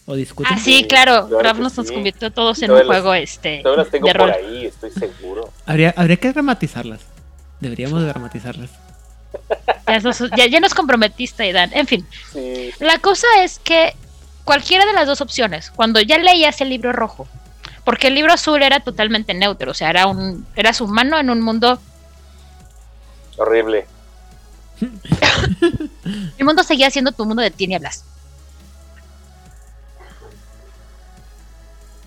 S1: o discuten.
S4: Ah, sí, claro. Ravnos nos convirtió todos en un juego este.
S3: Todas tengo por ahí, estoy seguro.
S1: Habría, habría que dramatizarlas. Deberíamos dramatizarlas.
S4: Ya, nos comprometiste, Dan. En fin. La cosa es que cualquiera de las dos opciones, cuando ya leías el libro rojo, porque el libro azul era totalmente neutro, o sea, era un, eras humano en un mundo
S3: horrible.
S4: el mundo seguía siendo tu mundo de tinieblas.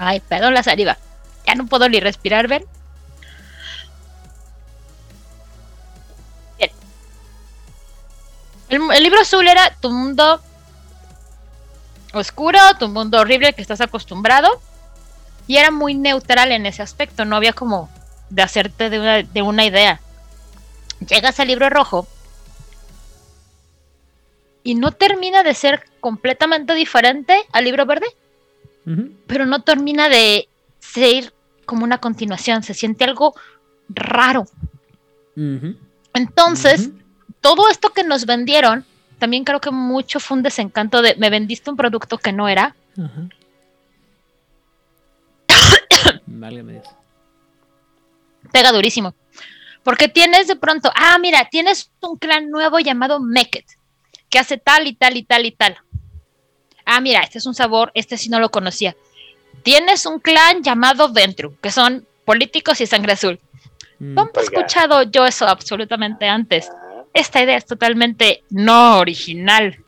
S4: Ay, perdón la saliva. Ya no puedo ni respirar, ¿ven? Bien. El, libro azul era tu mundo oscuro, tu mundo horrible que estás acostumbrado. Y era muy neutral en ese aspecto. No había como de hacerte de una, de una idea. llegas al libro rojo y no termina de ser completamente diferente al libro verde, Pero no termina de ser como una continuación, se siente algo raro. Entonces, todo esto que nos vendieron, también creo que mucho fue un desencanto de me vendiste un producto que no era.
S1: Válgame.
S4: Pega durísimo. Porque tienes de pronto, ah, mira, tienes un clan nuevo llamado Meket, que hace tal y tal y tal y tal. Ah, mira, este es un sabor, este sí no lo conocía. Tienes un clan llamado Ventru, que son políticos y sangre azul.
S1: Mm.
S4: ¿Cómo he escuchado yo eso absolutamente antes?
S3: Ah,
S4: Esta idea es totalmente no original.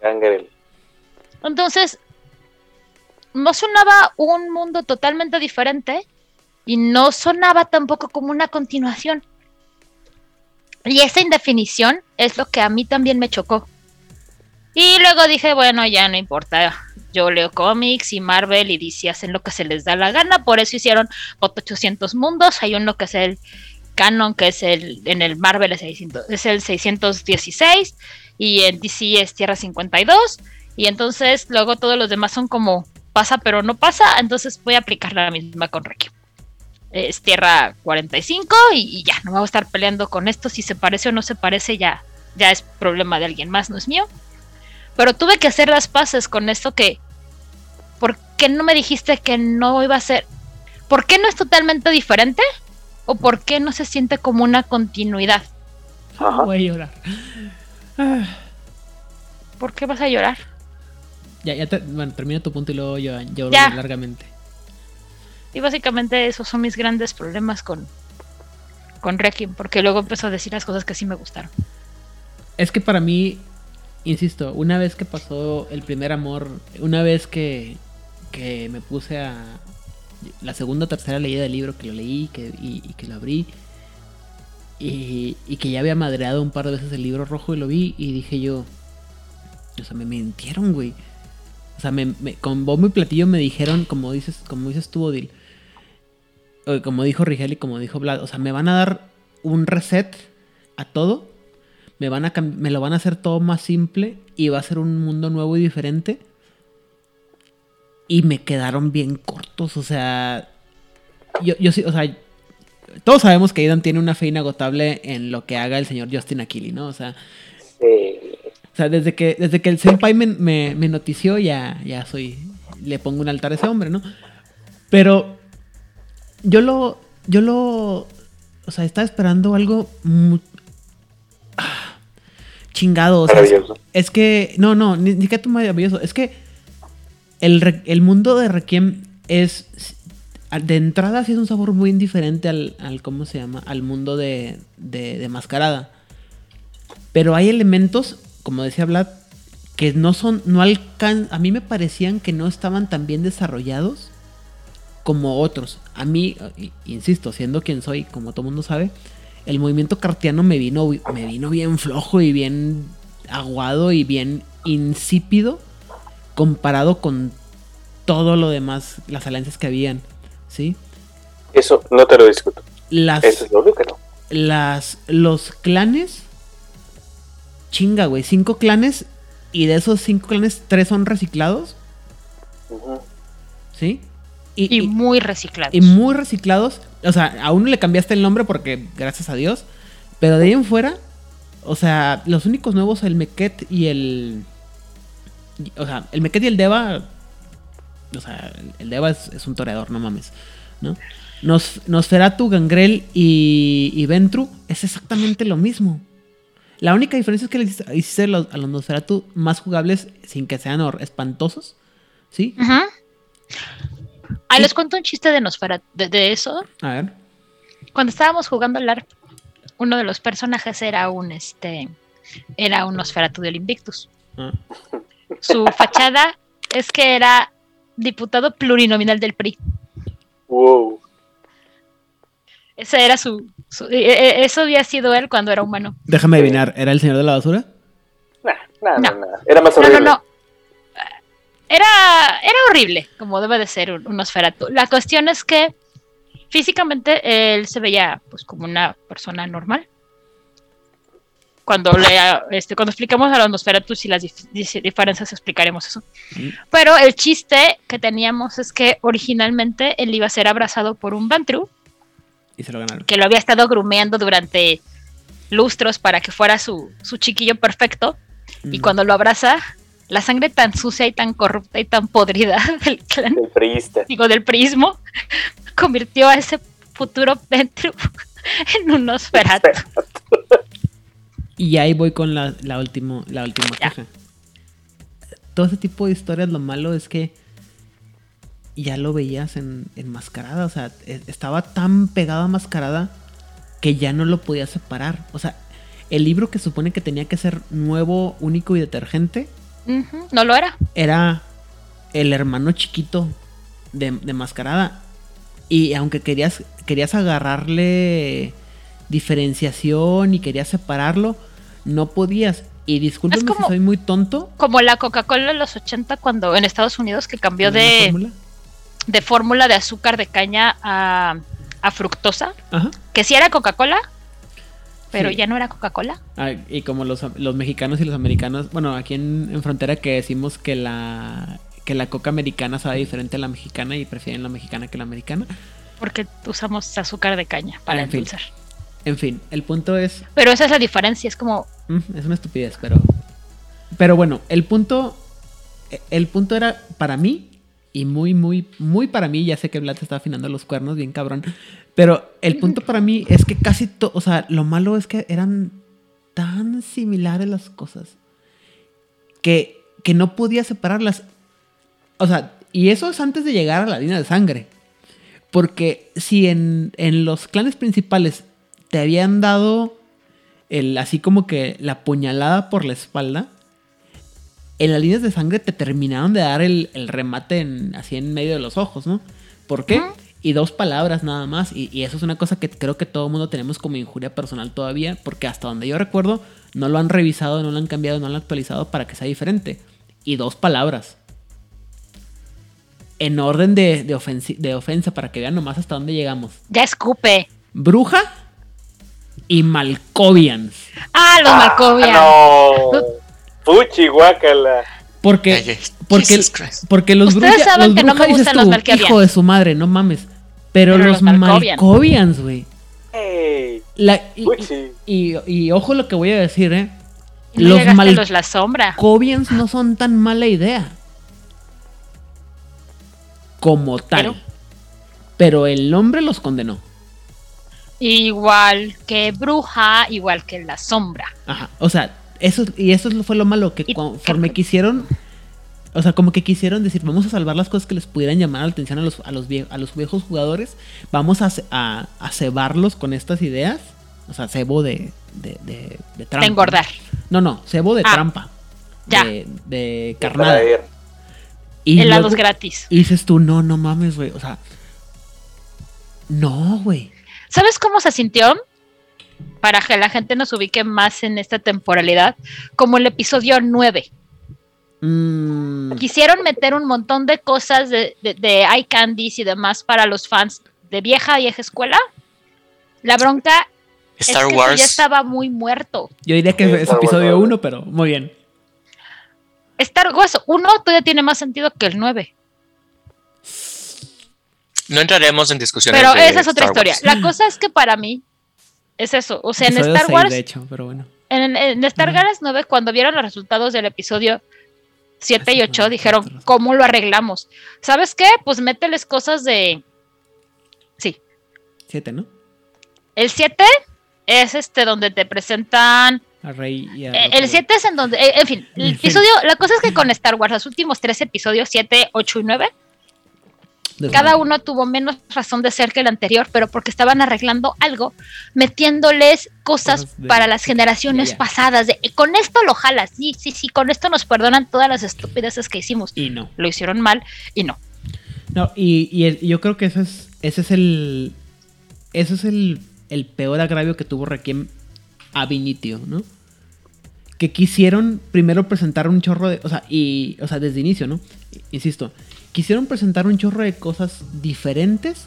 S3: Gangrel.
S4: Entonces, no sonaba un mundo totalmente diferente y no sonaba tampoco como una continuación. Y esa indefinición es lo que a mí también me chocó. Y luego dije, bueno, ya no importa. Yo leo cómics y Marvel y DC hacen lo que se les da la gana. Por eso hicieron 800 mundos. Hay uno que es el canon, que es el en el Marvel es, 600 es el 616 y en DC es Tierra 52. Y entonces luego todos los demás son como pasa pero no pasa. Entonces voy a aplicar la misma con Requiem. Es Tierra 45 y, y ya, no me voy a estar peleando con esto. Si se parece o no se parece, ya, ya es problema de alguien más, no es mío. Pero tuve que hacer las paces con esto que... ¿Por qué no me dijiste que no iba a ser... ¿Por qué no es totalmente diferente? ¿O por qué no se siente como una continuidad?
S3: Ajá.
S1: Voy a llorar. Ah.
S4: ¿Por qué vas a llorar?
S1: Ya, ya te- bueno, termina tu punto y luego yo lloro
S4: Ya.
S1: largamente.
S4: Y básicamente esos son mis grandes problemas con, con Requiem, porque luego empezó a decir las cosas que sí me gustaron.
S1: Es que para mí, insisto, una vez que pasó el primer amor, una vez que, que me puse a la segunda o tercera leída del libro, que lo leí que, y, que lo abrí, y, que ya había madreado un par de veces el libro rojo y lo vi y dije yo, o sea, me mintieron, güey. O sea, me, me- con bombo y platillo me dijeron, como dices, como dices tú, Odil, como dijo Rigel y como dijo Vlad, o sea, me van a dar un reset a todo me van a me lo van a hacer todo más simple y va a ser un mundo nuevo y diferente. Y me quedaron bien cortos, o sea, yo, yo sí, o sea, todos sabemos que Aidan tiene una fe inagotable en lo que haga el señor Justin Aquili, ¿no? O sea,
S3: Sí.
S1: o sea, desde que, desde que el Senpai me, me, me notició, ya, ya soy. Le pongo un altar a ese hombre, ¿no? Pero yo lo. Yo lo. O sea, estaba esperando algo. mu- ah, chingado. O sea, es,
S3: Maravilloso.
S1: es que. No, no, ni, ni siquiera tú maravilloso. Es que. El, el mundo de Requiem es. De entrada sí es un sabor muy diferente al, al ¿cómo se llama? Al mundo de, de, de Mascarada. Pero hay elementos, como decía Vlad, que no son, no alcan a mí me parecían que no estaban tan bien desarrollados como otros. A mí, insisto, siendo quien soy, como todo mundo sabe, el movimiento cartiano me vino, me vino bien flojo y bien aguado y bien insípido comparado con todo lo demás, las alianzas que habían, ¿sí?
S3: Eso no te lo discuto.
S1: Las,
S3: Eso es lo que no.
S1: las los clanes chinga, güey, cinco clanes y de esos cinco clanes tres son reciclados. ¿sí?
S4: Y, muy reciclados.
S1: y muy reciclados. O sea, a uno le cambiaste el nombre porque gracias a Dios, pero de ahí en fuera, o sea, los únicos nuevos el Meket y el o sea, el Meket y el Deva o sea, el- Deva es, es un toreador, no mames, ¿no? Nos, Nosferatu, Gangrel y, y Ventru es exactamente lo mismo. La única diferencia es que le hiciste- los- a los Nosferatu más jugables sin que sean espantosos, ¿sí?
S4: Ujú. Ah, les cuento un chiste de Nosferatu, de, de eso.
S1: A ver.
S4: Cuando estábamos jugando al LARP, uno de los personajes era un este era un Nosferatu del Invictus.
S1: Ah.
S4: Su fachada es que era diputado plurinominal del PRI.
S3: Wow.
S4: Ese era su, su- e- e- eso había sido él cuando era humano.
S1: Déjame adivinar, ¿era el señor de la basura?
S3: Nah, nah,
S4: No.
S3: nah, nah. Era más
S4: No, no,
S3: horrible.
S4: no. Era, era horrible, como debe de ser un, un Nosferatu. La cuestión es que físicamente él se veía pues como una persona normal. cuando lea, este, cuando expliquemos a los Nosferatus y las dif- dif- diferencias explicaremos eso.
S1: Mm.
S4: Pero el chiste que teníamos es que originalmente él iba a ser abrazado por un Bantru
S1: Y se lo ganaron.
S4: que lo había estado grumeando durante lustros para que fuera su, su chiquillo perfecto. Y
S1: Mm.
S4: cuando lo abraza, la sangre tan sucia y tan corrupta y tan podrida del clan,
S3: El priista.
S4: digo, del prismo, convirtió a ese futuro Ventru en un Nosferatu.
S1: Y ahí voy con la, la, último, la última
S4: Ya.
S1: queja. Todo ese tipo de historias, lo malo es que ya lo veías en, en Mascarada. O sea, e- estaba tan pegado a Mascarada que ya no lo podías separar. O sea, el libro que supone que tenía que ser nuevo, único y detergente
S4: No lo era.
S1: era el hermano chiquito de, de Mascarada. Y aunque querías, querías agarrarle diferenciación y querías separarlo, no podías. Y discúlpeme
S4: como-
S1: si soy muy tonto.
S4: Como la Coca-Cola de los 80 cuando en Estados Unidos que cambió
S1: ¿con la
S4: de,
S1: fórmula?
S4: de fórmula de azúcar de caña a, a fructosa,
S1: Ajá.
S4: que sí era Coca-Cola, pero
S1: Sí.
S4: ya no era Coca-Cola.
S1: Ah, y como los, los mexicanos y los americanos, bueno, aquí en, en frontera que decimos que la que la coca americana sabe diferente a la mexicana y prefieren la mexicana que la americana.
S4: Porque usamos azúcar de caña para
S1: En fin. En fin, el punto es
S4: Pero esa es la diferencia, es como,
S1: Mm, Es una estupidez, pero. Pero bueno, el punto. El punto era para mí. Y muy, muy, muy para mí. Ya sé que Vlad está afinando los cuernos, bien cabrón. Pero el punto para mí es que casi todo. O sea, lo malo es que eran tan similares las cosas. Que, que no podía separarlas. O sea, y eso es antes de llegar a la línea de sangre. Porque si en, en los clanes principales te habían dado el, así como que la puñalada por la espalda, en las líneas de sangre te terminaron de dar el, el remate en- así en medio de los ojos, ¿no? ¿Por qué? Y dos palabras nada más. Y, y eso es una cosa que creo que todo el mundo tenemos como injuria personal todavía, porque hasta donde yo recuerdo, no lo han revisado, no lo han cambiado, no lo han actualizado para que sea diferente. Y dos palabras. En orden de, de, ofensi- de ofensa, para que vean nomás hasta dónde llegamos.
S4: ya escupe.
S1: Bruja y Malcovians.
S4: Ah, los Malkovia.
S3: No. Puchi, guácala.
S1: Porque, porque, porque los
S4: Ustedes
S1: bruja-
S4: saben
S1: los
S4: que no me gustan los
S1: tú. Hijo de su madre, no mames. Pero,
S4: Pero
S1: los
S4: los
S1: güey.
S3: Hey.
S1: Y,
S3: Puchi.
S1: y- y ojo lo que voy a decir, ¿eh?
S4: No
S1: Los
S4: llegaste a
S1: Mal-
S4: los La Sombra.
S1: Malcovians no son tan mala idea. Como tal.
S4: Pero-
S1: Pero el hombre los condenó.
S4: Igual que Bruja, igual que La Sombra.
S1: Ajá. O sea, eso, y eso fue lo malo, que conforme quisieron. O sea, como que quisieron decir, vamos a salvar las cosas que les pudieran llamar la atención a los, a los, vie- a los viejos jugadores. Vamos a, ce- a, a cebarlos con estas ideas. O sea, cebo de, de, de, de trampa.
S4: De engordar.
S1: No, no, cebo de
S4: Ah,
S1: trampa.
S4: ya.
S1: De, de carnada. Y
S4: Helados
S1: luego-
S4: gratis.
S1: y dices tú, no, no mames, güey. O sea, no, güey.
S4: ¿Sabes cómo se sintió? Para que la gente nos ubique más en esta temporalidad, como el episodio 9.
S1: Mm,
S4: Quisieron meter un montón de cosas de, de, de eye candies y demás para los fans de vieja, vieja escuela. La bronca
S2: Star
S4: es que
S2: Wars.
S4: ya estaba muy muerto.
S1: yo diría que
S3: Sí,
S1: es episodio
S3: ¿no?
S1: 1, pero muy bien.
S4: Star Wars 1 todavía tiene más sentido que el 9.
S2: No entraremos en discusiones.
S4: Pero
S2: de
S4: esa es otra
S2: Star
S4: historia.
S2: Wars.
S4: La cosa es que para mí es eso. O sea, en
S1: Episodio
S4: Star
S1: seis,
S4: Wars
S1: de hecho, pero bueno.
S4: En, en Star. Wars 9, cuando vieron los resultados del episodio 7 y
S1: Así
S4: 8,
S1: fue,
S4: dijeron. ¿cómo lo arreglamos? ¿Sabes qué? Pues mételes cosas de... Sí.
S1: 7, ¿no?
S4: El 7 es este donde te presentan...
S1: A Rey y a
S4: eh, el 7 es en donde... eh, en fin, el episodio... La cosa es que con Star Wars, los últimos tres episodios, 7, 8 y 9,
S1: Desmadre.
S4: Cada uno tuvo menos razón de ser que el anterior, pero porque estaban arreglando algo, metiéndoles cosas
S1: de-
S4: para las generaciones pasadas. De, con esto lo jalas, sí, sí, sí, con esto nos perdonan todas las estupideces que hicimos.
S1: Y no.
S4: Lo hicieron mal y no.
S1: No, y, y el- yo creo que ese es, ese es el. Ese es el, el peor agravio que tuvo Requiem a Vinitio, ¿no? Que quisieron primero presentar un chorro de. O sea, y. O sea, desde inicio, ¿no? Insisto. Quisieron presentar un chorro de cosas diferentes.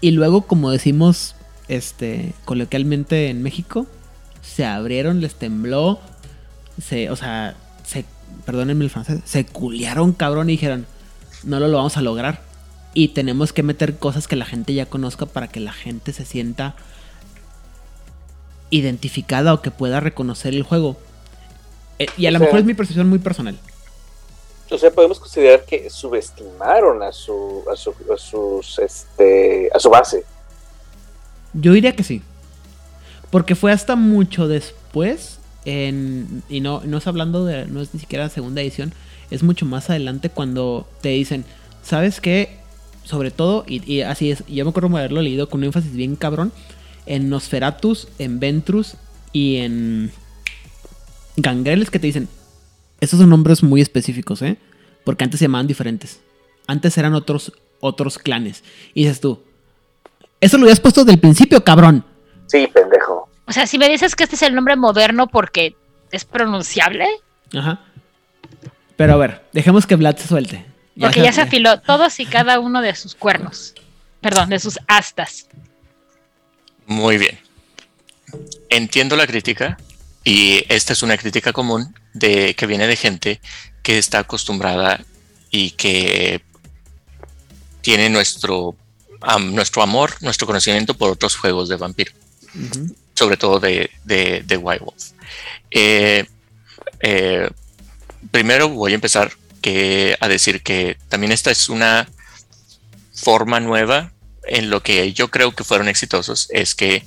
S1: Y luego, como decimos, este, coloquialmente en México, se abrieron, les tembló, se, o sea, se, perdónenme el francés, se culiaron cabrón y dijeron, no lo, lo vamos a lograr. Y tenemos que meter cosas que la gente ya conozca para que la gente se sienta identificada o que pueda reconocer el juego. Eh, y a lo mejor es mi percepción muy personal.
S3: O sea, podemos considerar que subestimaron a su, a su, a sus, este, a su base.
S1: Yo diría que sí. Porque fue hasta mucho después. En, y no, no es hablando de. No es ni siquiera segunda edición. Es mucho más adelante cuando te dicen. ¿Sabes qué? Sobre todo, y, así es. Yo me acuerdo haberlo leído con un énfasis bien cabrón. En Nosferatus, en Ventrus y en. Gangreles que te dicen. Estos son nombres muy específicos, ¿eh? Porque antes se llamaban diferentes. Antes eran otros, otros clanes. Y dices tú. Eso lo habías puesto desde el principio, cabrón.
S3: Sí, pendejo.
S4: O sea, si me dices que este es el nombre moderno porque es pronunciable,
S1: Ajá. Pero a ver, dejemos que Vlad se suelte.
S4: porque ya se afiló todos y cada uno de sus cuernos. Perdón, de sus astas.
S2: Muy bien. Entiendo la crítica y esta es una crítica común de que viene de gente que está acostumbrada y que tiene nuestro, nuestro amor, nuestro conocimiento por otros juegos de vampiro, sobre todo de, de, de White Wolf. Eh, eh, primero voy a empezar que, a decir que también esta es una forma nueva en lo que yo creo que fueron exitosos, es que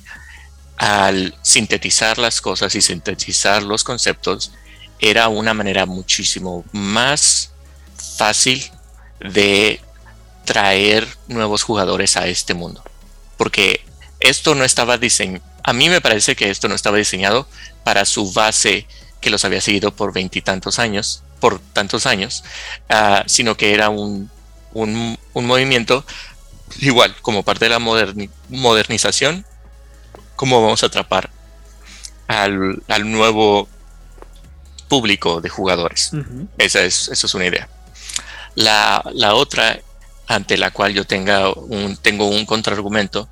S2: al sintetizar las cosas y sintetizar los conceptos, era una manera muchísimo más fácil de traer nuevos jugadores a este mundo. Porque esto no estaba diseñado, a mí me parece que esto no estaba diseñado para su base que los había seguido por veintitantos años, por tantos años, ah, sino que era un, un, un movimiento igual como parte de la moderni- modernización, cómo vamos a atrapar al, al nuevo público de jugadores. Esa es, esa es una idea. La, la otra, ante la cual yo tenga un, tengo un contraargumento,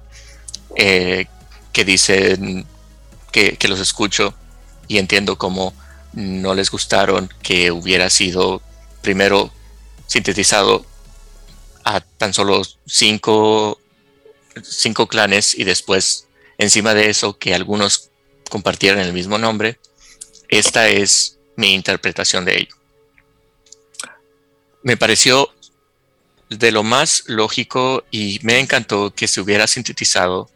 S2: eh, que dicen que, que los escucho y entiendo cómo no les gustaron que hubiera sido primero sintetizado a tan solo cinco, cinco clanes y después encima de eso que algunos compartieran el mismo nombre. Esta es mi interpretación de ello. Me pareció de lo más lógico y me encantó que se hubiera sintetizado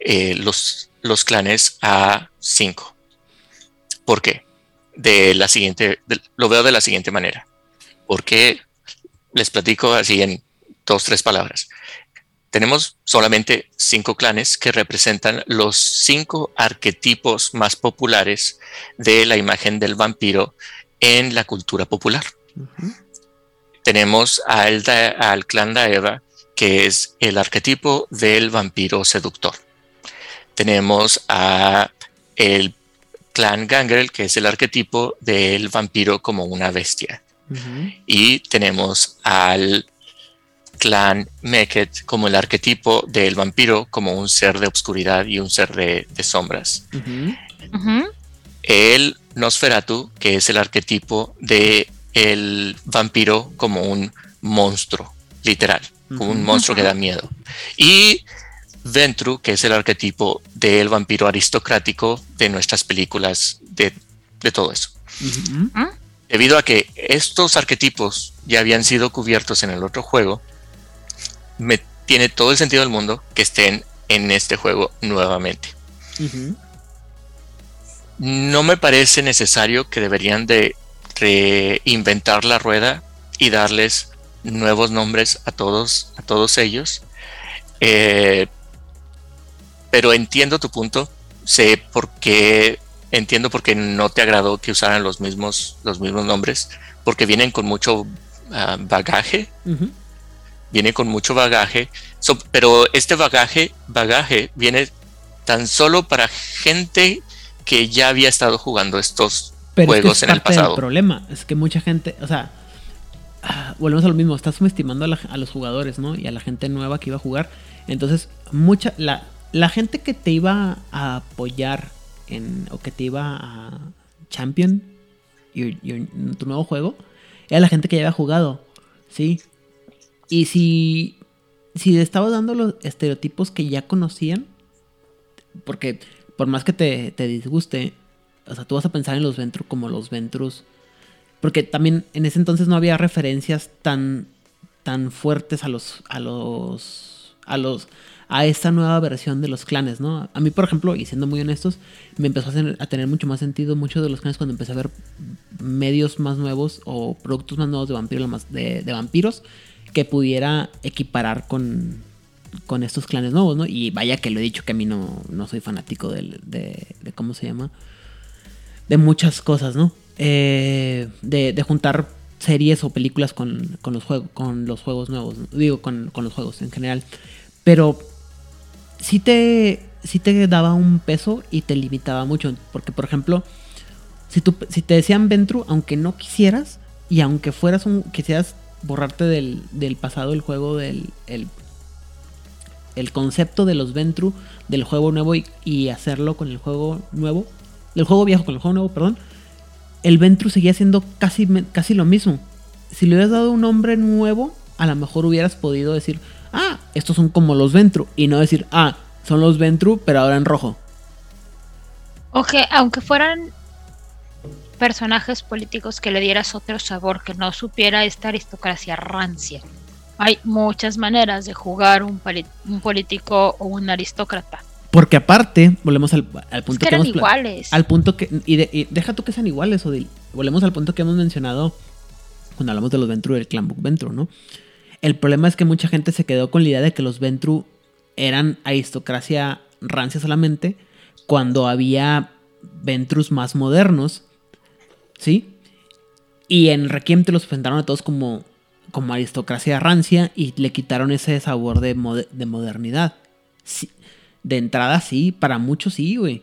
S2: eh, los, los clanes a 5. ¿Por qué? De la siguiente, lo veo de la siguiente manera. Porque les platico así en dos, tres palabras. Tenemos solamente cinco clanes que representan los cinco arquetipos más populares de la imagen del vampiro en la cultura popular. Tenemos al, al clan Daeva, que es el arquetipo del vampiro seductor. Tenemos a el clan Gangrel, que es el arquetipo del vampiro como una bestia. Y tenemos al clan Meket como el arquetipo del vampiro como un ser de obscuridad y un ser de, de sombras. El Nosferatu, que es el arquetipo de el vampiro como un monstruo, literal, como un monstruo que da miedo. Y Ventru, que es el arquetipo del vampiro aristocrático de nuestras películas, de, de todo eso. Debido a que estos arquetipos ya habían sido cubiertos en el otro juego, me tiene todo el sentido del mundo que estén en este juego nuevamente. No me parece necesario que deberían de reinventar la rueda y darles nuevos nombres a todos, a todos ellos. Eh, pero entiendo tu punto. Sé por qué, entiendo por qué no te agradó que usaran los mismos, los mismos nombres, porque vienen con mucho ah, bagaje. Viene con mucho bagaje, so- pero este bagaje, bagaje viene tan solo para gente que ya había estado jugando estos
S1: Pero es que
S2: juegos
S1: es
S2: en el
S1: parte
S2: pasado.
S1: problema. Es que mucha gente, o sea, ah, volvemos a lo mismo. Estás subestimando a, la- a los jugadores, ¿no? Y a la gente nueva que iba a jugar. Entonces, mucha, la, la gente que te iba a apoyar en, o que te iba a Champion, y tu nuevo juego, era la gente que ya había jugado, ¿sí? Y si, si le estabas dando los estereotipos que ya conocían, porque por más que te, te disguste, o sea, tú vas a pensar en los Ventru como los Ventrus. Porque también en ese entonces no había referencias tan, tan fuertes a los, a los, a los, a esta nueva versión de los clanes, ¿no? A mí, por ejemplo, y siendo muy honestos, me empezó a, tener mucho más sentido muchos de los clanes cuando empecé a ver medios más nuevos o productos más nuevos de, vampiros, de, de vampiros que pudiera equiparar con, con estos clanes nuevos, ¿no? Y vaya que lo he dicho que a mí no, no soy fanático de, de, ¿Cómo se llama? De muchas cosas, ¿no? Eh, de, de, juntar series o películas con, con los, juegos, con los juegos nuevos, digo, con, con, los juegos en general. Pero sí te, sí te daba un peso y te limitaba mucho. Porque, por ejemplo, si, tú, si te decían Ventru, aunque no quisieras, y aunque fueras un, quisieras borrarte del, del pasado el juego del el, el concepto de los Ventru del juego nuevo y, hacerlo con el juego nuevo, del juego viejo con el juego nuevo, perdón, el Ventru seguía siendo casi, casi lo mismo. Si le hubieras dado un nombre nuevo, a lo mejor hubieras podido decir, ah, estos son como los Ventru, y no decir, ah, son los Ventru, pero ahora en rojo.
S4: Ok, aunque fueran personajes políticos que le dieras otro sabor, que no supiera esta aristocracia rancia. Hay muchas maneras de jugar un, un político o un aristócrata.
S1: Porque aparte, volvemos al, punto
S4: que, eran iguales.
S1: Al punto que. Y, deja tú que sean iguales, Odil. Volvemos al punto que hemos mencionado cuando hablamos de los Ventru del Clan Book Ventru, ¿no? El problema es que mucha gente se quedó con la idea de que los Ventru eran aristocracia rancia solamente cuando había Ventrus más modernos ¿sí? Y en Requiem te los presentaron a todos como, como aristocracia rancia y le quitaron ese sabor de, de modernidad. de entrada sí, para muchos sí, güey.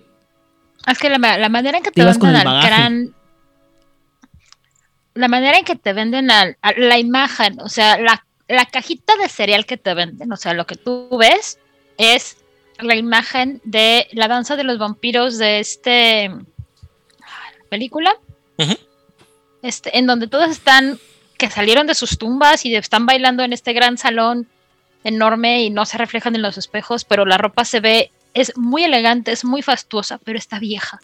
S4: Es que la, manera en que te, venden al gran... La manera en que te venden al, la imagen, o sea, la, la cajita de cereal que te venden, o sea, lo que tú ves es la imagen de la danza de los vampiros de este película este, en donde todos están, que salieron de sus tumbas y están bailando en este gran salón enorme y no se reflejan en los espejos, pero la ropa se ve, es muy elegante, es muy fastuosa, pero está vieja.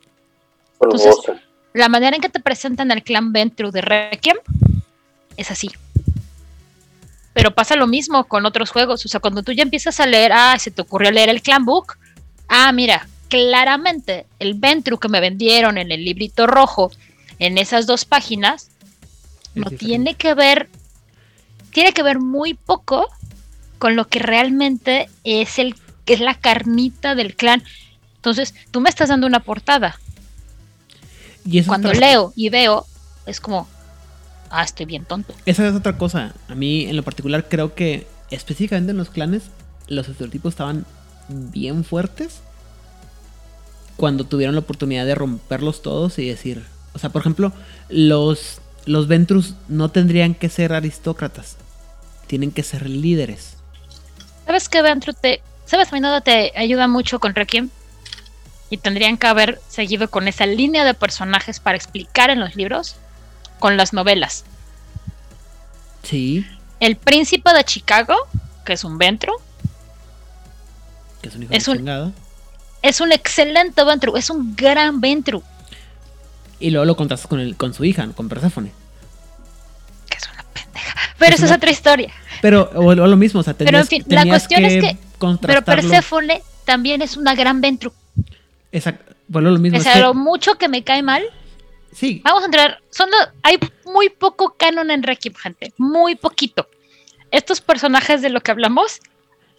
S4: Entonces, la manera en que te presentan al clan Ventru de Requiem es así. Pero pasa lo mismo con otros juegos. O sea, cuando tú ya empiezas a leer, ah, se te ocurrió leer el clan book, ah, mira, claramente el Ventru que me vendieron en el librito rojo en esas dos páginas no tiene que ver, tiene que ver muy poco con lo que realmente es el es la carnita del clan. Entonces, tú me estás dando una portada. Y Cuando leo y veo, es como, ah, estoy bien tonto.
S1: Esa es otra cosa. A mí, en lo particular, creo que específicamente en los clanes, los estereotipos estaban bien fuertes cuando tuvieron la oportunidad de romperlos todos y decir, o sea, por ejemplo, los, los Ventrus no tendrían que ser aristócratas. Tienen que ser líderes.
S4: ¿Sabes qué, Ventru? Te, ¿Sabes a dónde te ayuda mucho con Requiem? Y tendrían que haber seguido con esa línea de personajes para explicar en los libros con las novelas.
S1: Sí.
S4: El príncipe de Chicago, que es un Ventru.
S1: Que es un hijo es un,
S4: es un excelente Ventru, es un gran Ventru.
S1: Y luego lo contrastas con, el, con su hija, con Persephone.
S4: Que es una pendeja. Pero esa es otra historia.
S1: Pero, o, lo mismo, o sea,
S4: Pero en fin, la cuestión es que. Pero Persephone también es una gran Ventru.
S1: Exacto. Bueno, lo mismo.
S4: O sea, lo mucho que me cae mal.
S1: Sí.
S4: Vamos a entrar. Son, hay muy poco canon en Requiem, gente. Muy poquito. Estos personajes de lo que hablamos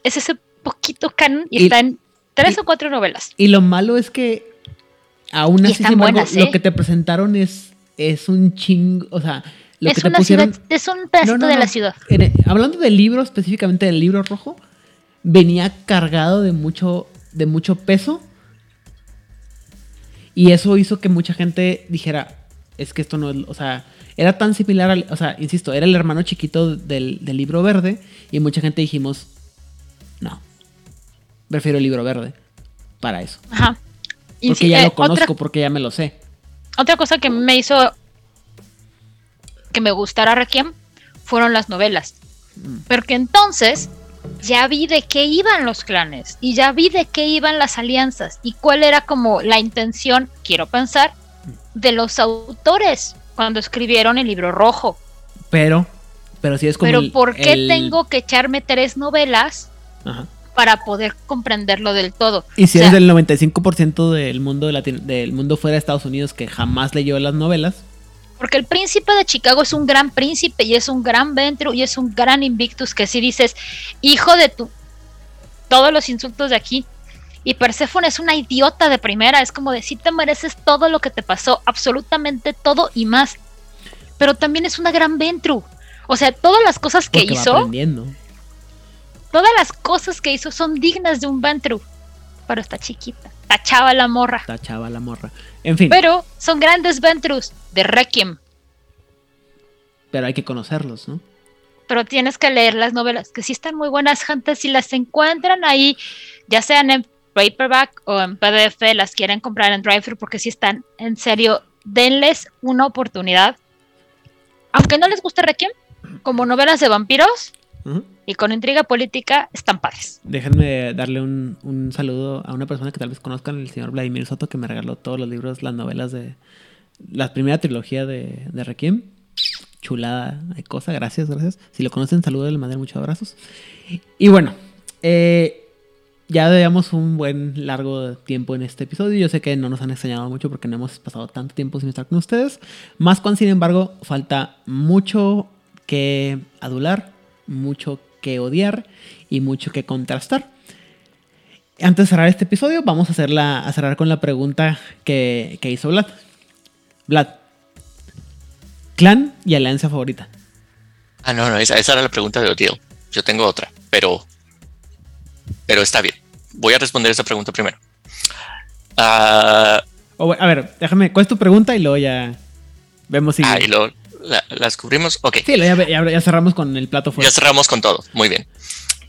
S4: es ese poquito canon y, está en tres o cuatro novelas.
S1: Y lo malo es que Aún así, lo que te presentaron es, es un chingo, o sea, lo
S4: es
S1: que te
S4: una
S1: pusieron...
S4: Ciudad, es un pedacito de la ciudad.
S1: hablando del libro, específicamente del libro rojo, venía cargado de mucho, de mucho peso. Y eso hizo que mucha gente dijera, es que esto no es, o sea, era tan similar al, o sea, insisto, era el hermano chiquito del, del libro verde y mucha gente dijimos, no, prefiero el libro verde para eso.
S4: Ajá.
S1: Porque ya lo conozco, porque ya me lo sé.
S4: Otra cosa que me hizo que me gustara Requiem fueron las novelas. Mm. Porque entonces ya vi de qué iban los clanes y ya vi de qué iban las alianzas y cuál era como la intención, quiero pensar, de los autores cuando escribieron el libro rojo.
S1: Pero, pero si es como.
S4: Pero ¿por qué tengo que echarme tres novelas para poder comprenderlo del todo?
S1: Y si eres del 95% del mundo, del mundo fuera de Estados Unidos que jamás leyó las novelas,
S4: porque el príncipe de Chicago es un gran príncipe y es un gran Ventru y es un gran Invictus que si dices, hijo de tu... Todos los insultos de aquí. Y Persephone es una idiota de primera. Es como decir, te mereces todo lo que te pasó, absolutamente todo y más. Pero también es una gran Ventru. O sea, todas las cosas que hizo... Todas las cosas que hizo son dignas de un Ventru. Pero está chiquita. Tachaba la morra.
S1: Tachaba la morra. En fin.
S4: Pero son grandes Ventrus de Requiem.
S1: Pero hay que conocerlos, ¿no?
S4: Pero tienes que leer las novelas, que sí están muy buenas, gente. Si las encuentran ahí, ya sean en paperback o en PDF, las quieren comprar en drive porque si están, en serio, denles una oportunidad. Aunque no les guste Requiem, como novelas de vampiros, y con intriga política están padres.
S1: Déjenme darle un, un, saludo a una persona que tal vez conozcan, el señor Vladimir Soto, que me regaló todos los libros, las novelas de la primera trilogía de, de Requiem. Chulada de cosa, gracias, gracias. Si lo conocen, saludos, le mandé muchos abrazos. Y bueno, eh, ya llevamos un buen largo tiempo en este episodio. Yo sé que no nos han extrañado mucho porque no hemos pasado tanto tiempo sin estar con ustedes. Más cuando, sin embargo, falta mucho que adular, mucho que odiar y mucho que contrastar. Antes de cerrar este episodio, vamos a, hacerla, a cerrar con la pregunta que, hizo Vlad. Vlad, ¿clan y alianza favorita?
S2: Ah, no, no, esa, era la pregunta de Odile. Yo tengo otra, pero, pero está bien. Voy a responder esa pregunta primero.
S1: Ah, a ver, déjame, ¿cuál es tu pregunta? Y luego ya vemos si...
S2: Ah, y luego las cubrimos. Ok.
S1: Sí, ya, cerramos con el plato
S2: fuerte. Ya cerramos con todo. Muy bien.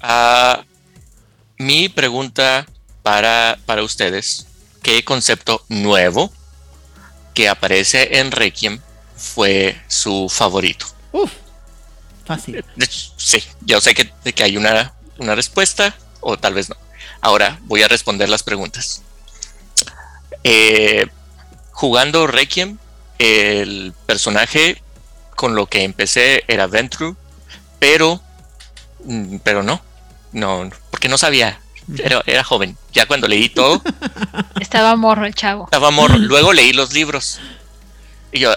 S2: Ah, mi pregunta para, para ustedes: ¿qué concepto nuevo que aparece en Requiem fue su favorito?
S1: Uf, fácil.
S2: Sí, yo sé que, que hay una, una respuesta, o tal vez no. Ahora voy a responder las preguntas. Eh, jugando Requiem, el personaje con lo que empecé era Ventru, pero, mm, pero no, no, porque no sabía, era, era joven. Ya cuando leí todo,
S4: estaba morro el chavo.
S2: Estaba morro. Luego leí los libros y yo,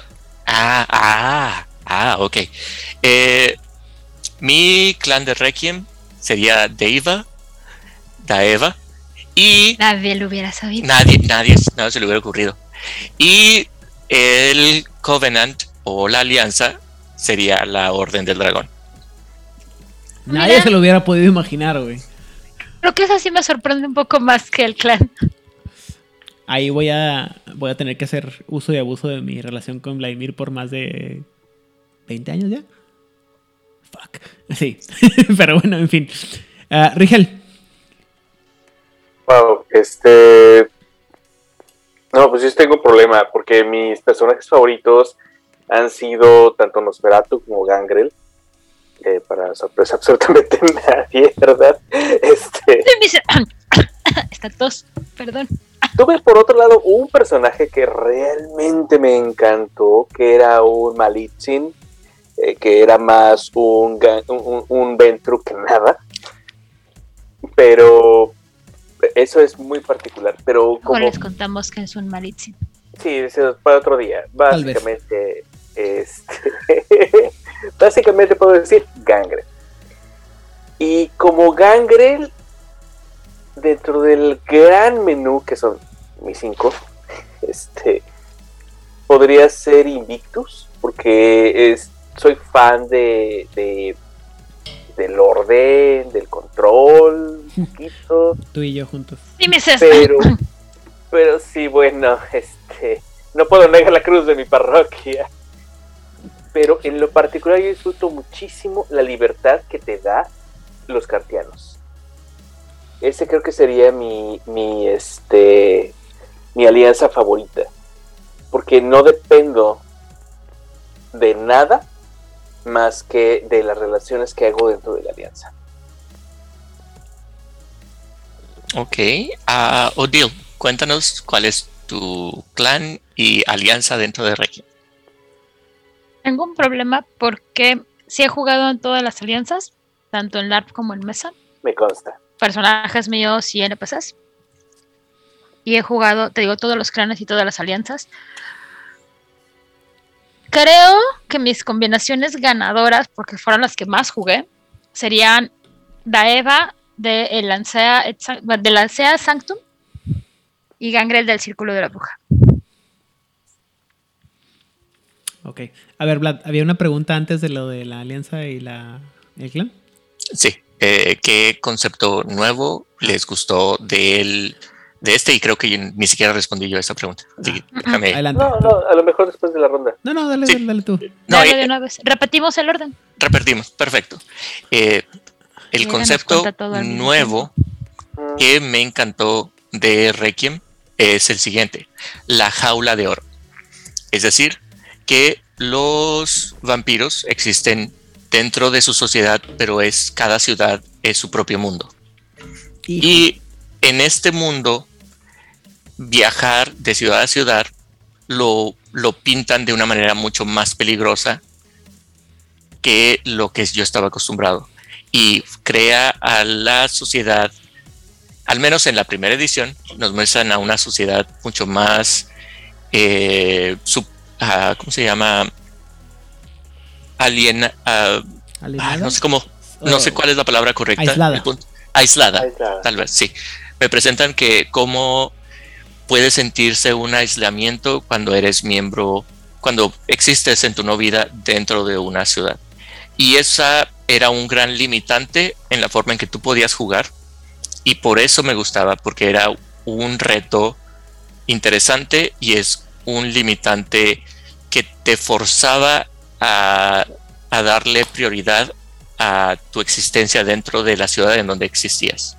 S2: ah, ah, ah, ok. Eh, mi clan de Requiem sería Deva, Daeva y
S4: nadie lo hubiera sabido.
S2: Nadie, nadie, nadie se le hubiera ocurrido. Y el Covenant o la alianza sería la Orden del Dragón.
S1: Nadie se lo hubiera podido imaginar, güey.
S4: Creo que eso sí me sorprende un poco más que el clan.
S1: Ahí voy a, voy a tener que hacer uso y abuso de mi relación con Vladimir por más de 20 años ya. Fuck. Sí, pero bueno, en fin. Uh, Rigel.
S3: Wow, este. No, pues yo tengo un problema porque mis personajes favoritos han sido tanto Nosferatu como Gangrel. Eh, para sorpresa absolutamente nadie, ¿verdad? Este...
S4: Está tos, perdón.
S3: Tuve por otro lado un personaje que realmente me encantó, que era un Malitzin, eh, que era más un, un, un Ventru que nada. Pero eso es muy particular. Pero como...
S4: les contamos que es un Malitzin.
S3: Sí, es para otro día. Básicamente, este, básicamente puedo decir Gangrel. Y como Gangrel, dentro del gran menú que son mis cinco, este, podría ser Invictus, porque es, soy fan de, de del orden, del control, poquito.
S1: Tú y yo juntos.
S3: Pero, pero sí, bueno, este, no puedo negar la cruz de mi parroquia pero en lo particular yo disfruto muchísimo la libertad que te da los cartianos. Ese creo que sería mi, mi este, mi alianza favorita. Porque no dependo de nada más que de las relaciones que hago dentro de la alianza.
S2: Ok. Uh, Odile, cuéntanos cuál es tu clan y alianza dentro de Requiem.
S4: Tengo un problema porque sí he jugado en todas las alianzas, tanto en LARP como en mesa.
S3: Me consta.
S4: Personajes míos y NPCs. Y he jugado, te digo, todos los clanes y todas las alianzas. Creo que mis combinaciones ganadoras, porque fueron las que más jugué, serían Daeva de el Lancea, de Lancea Sanctum y Gangrel del Círculo de la Bruja.
S1: Ok. A ver, Vlad, había una pregunta antes de lo de la alianza y la, el clan.
S2: Sí. Eh, ¿Qué concepto nuevo les gustó del, de este? Y creo que ni siquiera respondí yo a esa pregunta. Así que déjame.
S3: Adelante. No, no, a lo mejor después de la ronda.
S1: No, no, dale, dale, dale, tú.
S2: No,
S4: dale de una vez. Repetimos el orden.
S2: Repetimos, perfecto. Eh, el concepto nuevo que me encantó de Requiem es el siguiente, la jaula de oro. Es decir, que los vampiros existen dentro de su sociedad, pero es cada ciudad es su propio mundo. Y en este mundo, viajar de ciudad a ciudad lo, lo pintan de una manera mucho más peligrosa que lo que yo estaba acostumbrado. Y crea a la sociedad, al menos en la primera edición, nos muestran a una sociedad mucho más eh, ¿cómo se llama? Alien, ah, no sé cómo, no sé cuál es la palabra correcta.
S1: Aislada.
S2: Aislada, tal vez, sí. Me presentan que cómo puede sentirse un aislamiento cuando eres miembro, cuando existes en tu no vida dentro de una ciudad. Y esa era un gran limitante en la forma en que tú podías jugar. Y por eso me gustaba, porque era un reto interesante y es un limitante que te forzaba a, darle prioridad a tu existencia dentro de la ciudad en donde existías.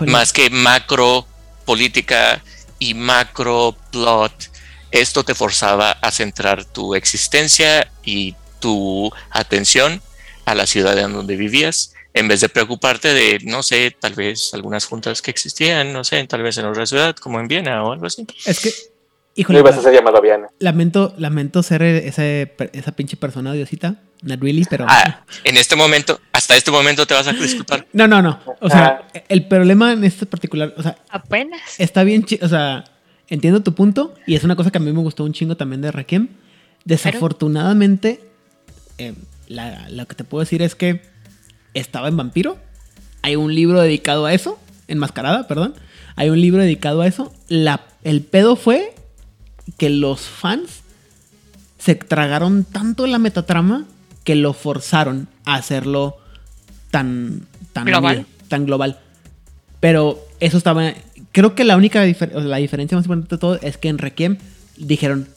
S2: Más que macro política y macro plot, esto te forzaba a centrar tu existencia y tu atención a la ciudad en donde vivías, en vez de preocuparte de, no sé, tal vez algunas juntas que existían, no sé, tal vez en otra ciudad, como en Viena o algo así.
S1: Es que
S3: Híjole, no ibas a ser llamado Viana.
S1: Lamento, lamento ser ese, esa pinche persona odiosita. Not really, pero.
S2: Ah, en este momento, hasta este momento te vas a disculpar.
S1: No, no, no. O sea, ah. el problema en este particular, o sea.
S4: Apenas.
S1: Está bien, o sea, entiendo tu punto y es una cosa que a mí me gustó un chingo también de Requiem. Desafortunadamente, eh, lo que te puedo decir es que estaba en Vampiro. Hay un libro dedicado a eso, enmascarada, perdón. Hay un libro dedicado a eso. La, el pedo fue que los fans se tragaron tanto la metatrama que lo forzaron a hacerlo tan, tan
S4: global.
S1: tan global. Pero eso estaba. Creo que la única la diferencia más importante de todo es que en Requiem dijeron.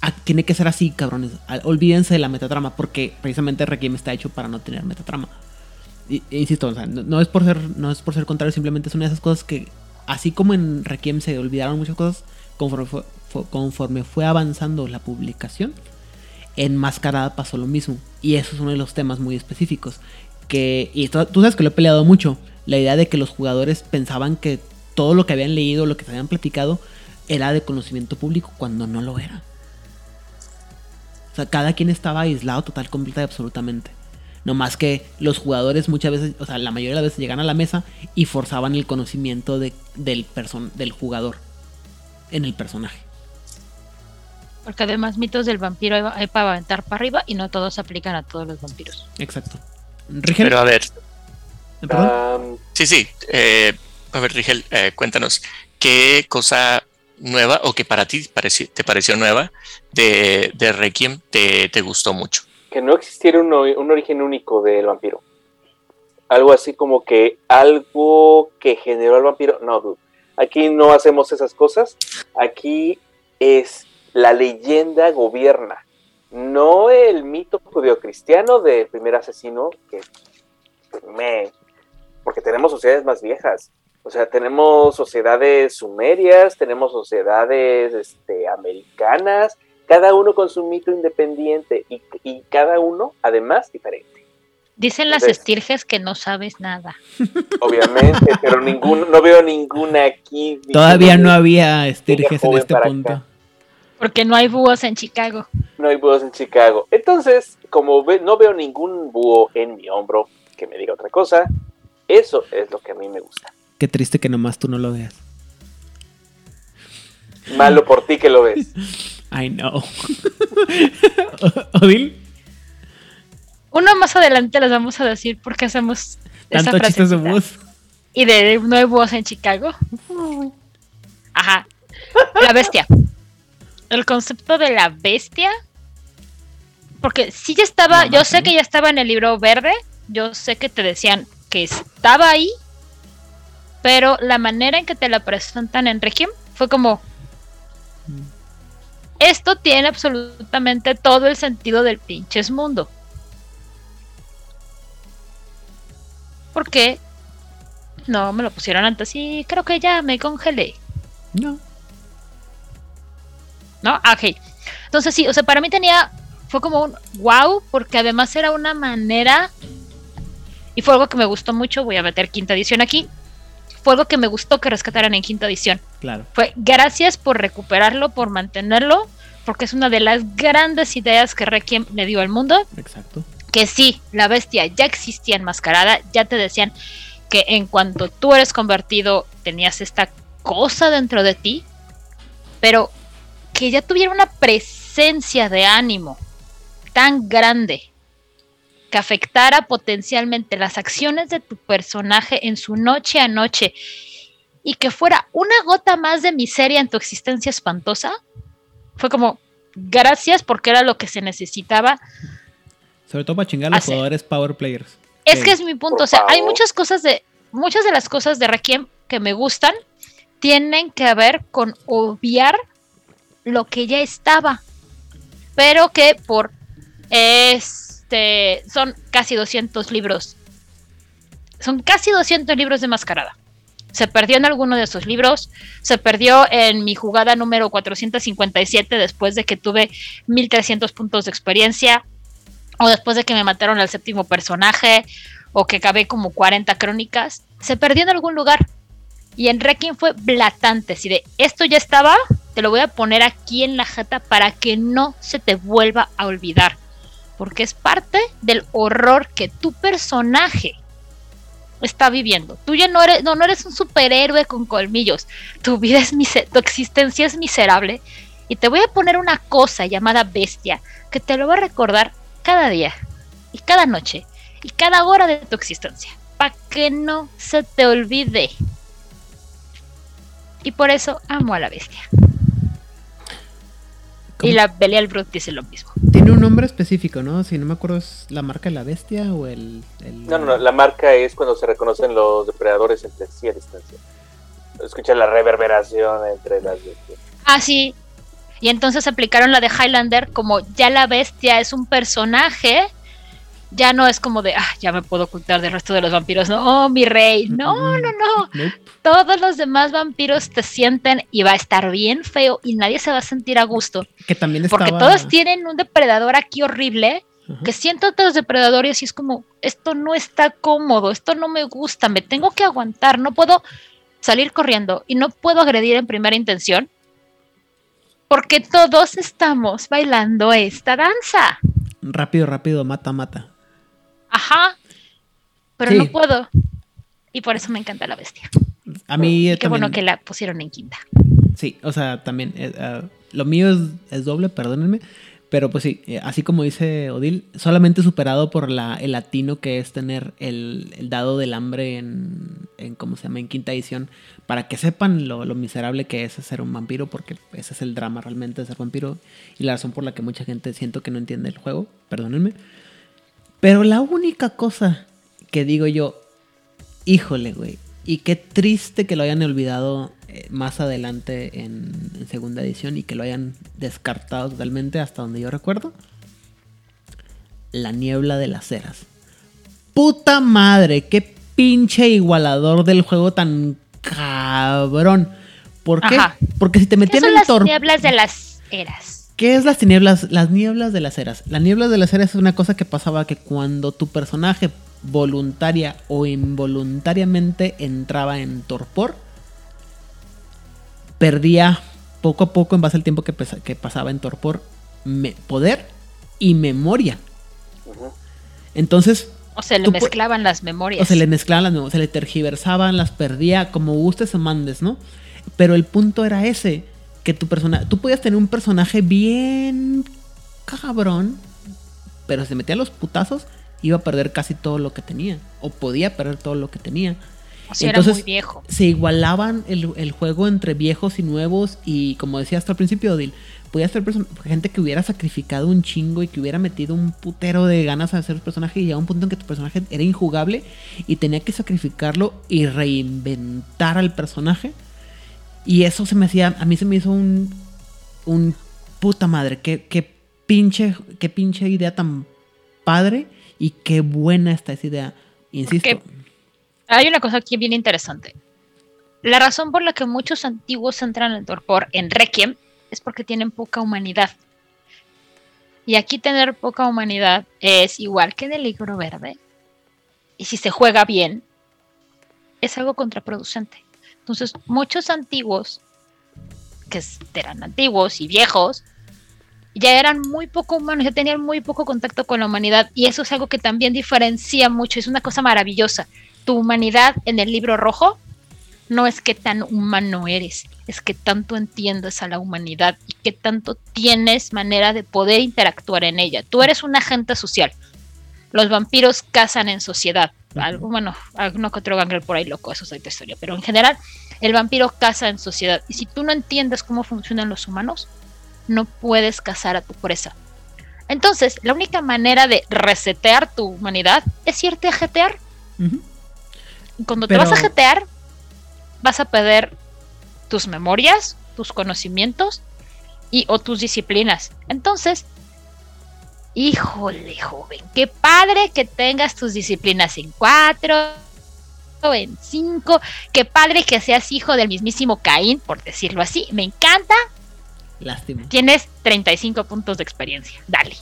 S1: Ah, tiene que ser así, cabrones. Olvídense de la metatrama. Porque precisamente Requiem está hecho para no tener metatrama. insisto, no, es por ser, no es por ser contrario, simplemente es una de esas cosas que. Así como en Requiem se olvidaron muchas cosas, conforme fue, conforme fue avanzando la publicación, en Mascarada pasó lo mismo. Y eso es uno de los temas muy específicos. Que, y tú sabes que lo he peleado mucho. La idea de que los jugadores pensaban que todo lo que habían leído, lo que se habían platicado, era de conocimiento público cuando no lo era. O sea, cada quien estaba aislado total, completa y absolutamente. No más que los jugadores muchas veces, o sea, la mayoría de las veces llegan a la mesa y forzaban el conocimiento de, del, del jugador en el personaje.
S4: Porque además mitos del vampiro hay, para aventar para arriba y no todos aplican a todos los vampiros.
S1: Exacto.
S2: Pero a ver.
S3: Um,
S2: sí, sí. Eh, a ver, Rigel, eh, cuéntanos, ¿qué cosa nueva o que para ti te pareció nueva de, de Requiem te, te, gustó mucho?
S3: Que no existiera un, un origen único del vampiro. Algo así como que algo que generó al vampiro. No, dude. Aquí no hacemos esas cosas. Aquí es la leyenda gobierna, no el mito judeocristiano del primer asesino, que me, porque tenemos sociedades más viejas. O sea, tenemos sociedades sumerias, tenemos sociedades este, americanas, cada uno con su mito independiente y, y cada uno, además, diferente.
S4: Dicen las
S3: Entonces-
S4: estirges que no sabes nada.
S3: Obviamente, pero ningún, no veo ninguna aquí.
S1: Todavía no había estirges en este punto.
S3: acá.
S4: Porque no hay búhos en Chicago.
S3: No hay búhos en Chicago. Entonces, como ve- no veo ningún búho en mi hombro que me diga otra cosa, eso es lo que a mí me gusta.
S1: Qué triste que nomás tú no lo veas.
S3: Malo por ti que lo ves.
S1: I know. Odil,
S4: Uno más adelante les vamos a decir por qué hacemos esa
S1: tanto chistes de bus.
S4: Y de no hay búhos en Chicago. Ajá. La bestia. El concepto de la bestia. Porque sí ya estaba, yo sé que ya estaba en el libro verde. Yo sé que te decían que estaba ahí. Pero la manera en que te la presentan en Requiem fue como. Esto tiene absolutamente todo el sentido del pinches mundo. ¿Por qué? No, me lo pusieron antes y creo que ya me congelé.
S1: No.
S4: ¿No? Ah, Ok. Entonces sí, o sea, para mí tenía, fue como un wow, porque además era una manera, y fue algo que me gustó mucho, voy a meter quinta edición aquí, fue algo que me gustó que rescataran en quinta edición.
S1: Claro.
S4: Fue gracias por recuperarlo, por mantenerlo, porque es una de las grandes ideas que Requiem le dio al mundo,
S1: Exacto.
S4: que sí, la bestia ya existía enmascarada, ya te decían que en cuanto tú eres convertido tenías esta cosa dentro de ti, pero que ya tuviera una presencia de ánimo tan grande que afectara potencialmente las acciones de tu personaje en su noche a noche y que fuera una gota más de miseria en tu existencia espantosa, fue como gracias porque era lo que se necesitaba
S1: Sobre todo para chingar a los jugadores power players.
S4: es
S1: Sí.
S4: que es mi punto. O sea, hay muchas cosas de. Muchas de las cosas de Requiem que me gustan tienen que ver con obviar lo que ya estaba. Pero que por. Este. Son casi 200 libros. Son casi 200 libros de mascarada. Se perdió en alguno de esos libros. Se perdió en mi jugada número 457 después de que tuve 1300 puntos de experiencia. O después de que me mataron al séptimo personaje. O que acabé como 40 crónicas. Se perdió en algún lugar. Y en Requiem fue blatante. Si de esto ya estaba, te lo voy a poner aquí en la jeta para que no se te vuelva a olvidar. Porque es parte del horror que tu personaje está viviendo. Tú ya no eres, no, no eres un superhéroe con colmillos. Tu vida es tu existencia es miserable. Y te voy a poner una cosa llamada bestia que te lo va a recordar cada día y cada noche y cada hora de tu existencia. Para que no se te olvide. Y por eso amo a la bestia. Y la Belial Brut dice lo mismo.
S1: Tiene un nombre específico, ¿no? Si no me acuerdo, es la marca de la bestia o el. el-
S3: No, no, no, la marca es cuando se reconocen los depredadores entre sí a distancia. Escucha la reverberación entre las bestias.
S4: Ah, sí. Y entonces aplicaron la de Highlander como ya la bestia es un personaje. Ya no es como de, ah, ya me puedo ocultar del resto de los vampiros. No, oh, mi rey. No, no, no.
S1: nope.
S4: Todos los demás vampiros te sienten y va a estar bien feo y nadie se va a sentir a gusto.
S1: Que también estaba.
S4: Porque todos tienen un depredador aquí horrible que siento los depredadores y es como, esto no está cómodo, esto no me gusta, me tengo que aguantar, no puedo salir corriendo y no puedo agredir en primera intención porque todos estamos bailando esta danza.
S1: Rápido, rápido, mata, mata.
S4: Ajá. Pero
S1: Sí.
S4: no puedo. Y por eso me encanta la bestia.
S1: A mí
S4: Y qué bueno que la pusieron en quinta.
S1: Sí, o sea, también. eh, ah, lo mío es, es doble, perdónenme. Pero pues sí, eh, así como dice Odil, solamente superado por la, el latino que es tener el, el dado del hambre en, en, ¿cómo se llama? En quinta edición, para que sepan lo, lo miserable que es ser un vampiro, porque ese es el drama realmente de ser vampiro y la razón por la que mucha gente siento que no entiende el juego, perdónenme. Pero la única cosa que digo yo, híjole, güey, y qué triste que lo hayan olvidado eh, más adelante en, en segunda edición y que lo hayan descartado totalmente hasta donde yo recuerdo. La niebla de las ceras. Puta madre, qué pinche igualador del juego tan cabrón. ¿Por qué?
S4: Ajá.
S1: Porque si te
S4: ¿Qué
S1: metían
S4: son
S1: en
S4: las nieblas de las eras?
S1: ¿Qué es las tinieblas? Las nieblas de las eras. Las nieblas de las eras es una cosa que pasaba que cuando tu personaje voluntaria o involuntariamente entraba en torpor, perdía poco a poco en base al tiempo que, pasaba en torpor me- poder y memoria. Entonces,
S4: O se le mezclaban las memorias.
S1: o se le mezclaban las memorias, se le tergiversaban, las perdía, como gustes o mandes, ¿no? Pero el punto era ese, que tu persona, tú podías tener un personaje bien cabrón, pero se metía a los putazos, iba a perder casi todo lo que tenía, o podía perder todo lo que tenía.
S4: O sea,
S1: Entonces,
S4: era muy viejo.
S1: Se igualaban el, el juego entre viejos y nuevos, y como decía hasta el principio, Odil, podía ser gente que hubiera sacrificado un chingo y que hubiera metido un putero de ganas a hacer su personaje y llegaba un punto en que tu personaje era injugable y tenía que sacrificarlo y reinventar al personaje. Y eso se me hacía, a mí se me hizo un, un puta madre, qué, qué pinche, qué pinche idea tan padre y qué buena está esa idea. Insisto.
S4: Hay una cosa aquí bien interesante. La razón por la que muchos antiguos entran en torpor en Requiem es porque tienen poca humanidad. Y aquí tener poca humanidad es igual que en el libro verde. Y si se juega bien, es algo contraproducente. Entonces, muchos antiguos, que eran antiguos y viejos, ya eran muy poco humanos, ya tenían muy poco contacto con la humanidad. Y eso es algo que también diferencia mucho, es una cosa maravillosa. Tu humanidad en el libro rojo no es que tan humano eres, es que tanto entiendes a la humanidad y que tanto tienes manera de poder interactuar en ella. Tú eres un agente social. Los vampiros cazan en sociedad. Algo, bueno, alguno que otro gangrel por ahí loco, eso es otra historia. Pero en general, el vampiro caza en sociedad. Y si tú no entiendes cómo funcionan los humanos, no puedes cazar a tu presa. Entonces, la única manera de resetear tu humanidad es irte a jetear. Y Cuando
S1: Pero-
S4: te vas a jetear, vas a perder tus memorias, tus conocimientos y o tus disciplinas. Entonces, híjole, joven, qué padre que tengas tus disciplinas en cuatro en cinco, qué padre que seas hijo del mismísimo Caín, por decirlo así. Me encanta,
S1: Lástima.
S4: tienes 35 puntos de experiencia. Dale.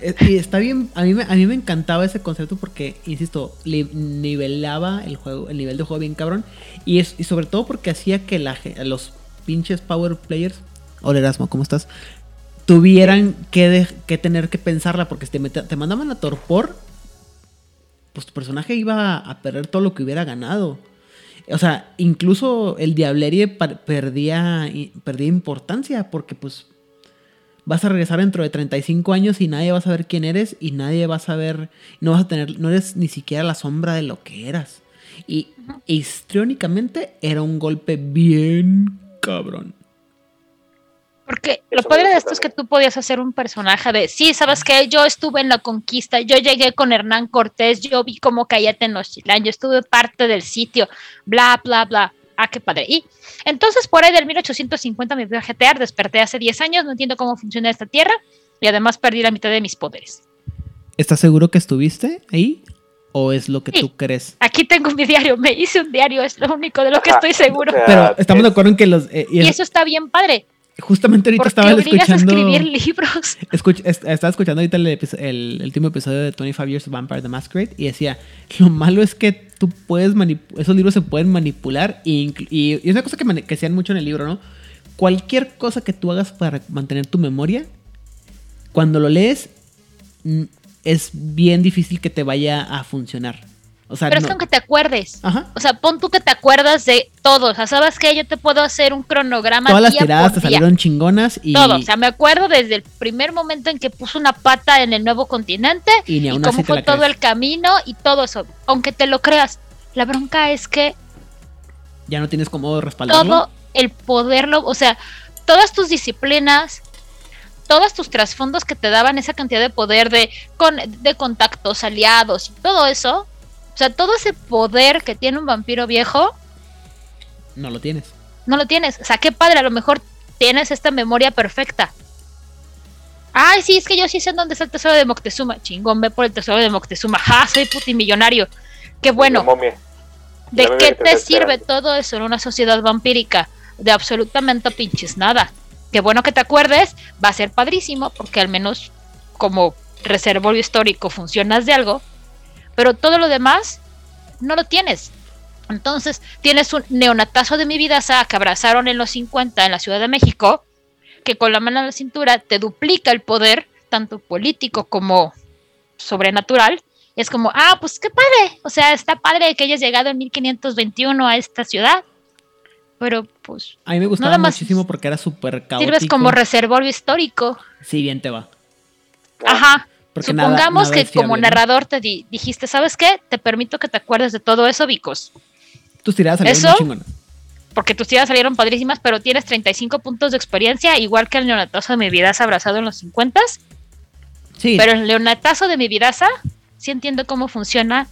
S1: Eh, Y está bien, a mí, me, a mí me encantaba ese concepto porque, insisto, nivelaba el juego, el nivel de juego bien cabrón. Y, es, y sobre todo porque hacía que la, los pinches power players, hola Erasmo, ¿cómo estás? Tuvieran que, de- que tener que pensarla porque si te, te mandaban a torpor, pues tu personaje iba a perder todo lo que hubiera ganado. O sea, incluso el Diablerie perdía, perdía importancia porque pues vas a regresar dentro de 35 años y nadie va a saber quién eres y nadie va a saber, no vas a tener, no eres ni siquiera la sombra de lo que eras. Y histriónicamente era un golpe bien cabrón.
S4: Porque lo padre de esto es que tú podías hacer un personaje de, sí, sabes que yo estuve en la conquista, yo llegué con Hernán Cortés, yo vi cómo caía Tenochtitlán, yo estuve parte del sitio, bla, bla, bla. Ah, qué padre. Y entonces por ahí del 1850 me fui a jetear, desperté hace 10 años, no entiendo cómo funciona esta tierra y además perdí la mitad de mis poderes.
S1: ¿Estás seguro que estuviste ahí? ¿O es lo que
S4: Sí.
S1: tú crees?
S4: Aquí tengo mi diario, me hice un diario, es lo único de lo que
S3: Ajá.
S4: estoy seguro.
S1: Pero estamos de acuerdo en que los... eh, y
S4: Y
S1: es-
S4: eso está bien padre,
S1: justamente ahorita
S4: porque
S1: estaba
S4: obligas
S1: escuchando...
S4: a escribir libros.
S1: Escuch- estaba escuchando ahorita el, el, el último episodio de 25 Years of Vampire the Masquerade y decía, lo malo es que tú puedes manipu- esos libros se pueden manipular e y, y es una cosa que, que decían mucho en el libro, ¿no? Cualquier cosa que tú hagas para mantener tu memoria, cuando lo lees, es bien difícil que te vaya a funcionar. O sea,
S4: Pero es
S1: no-
S4: que aunque te acuerdes,
S1: Ajá.
S4: O sea, pon tú que te acuerdas de todo. O sea, ¿sabes qué? Yo te puedo hacer un cronograma.
S1: Todas las tiradas te salieron chingonas y,
S4: Todo. O sea, me acuerdo desde el primer momento en que puso una pata en el nuevo continente
S1: y ni
S4: y cómo fue todo
S1: crees.
S4: el camino y todo eso. Aunque te lo creas, la bronca es que
S1: Ya no tienes cómo respaldarlo.
S4: todo el poderlo, o sea, todas tus disciplinas, todos tus trasfondos que te daban esa cantidad de poder de, con, de contactos, aliados y todo eso. O sea, todo ese poder que tiene un vampiro viejo,
S1: No lo tienes.
S4: no lo tienes. O sea, qué padre, a lo mejor tienes esta memoria perfecta. Ay, sí, es que yo sí sé dónde está el tesoro de Moctezuma. Chingón, ve por el tesoro de Moctezuma. ¡Ja! Soy putimillonario. Qué bueno. ¿De
S3: La
S4: qué te sirve todo eso en una sociedad vampírica? De absolutamente pinches nada. Qué bueno que te acuerdes, va a ser padrísimo, porque al menos como reservorio histórico funcionas de algo, pero todo lo demás no lo tienes. Entonces, tienes un neonatazo de mi vida que abrazaron en los 50 en la Ciudad de México, que con la mano en la cintura te duplica el poder, tanto político como sobrenatural. Es como, ah, pues qué padre. O sea, está padre que hayas llegado en 1521 a esta ciudad. Pero pues
S1: A mí me gustaba
S4: Nada más
S1: muchísimo porque era súper caótico.
S4: sirves como reservorio histórico.
S1: Sí, bien te va.
S4: Ajá.
S1: Nada-
S4: Supongamos
S1: nada
S4: que como narrador te di- dijiste, ¿sabes qué? Te permito que te acuerdes de todo eso, Vicos.
S1: Tus tiradas salieron
S4: ¿Eso?
S1: muy.
S4: Porque tus tiras salieron padrísimas, pero tienes 35 puntos de experiencia, igual que el neonatazo de mi vidaza abrazado en los 50.
S1: Sí,
S4: Pero el neonatazo de mi vidaza, sí entiendo cómo funciona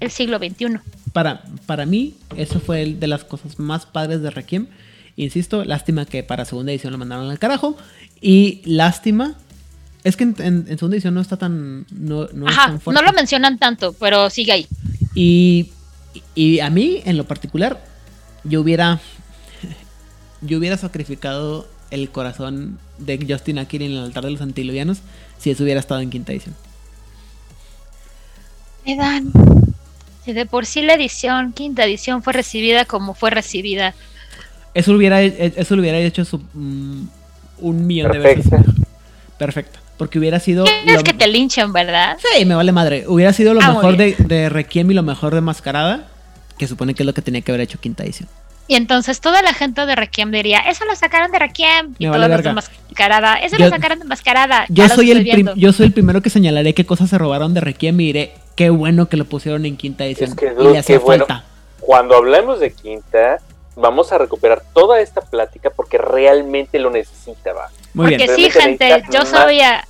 S4: el siglo XXI.
S1: para, para mí, eso fue el de las cosas más padres de Requiem. Insisto, lástima que para segunda edición lo mandaron al carajo. Y lástima. Es que en, en- en segunda edición no está tan. No, no es
S4: Ajá,
S1: tan fuerte.
S4: no lo mencionan tanto, pero sigue ahí.
S1: Y, y a mí, en lo particular, yo hubiera. Yo hubiera sacrificado el corazón de Justin Akin en el altar de los antiluvianos si eso hubiera estado en quinta edición.
S4: Me dan. Si de por sí la edición, quinta edición, fue recibida como fue recibida.
S1: Eso lo hubiera, eso lo hubiera hecho su- mm, un millón de veces. Perfecto. Porque hubiera sido.
S4: Quieres
S1: lo-
S4: que te linchen, ¿verdad?
S1: Sí, me vale madre. Hubiera sido lo
S4: Ah,
S1: mejor de, de Requiem y lo mejor de Mascarada. Que supone que es lo que tenía que haber hecho quinta edición.
S4: Y entonces toda la gente de Requiem diría, eso lo sacaron de Requiem. Y
S1: Me
S4: todos
S1: vale
S4: los de. Mascarada, eso
S1: Yo-
S4: lo sacaron de Mascarada.
S1: Yo soy, el yo soy el primero que señalaré qué cosas se robaron de Requiem y diré qué bueno que lo pusieron en quinta edición.
S3: Es que,
S1: y le hacía
S3: bueno.
S1: falta.
S3: Cuando hablemos de quinta, vamos a recuperar toda esta plática porque realmente lo necesita, va.
S1: Muy
S4: Porque
S1: bien.
S4: sí,
S3: Realmente
S4: gente, yo sabía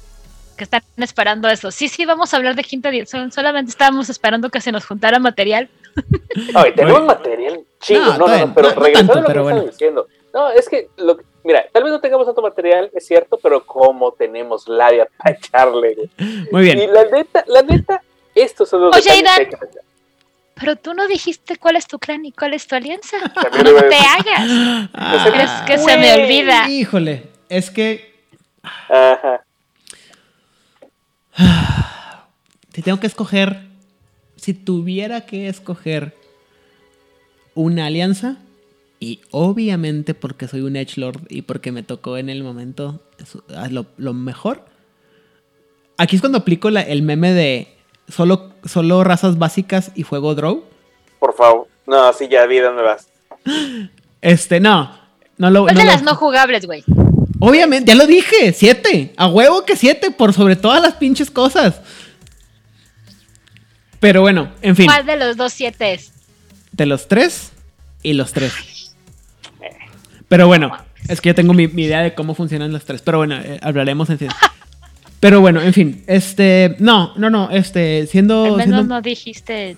S4: que están esperando eso. Sí, sí, vamos a hablar de quinta edición. Solamente estábamos esperando que se nos juntara material.
S3: Ay, tenemos material chingo,
S1: No,
S3: no, no, pero
S1: no- no
S3: regresando
S1: tanto,
S3: a lo
S1: pero
S3: que
S1: bueno.
S3: estaba diciendo. No, es que, lo, que- mira, tal vez no tengamos tanto material, es cierto, pero como tenemos labia para echarle.
S1: Muy
S3: Y
S1: bien.
S3: la neta, la neta, estos son los
S4: Oye,
S3: detalles
S4: Aidan.
S3: que hay que pensar.
S4: Pero tú no dijiste cuál es tu clan y cuál es tu alianza.
S3: También
S4: No te hagas.
S1: Ah,
S4: Es que se me olvida.
S1: Híjole, es que
S3: Ajá.
S1: si tengo que escoger, si tuviera que escoger una alianza, y obviamente porque soy un Edgelord y porque me tocó en el momento ah, lo, lo mejor, aquí es cuando aplico la- el meme de solo, solo razas básicas y juego draw.
S3: Por favor. No, sí, ya vi dónde vas.
S1: Este, no. No lo,
S4: ¿Cuál
S1: no
S4: de
S1: lo-
S4: las no jugables, güey?
S1: Obviamente, ya lo dije, siete. A huevo que siete, por sobre todas las pinches cosas. Pero bueno, en fin.
S4: ¿Cuál de los dos siete es?
S1: De los tres y los tres. Pero bueno, es que yo tengo mi, mi idea de cómo funcionan los tres. Pero bueno, eh, hablaremos en fin. Pero bueno, en fin, este, no, no, no, este, siendo,
S4: Al menos
S1: siendo-
S4: no dijiste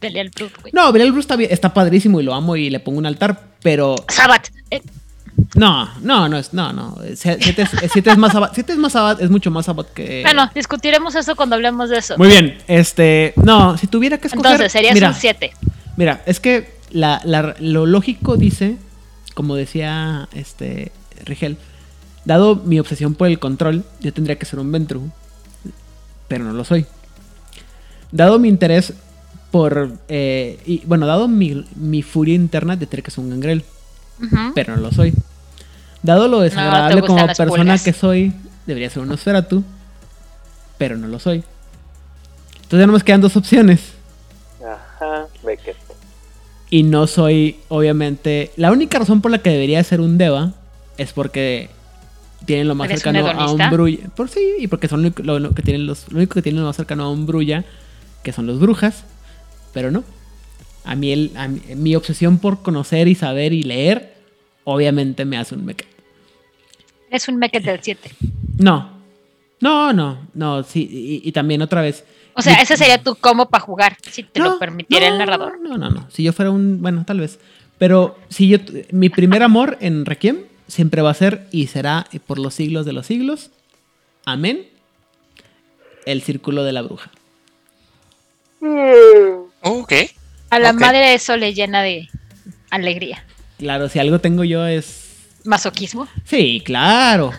S4: Belial Brut, güey.
S1: no, Belial Bruce está, bien- está padrísimo y lo amo y le pongo un altar, pero
S4: Sabat. eh,
S1: no, no, no es, no, no, sie- siete es, siete es más Sabbath, siete es más Sabbath, es mucho más Sabbath que.
S4: Bueno, discutiremos eso cuando hablemos de eso.
S1: Muy bien, este, no, si tuviera que escoger,
S4: Entonces, serías
S1: mira,
S4: un 7.
S1: Mira, es que la, la- lo lógico dice, como decía este Rigel, dado mi obsesión por el control, yo tendría que ser un Ventru, pero no lo soy. Dado mi interés por, eh, y, bueno, dado mi, mi furia interna, yo tendría que ser un Gangrel, pero no lo soy. Dado lo desagradable como persona
S4: pulgas.
S1: que soy, debería ser un Nosferatu, pero no lo soy. Entonces ya no me quedan dos opciones.
S3: Ajá, Beckett.
S1: Y no soy, obviamente. La única razón por la que debería ser un Deva es porque tienen lo más
S4: ¿Eres un
S1: cercano a un? Brulla. Por sí, y porque son lo, único- lo- lo que tienen los, lo único que tienen lo más cercano a un Brulla, que son los brujas. Pero no. A mí, el, a mí- mi obsesión por conocer y saber y leer, obviamente me hace un mecha.
S4: Es un Meket del 7.
S1: No. No, no, no, sí. Y, y también otra vez.
S4: O sea, ese sería tu cómo para jugar, si te
S1: No,
S4: lo permitiera el narrador.
S1: No, no, no. Si yo fuera un. Bueno, tal vez. Pero si yo. Mi primer amor en Requiem siempre va a ser y será por los siglos de los siglos. Amén. El círculo de la bruja.
S2: Ok.
S4: A la
S2: Ok.
S4: madre eso le llena de alegría.
S1: Claro, si algo tengo yo es
S4: Masoquismo.
S1: Sí, claro.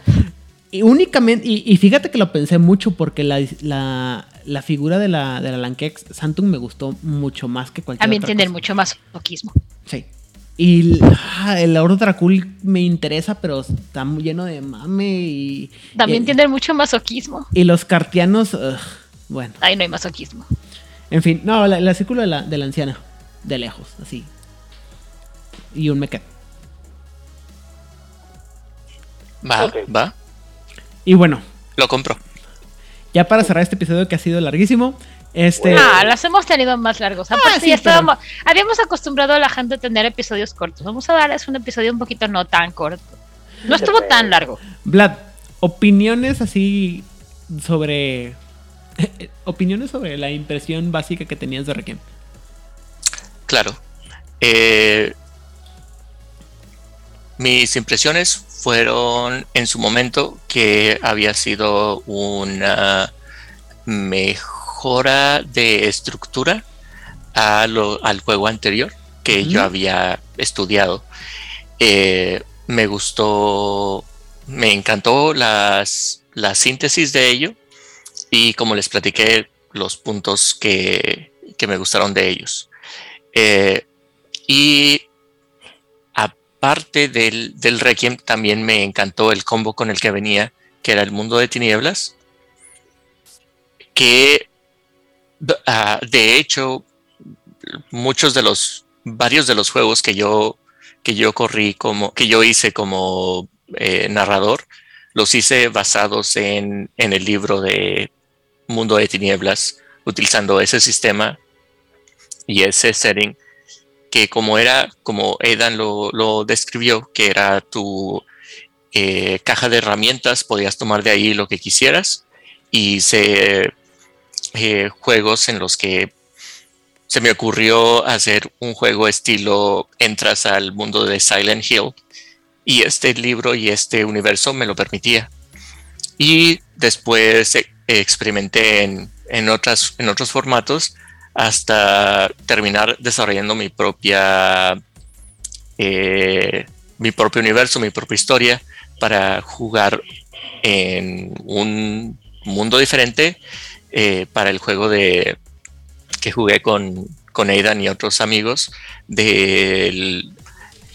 S1: Y únicamente, y, y fíjate que lo pensé mucho porque la, la, la figura de la, de la Lankex Santum me gustó mucho más que cualquier
S4: También
S1: otra
S4: tienen
S1: cosa.
S4: mucho masoquismo.
S1: Sí. Y el, ah, el Oro Dracul me interesa, pero está muy lleno de mame y.
S4: También
S1: y,
S4: tienen mucho masoquismo.
S1: Y los cartianos, ugh, bueno.
S4: Ahí no hay masoquismo.
S1: En fin, no, la, la círculo de la, de la anciana. De lejos, así. Y un mequet.
S2: Va, va,
S1: Y bueno,
S2: lo compro.
S1: ya para cerrar este episodio que ha sido larguísimo. Este.
S3: Bueno.
S4: Ah, las hemos tenido más largos. Aparte,
S1: sí,
S4: ya
S1: pero-
S4: estábamos, habíamos acostumbrado a la gente a tener episodios cortos. Vamos a darles un episodio un poquito no tan corto. No estuvo tan largo.
S1: Vlad, opiniones así sobre. opiniones sobre la impresión básica que tenías de Requiem.
S2: Claro. Eh, mis impresiones fueron en su momento que había sido una mejora de estructura a lo- al juego anterior que yo había estudiado. Eh, me gustó, me encantó las, la síntesis de ello y como les platiqué los puntos que, que me gustaron de ellos. Eh, y aparte del, del Requiem, también me encantó el combo con el que venía, que era el mundo de tinieblas, que ah, de hecho muchos de los, varios de los juegos que yo, que yo corrí como, que yo hice como eh, narrador, los hice basados en, en el libro de Mundo de Tinieblas, utilizando ese sistema y ese setting que como era, como Aidan lo, lo describió, que era tu eh, caja de herramientas, podías tomar de ahí lo que quisieras y se eh, juegos en los que se me ocurrió hacer un juego estilo entras al mundo de Silent Hill y este libro y este universo me lo permitía. Y después eh, experimenté en, en, otras, en otros formatos hasta terminar desarrollando mi propia eh, mi propio universo, mi propia historia para jugar en un mundo diferente eh, para el juego de que jugué con, con Aidan y otros amigos del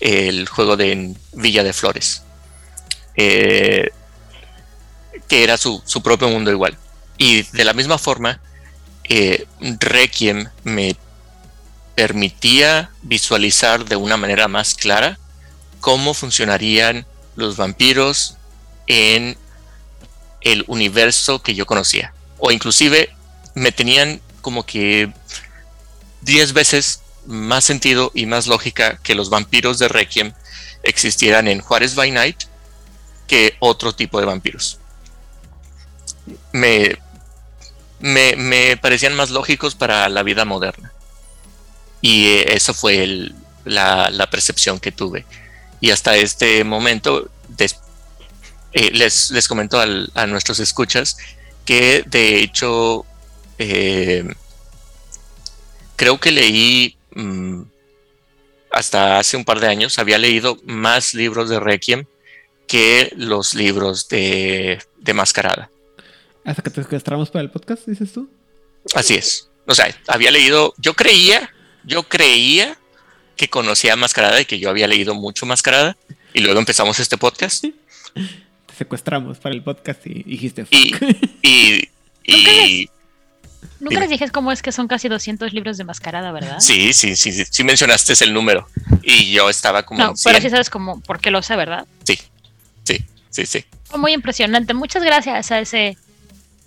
S2: el juego de Villa de Flores eh, que era su, su propio mundo igual. Y de la misma forma Requiem me permitía visualizar de una manera más clara cómo funcionarían los vampiros en el universo que yo conocía. O inclusive me tenían como que 10 veces más sentido y más lógica que los vampiros de Requiem existieran en Juárez by Night que otro tipo de vampiros. Me, me, parecían más lógicos para la vida moderna. Y eh, eso fue el- la, la percepción que tuve. Y hasta este momento eh, les, les comento a nuestros escuchas que de hecho eh, creo que leí mm, hasta hace un par de años, había leído más libros de Requiem que los libros de, de Mascarada.
S1: Hasta que te secuestramos para el podcast, dices tú.
S2: Así es. O sea, había leído, yo creía, yo creía que conocía Mascarada y que yo había leído mucho Mascarada. Y luego empezamos este podcast.
S1: Te secuestramos para el podcast y dijiste.
S2: Y,
S1: "Fuck".
S2: y, y
S4: Nunca
S2: Dime.
S4: les dije cómo es que son casi 200 libros de mascarada, ¿verdad?
S2: sí, sí, sí, sí, sí mencionaste el número. Y yo estaba como
S4: No, pero
S2: 100.
S4: sí sabes cómo, por qué lo sé, ¿verdad?
S2: Sí, sí, sí, sí.
S4: Fue muy impresionante. Muchas gracias a ese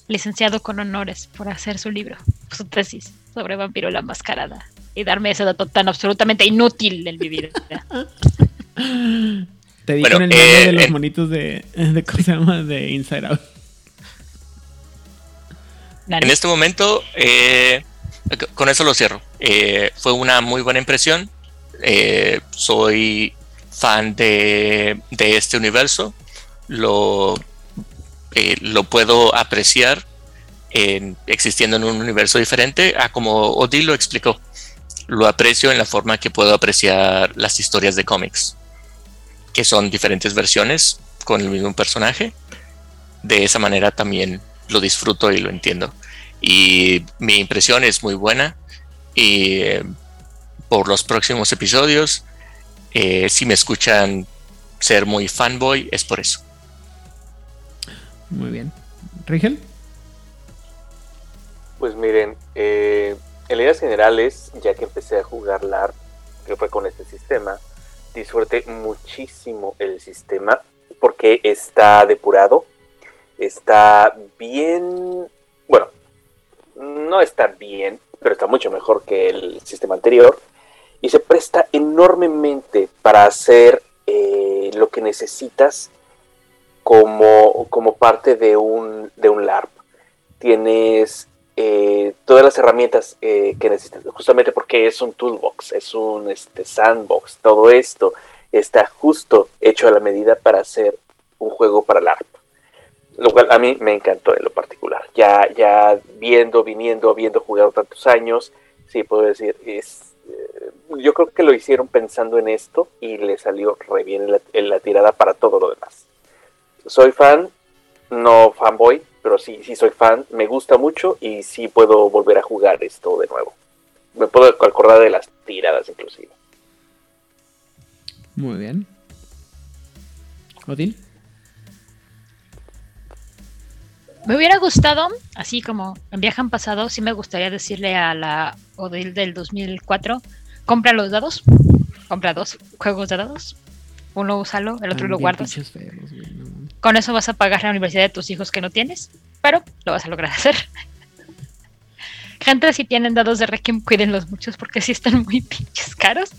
S4: licenciado con honores por hacer su libro, su tesis sobre Vampiro la Mascarada y darme ese dato tan absolutamente inútil en mi vida.
S1: Te dije
S2: Bueno,
S1: en el
S2: eh,
S1: de los
S2: en-
S1: monitos de, de. ¿Cómo se llama? De Inside Out.
S2: En este momento, eh, con eso lo cierro. Eh, fue una muy buena impresión. Eh, soy fan de, de este universo. Lo, eh, lo puedo apreciar en- existiendo en un universo diferente a como Odile lo explicó. lo aprecio en la forma que puedo apreciar las historias de cómics, que son diferentes versiones con el mismo personaje. De esa manera también lo disfruto y lo entiendo. Y mi impresión es muy buena. Y eh, por los próximos episodios, eh, si me escuchan ser muy fanboy, es por eso.
S1: Muy bien. ¿Rigel?
S3: Pues miren, eh, en líneas generales, ya que empecé a jugar LARP, que fue con este sistema, disfruté muchísimo el sistema porque está depurado, está bien, bueno, no está bien, pero está mucho mejor que el sistema anterior y se presta enormemente para hacer eh, lo que necesitas como, como parte de un, de un LARP. Tienes eh, todas las herramientas eh, que necesitas, justamente porque es un toolbox, es un este, sandbox, todo esto está justo hecho a la medida para hacer un juego para el ARP. Lo cual a mí me encantó en lo particular. Ya, ya viendo, viniendo, habiendo jugado tantos años, sí puedo decir, es, eh, yo creo que lo hicieron pensando en esto y le salió re bien en la tirada para todo lo demás. Soy fan, no fanboy, pero sí, sí soy fan, me gusta mucho y sí puedo volver a jugar esto de nuevo. Me puedo acordar de las tiradas inclusive.
S1: Muy bien. Odil.
S4: Me hubiera gustado, así como en viaje pasado, sí me gustaría decirle a la Odil del 2004, compra los dados, compra dos juegos de dados, uno úsalo, el otro lo guardas. Con eso vas a pagar la universidad de tus hijos que no tienes, pero lo vas a lograr hacer. Gente, si tienen dados de Requiem, cuídenlos muchos porque sí están muy pinches caros.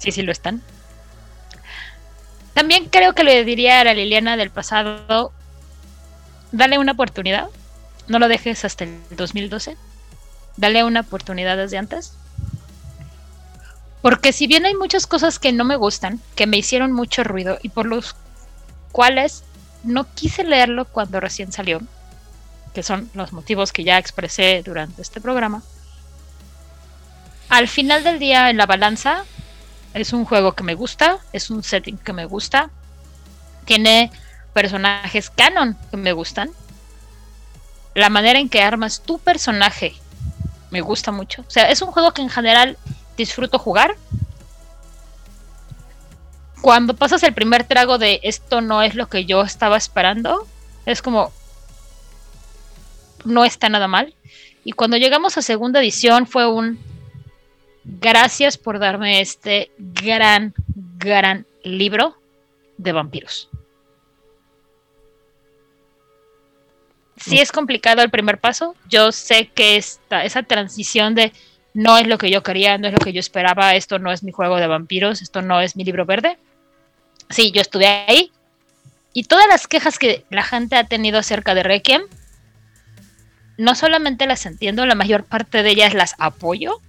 S4: Sí, sí lo están. También creo que le diría a la Liliana del pasado, dale una oportunidad. No lo dejes hasta el 2012. Dale una oportunidad desde antes. Porque si bien hay muchas cosas que no me gustan, que me hicieron mucho ruido y por los cuales no quise leerlo cuando recién salió, que son los motivos que ya expresé durante este programa, al final del día en la balanza es un juego que me gusta, es un setting que me gusta, tiene personajes canon que me gustan, la manera en que armas tu personaje me gusta mucho, o sea, es un juego que en general disfruto jugar. Cuando pasas el primer trago de esto no es lo que yo estaba esperando, es como no está nada mal. Y cuando llegamos a segunda edición fue un gracias por darme este gran, gran libro de vampiros. Si es complicado el primer paso. Yo sé que esta, esa transición de no es lo que yo quería, no es lo que yo esperaba, esto no es mi juego de vampiros, esto no es mi libro verde. Sí, yo estuve ahí. Y todas las quejas que la gente ha tenido acerca de Requiem, no solamente las entiendo, la mayor parte de ellas las apoyo.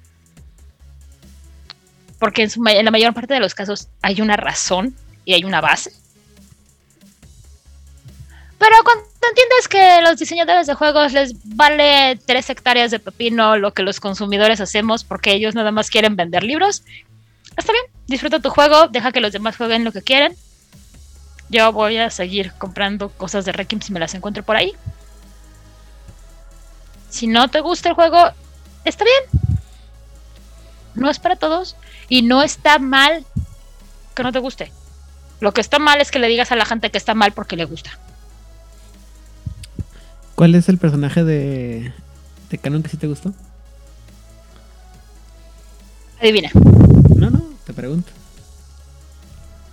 S4: Porque en, en la mayor parte de los casos hay una razón y hay una base. Pero cuando entiendes que los diseñadores de juegos les vale tres hectáreas de pepino lo que los consumidores hacemos porque ellos nada más quieren vender libros, está bien, disfruta tu juego, deja que los demás jueguen lo que quieren. Yo voy a seguir comprando cosas de Requiem si me las encuentro por ahí. Si no te gusta el juego, está bien. No es para todos y no está mal que no te guste. Lo que está mal es que le digas a la gente que está mal porque le gusta.
S1: ¿Cuál es el personaje de, de Canon que sí te gustó?
S4: Adivina.
S1: Te pregunto.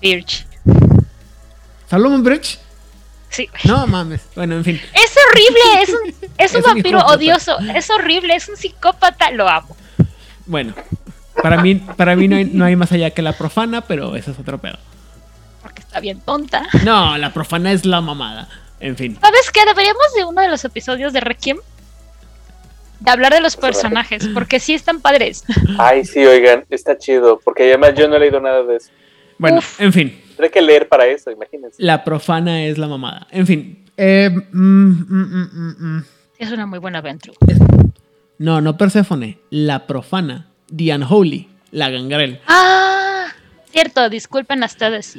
S4: Birch.
S1: ¿Salomon Birch?
S4: Sí.
S1: No mames. Bueno, en fin.
S4: Es horrible. Es un, es un vampiro odioso. Es horrible. Es un psicópata. Lo amo.
S1: Bueno, para mí, para mí no, hay, no hay más allá que la profana, pero eso es otro pedo.
S4: Porque está bien tonta.
S1: No, la profana es la mamada. En fin.
S4: ¿Sabes qué? Deberíamos de uno de los episodios de Requiem de hablar de los personajes, porque sí están padres.
S3: Ay, sí, oigan, está chido, porque además yo no he leído nada de eso.
S1: Bueno,
S4: Uf.
S1: en fin.
S3: Tendré que leer para eso, imagínense.
S1: La profana es la mamada. En fin. Eh, mm, mm, mm, mm, mm.
S4: Es una muy buena aventura.
S1: No, no Perséfone, la profana, The Unholy, la gangrel.
S4: Ah, cierto, disculpen a ustedes.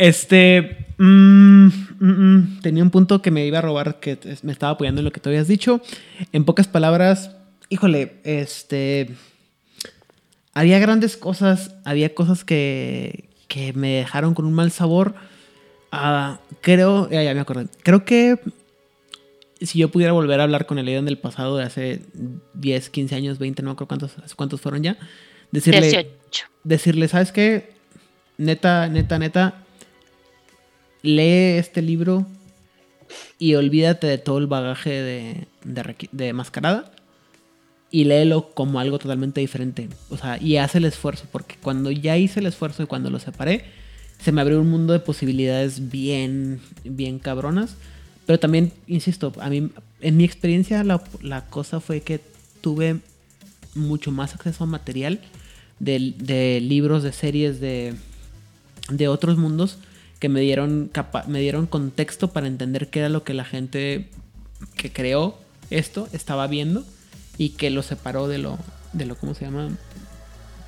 S1: Este. mm, mm, mm, tenía un punto que me iba a robar que me estaba apoyando en lo que tú habías dicho. En pocas palabras, híjole, este. Había grandes cosas, había cosas que, que me dejaron con un mal sabor. Ah, creo, ya, ya me acordé. Creo que si yo pudiera volver a hablar con el Aidan del pasado de hace 10, 15 años, 20, no creo cuántos, cuántos fueron ya, decirle,
S4: 18.
S1: decirle, ¿sabes qué? Neta, neta, neta, lee este libro y olvídate de todo el bagaje de, de, Mascarada y léelo como algo totalmente diferente. O sea, y haz el esfuerzo, porque cuando ya hice el esfuerzo y cuando lo separé, se me abrió un mundo de posibilidades bien, bien cabronas. Pero también, insisto, a mí, en mi experiencia, la, la cosa fue que tuve mucho más acceso a material de, de libros, de series, de, de otros mundos que me dieron, me dieron contexto para entender qué era lo que la gente que creó esto estaba viendo y que lo separó de lo, de lo, ¿cómo se llama?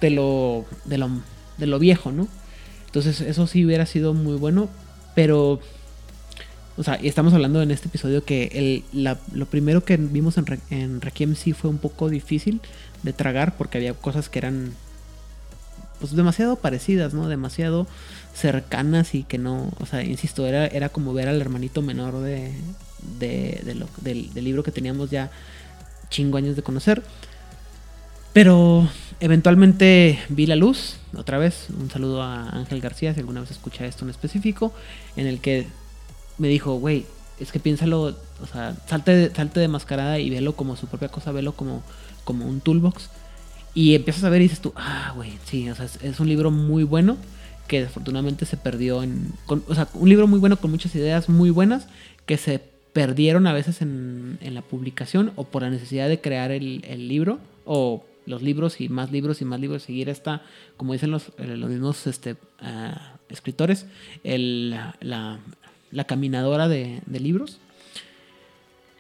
S1: De lo, de lo, de lo viejo, ¿no? Entonces eso sí hubiera sido muy bueno, pero, o sea, y estamos hablando en este episodio que el, lo primero que vimos en, en Requiem sí fue un poco difícil de tragar porque había cosas que eran pues demasiado parecidas, ¿no? Demasiado cercanas y que no, o sea, insisto, era, era como ver al hermanito menor de, de, del, libro que teníamos ya chingo años de conocer. Pero eventualmente vi la luz, otra vez, un saludo a Ángel García, si alguna vez escucha esto en específico, en el que me dijo, güey, es que piénsalo, o sea, salte salte de mascarada y velo como su propia cosa, velo como, como un toolbox. Y empiezas a ver y dices tú, ah, güey, sí, o sea, es un libro muy bueno que desafortunadamente se perdió en... o sea, un libro muy bueno con muchas ideas muy buenas que se perdieron a veces en, en la publicación o por la necesidad de crear el, libro o los libros y más libros y más libros, seguir esta, como dicen los, eh, los mismos este, ah, escritores, el, la, la- caminadora de, libros,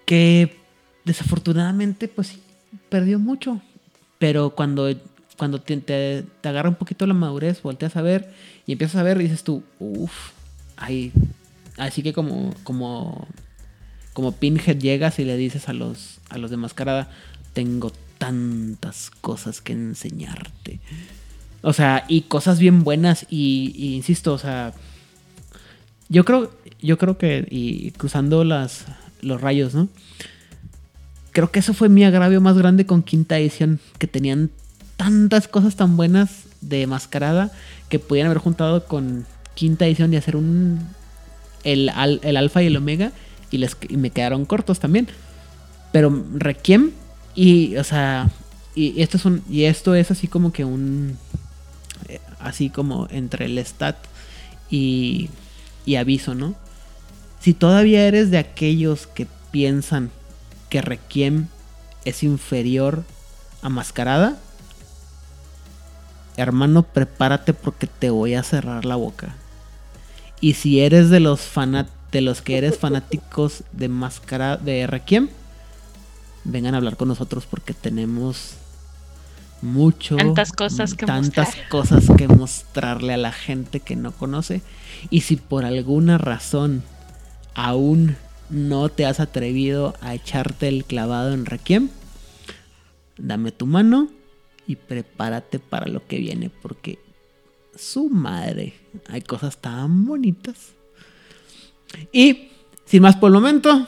S1: que desafortunadamente pues sí, perdió mucho. Pero cuando, cuando te- te agarra un poquito la madurez, volteas a ver y empiezas a ver y dices tú, uff, ahí. Así que como, como, como Pinhead llegas y le dices a los, a los de mascarada, tengo tantas cosas que enseñarte. O sea, y cosas bien buenas y, y insisto, o sea, yo creo, yo creo que, y cruzando las, los rayos, ¿no? Creo que eso fue mi agravio más grande con quinta edición, que tenían tantas cosas tan buenas de mascarada que podían haber juntado con quinta edición y hacer un el, al- el alfa y el omega y, les, me quedaron cortos también. Pero Requiem y, o sea, y esto es un, y esto es así como que un, eh, así como entre el stat y, y aviso, ¿no? Si todavía eres de aquellos que piensan que Requiem es inferior a Mascarada, hermano, prepárate porque te voy a cerrar la boca. Y si eres de los de los que eres fanáticos de Mascarada de Requiem, vengan a hablar con nosotros porque tenemos mucho
S4: Tantas cosas que
S1: tantas
S4: mostrar.
S1: cosas que mostrarle a la gente que no conoce y si por alguna razón aún no te has atrevido a echarte el clavado en Requiem, dame tu mano y prepárate para lo que viene porque su madre, hay cosas tan bonitas. Y sin más por el momento,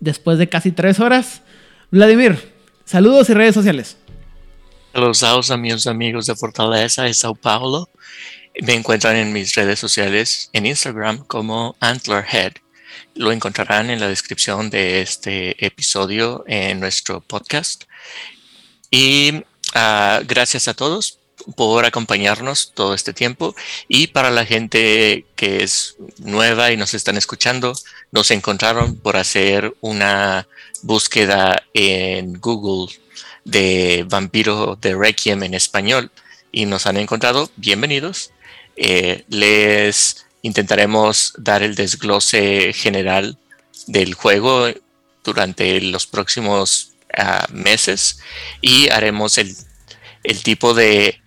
S1: después de casi tres horas, Vladimir, saludos y redes sociales.
S2: Saludos a mis amigos de Fortaleza y Sao Paulo. Me encuentran en mis redes sociales en Instagram como Antlerhead. Lo encontrarán en la descripción de este episodio en nuestro podcast. Y ah, gracias a todos por acompañarnos todo este tiempo. Y para la gente que es nueva y nos están escuchando, nos encontraron por hacer una búsqueda en Google de Vampiro de Requiem en español y nos han encontrado. Bienvenidos. Eh, les intentaremos dar el desglose general del juego durante los próximos meses y haremos el, el tipo de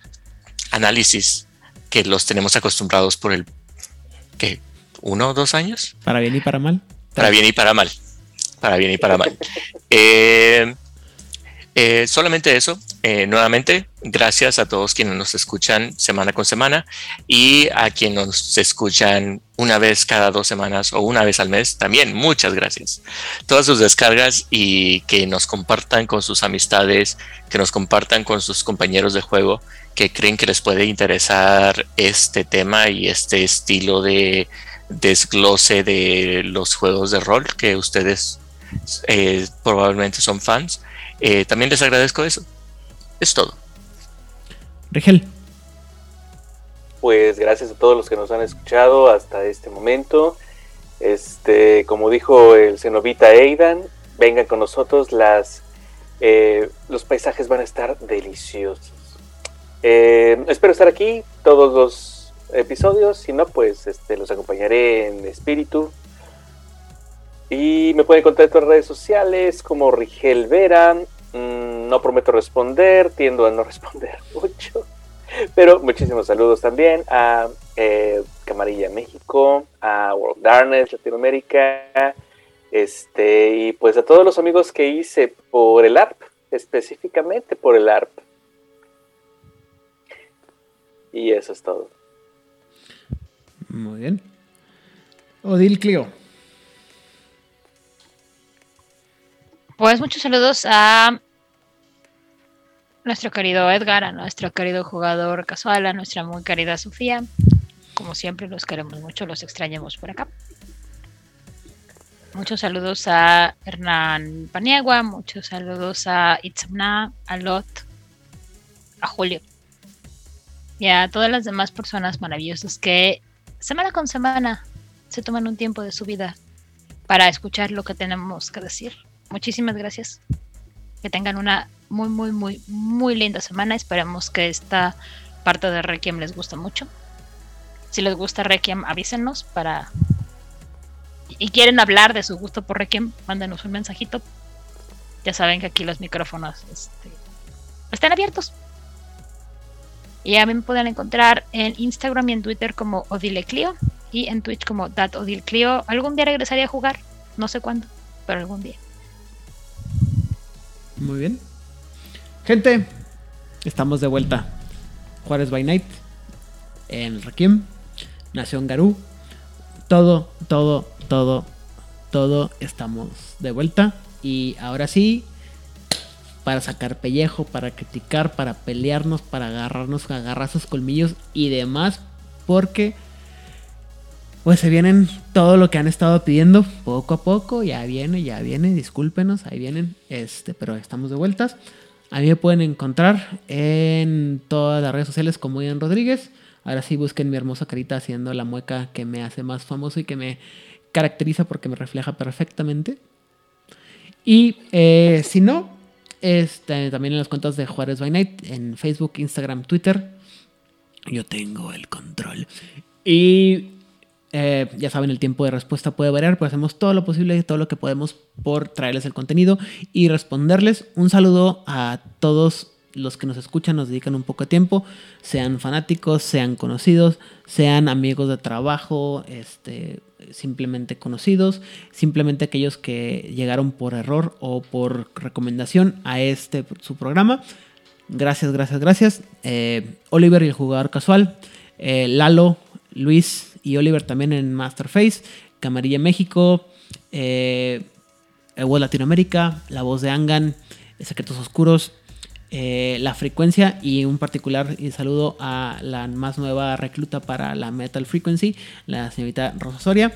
S2: análisis que los tenemos acostumbrados por el que uno o dos años.
S1: Para bien y para mal.
S2: Para bien y para mal. Para bien y para mal. Eh, eh, solamente eso. Eh, nuevamente, gracias a todos quienes nos escuchan semana con semana y a quienes nos escuchan una vez cada dos semanas o una vez al mes. También muchas gracias. Todas sus descargas y que nos compartan con sus amistades, que nos compartan con sus compañeros de juego que creen que les puede interesar este tema y este estilo de desglose de los juegos de rol que ustedes eh, probablemente son fans. Eh, también les agradezco eso. Es todo.
S1: Rigel.
S3: Pues gracias a todos los que nos han escuchado hasta este momento. Este, como dijo el cenobita Aidan, vengan con nosotros, las, eh, los paisajes van a estar deliciosos. Eh, espero estar aquí todos los episodios, si no, pues este, los acompañaré en espíritu. Y me pueden encontrar en todas las redes sociales como Rigel Vera. Mm, no prometo responder, tiendo a no responder mucho. Pero muchísimos saludos también a eh, Camarilla México, a World Darkness Latinoamérica, este, y pues a todos los amigos que hice por el ARP, específicamente por el ARP. Y eso es todo.
S1: Muy bien. Odil Clio.
S4: Pues muchos saludos a nuestro querido Edgar, a nuestro querido jugador casual, a nuestra muy querida Sofía. Como siempre, los queremos mucho, los extrañamos por acá. Muchos saludos a Hernán Paniagua, muchos saludos a Itzamna, a Lot, a Julio y a todas las demás personas maravillosas que semana con semana se toman un tiempo de su vida para escuchar lo que tenemos que decir. Muchísimas gracias. Que tengan una muy, muy, muy, muy linda semana. Esperemos que esta parte de Requiem les guste mucho. Si les gusta Requiem, avísenos para... Y quieren hablar de su gusto por Requiem, mándenos un mensajito. Ya saben que aquí los micrófonos este, están abiertos. Y a mí me pueden encontrar en Instagram y en Twitter como Odileclio y en Twitch como DatOdilclio. Algún día regresaré a jugar, no sé cuándo, pero algún día.
S1: Muy bien. Gente, estamos de vuelta. Juárez by Night, en Requiem, Nación Garú. Todo, todo, todo, todo estamos de vuelta. Y ahora sí, para sacar pellejo, para criticar, para pelearnos, para agarrarnos, agarrar sus colmillos y demás, porque pues se vienen todo lo que han estado pidiendo poco a poco, ya viene, ya viene, discúlpenos, ahí vienen, este, pero estamos de vueltas. A mí me pueden encontrar en todas las redes sociales como Ian Rodríguez. Ahora sí busquen mi hermosa carita haciendo la mueca que me hace más famoso y que me caracteriza porque me refleja perfectamente. Y eh, si no, este, también en las cuentas de Juárez by Night, en Facebook, Instagram, Twitter. Yo tengo el control. Y eh, ya saben, el tiempo de respuesta puede variar, pero hacemos todo lo posible y todo lo que podemos por traerles el contenido y responderles. Un saludo a todos los que nos escuchan, nos dedican un poco de tiempo, sean fanáticos, sean conocidos, sean amigos de trabajo, este, simplemente conocidos, simplemente aquellos que llegaron por error o por recomendación a este su programa. Gracias, gracias, gracias. Eh, Oliver y el jugador casual, eh, Lalo, Luis y Oliver también en Masterface, Camarilla México, eh, Latinoamérica, La Voz de Angan, Secretos Oscuros, eh, la frecuencia y un particular saludo a la más nueva recluta para la Metal Frequency, la señorita Rosa Soria,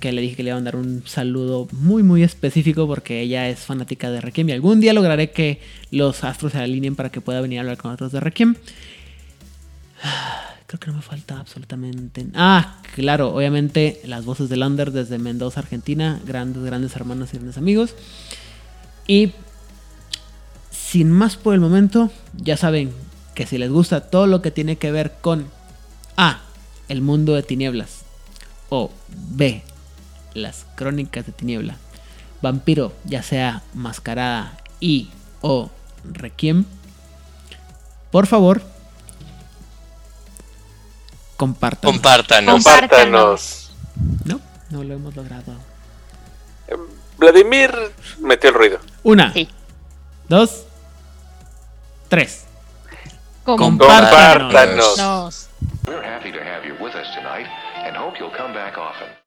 S1: que le dije que le iba a dar un saludo muy muy específico porque ella es fanática de Requiem y algún día lograré que los astros se alineen para que pueda venir a hablar con otros de Requiem. Creo que no me falta absolutamente. Ah, claro, obviamente las voces de Lander desde Mendoza, Argentina. Grandes, grandes hermanos y grandes amigos. Y sin más por el momento, ya saben que si les gusta todo lo que tiene que ver con A. El mundo de tinieblas. O B. Las crónicas de tiniebla. Vampiro, ya sea mascarada y o Requiem, por favor, compartan.
S2: Compártanos.
S3: Compártanos.
S1: no, no lo hemos logrado.
S3: Vladimir metió el ruido.
S1: Una,
S4: Sí.
S1: dos, tres.
S4: Compártanos.
S3: Compártanos.
S4: Nos.
S5: We're happy to have you with us tonight and hope you'll come back often.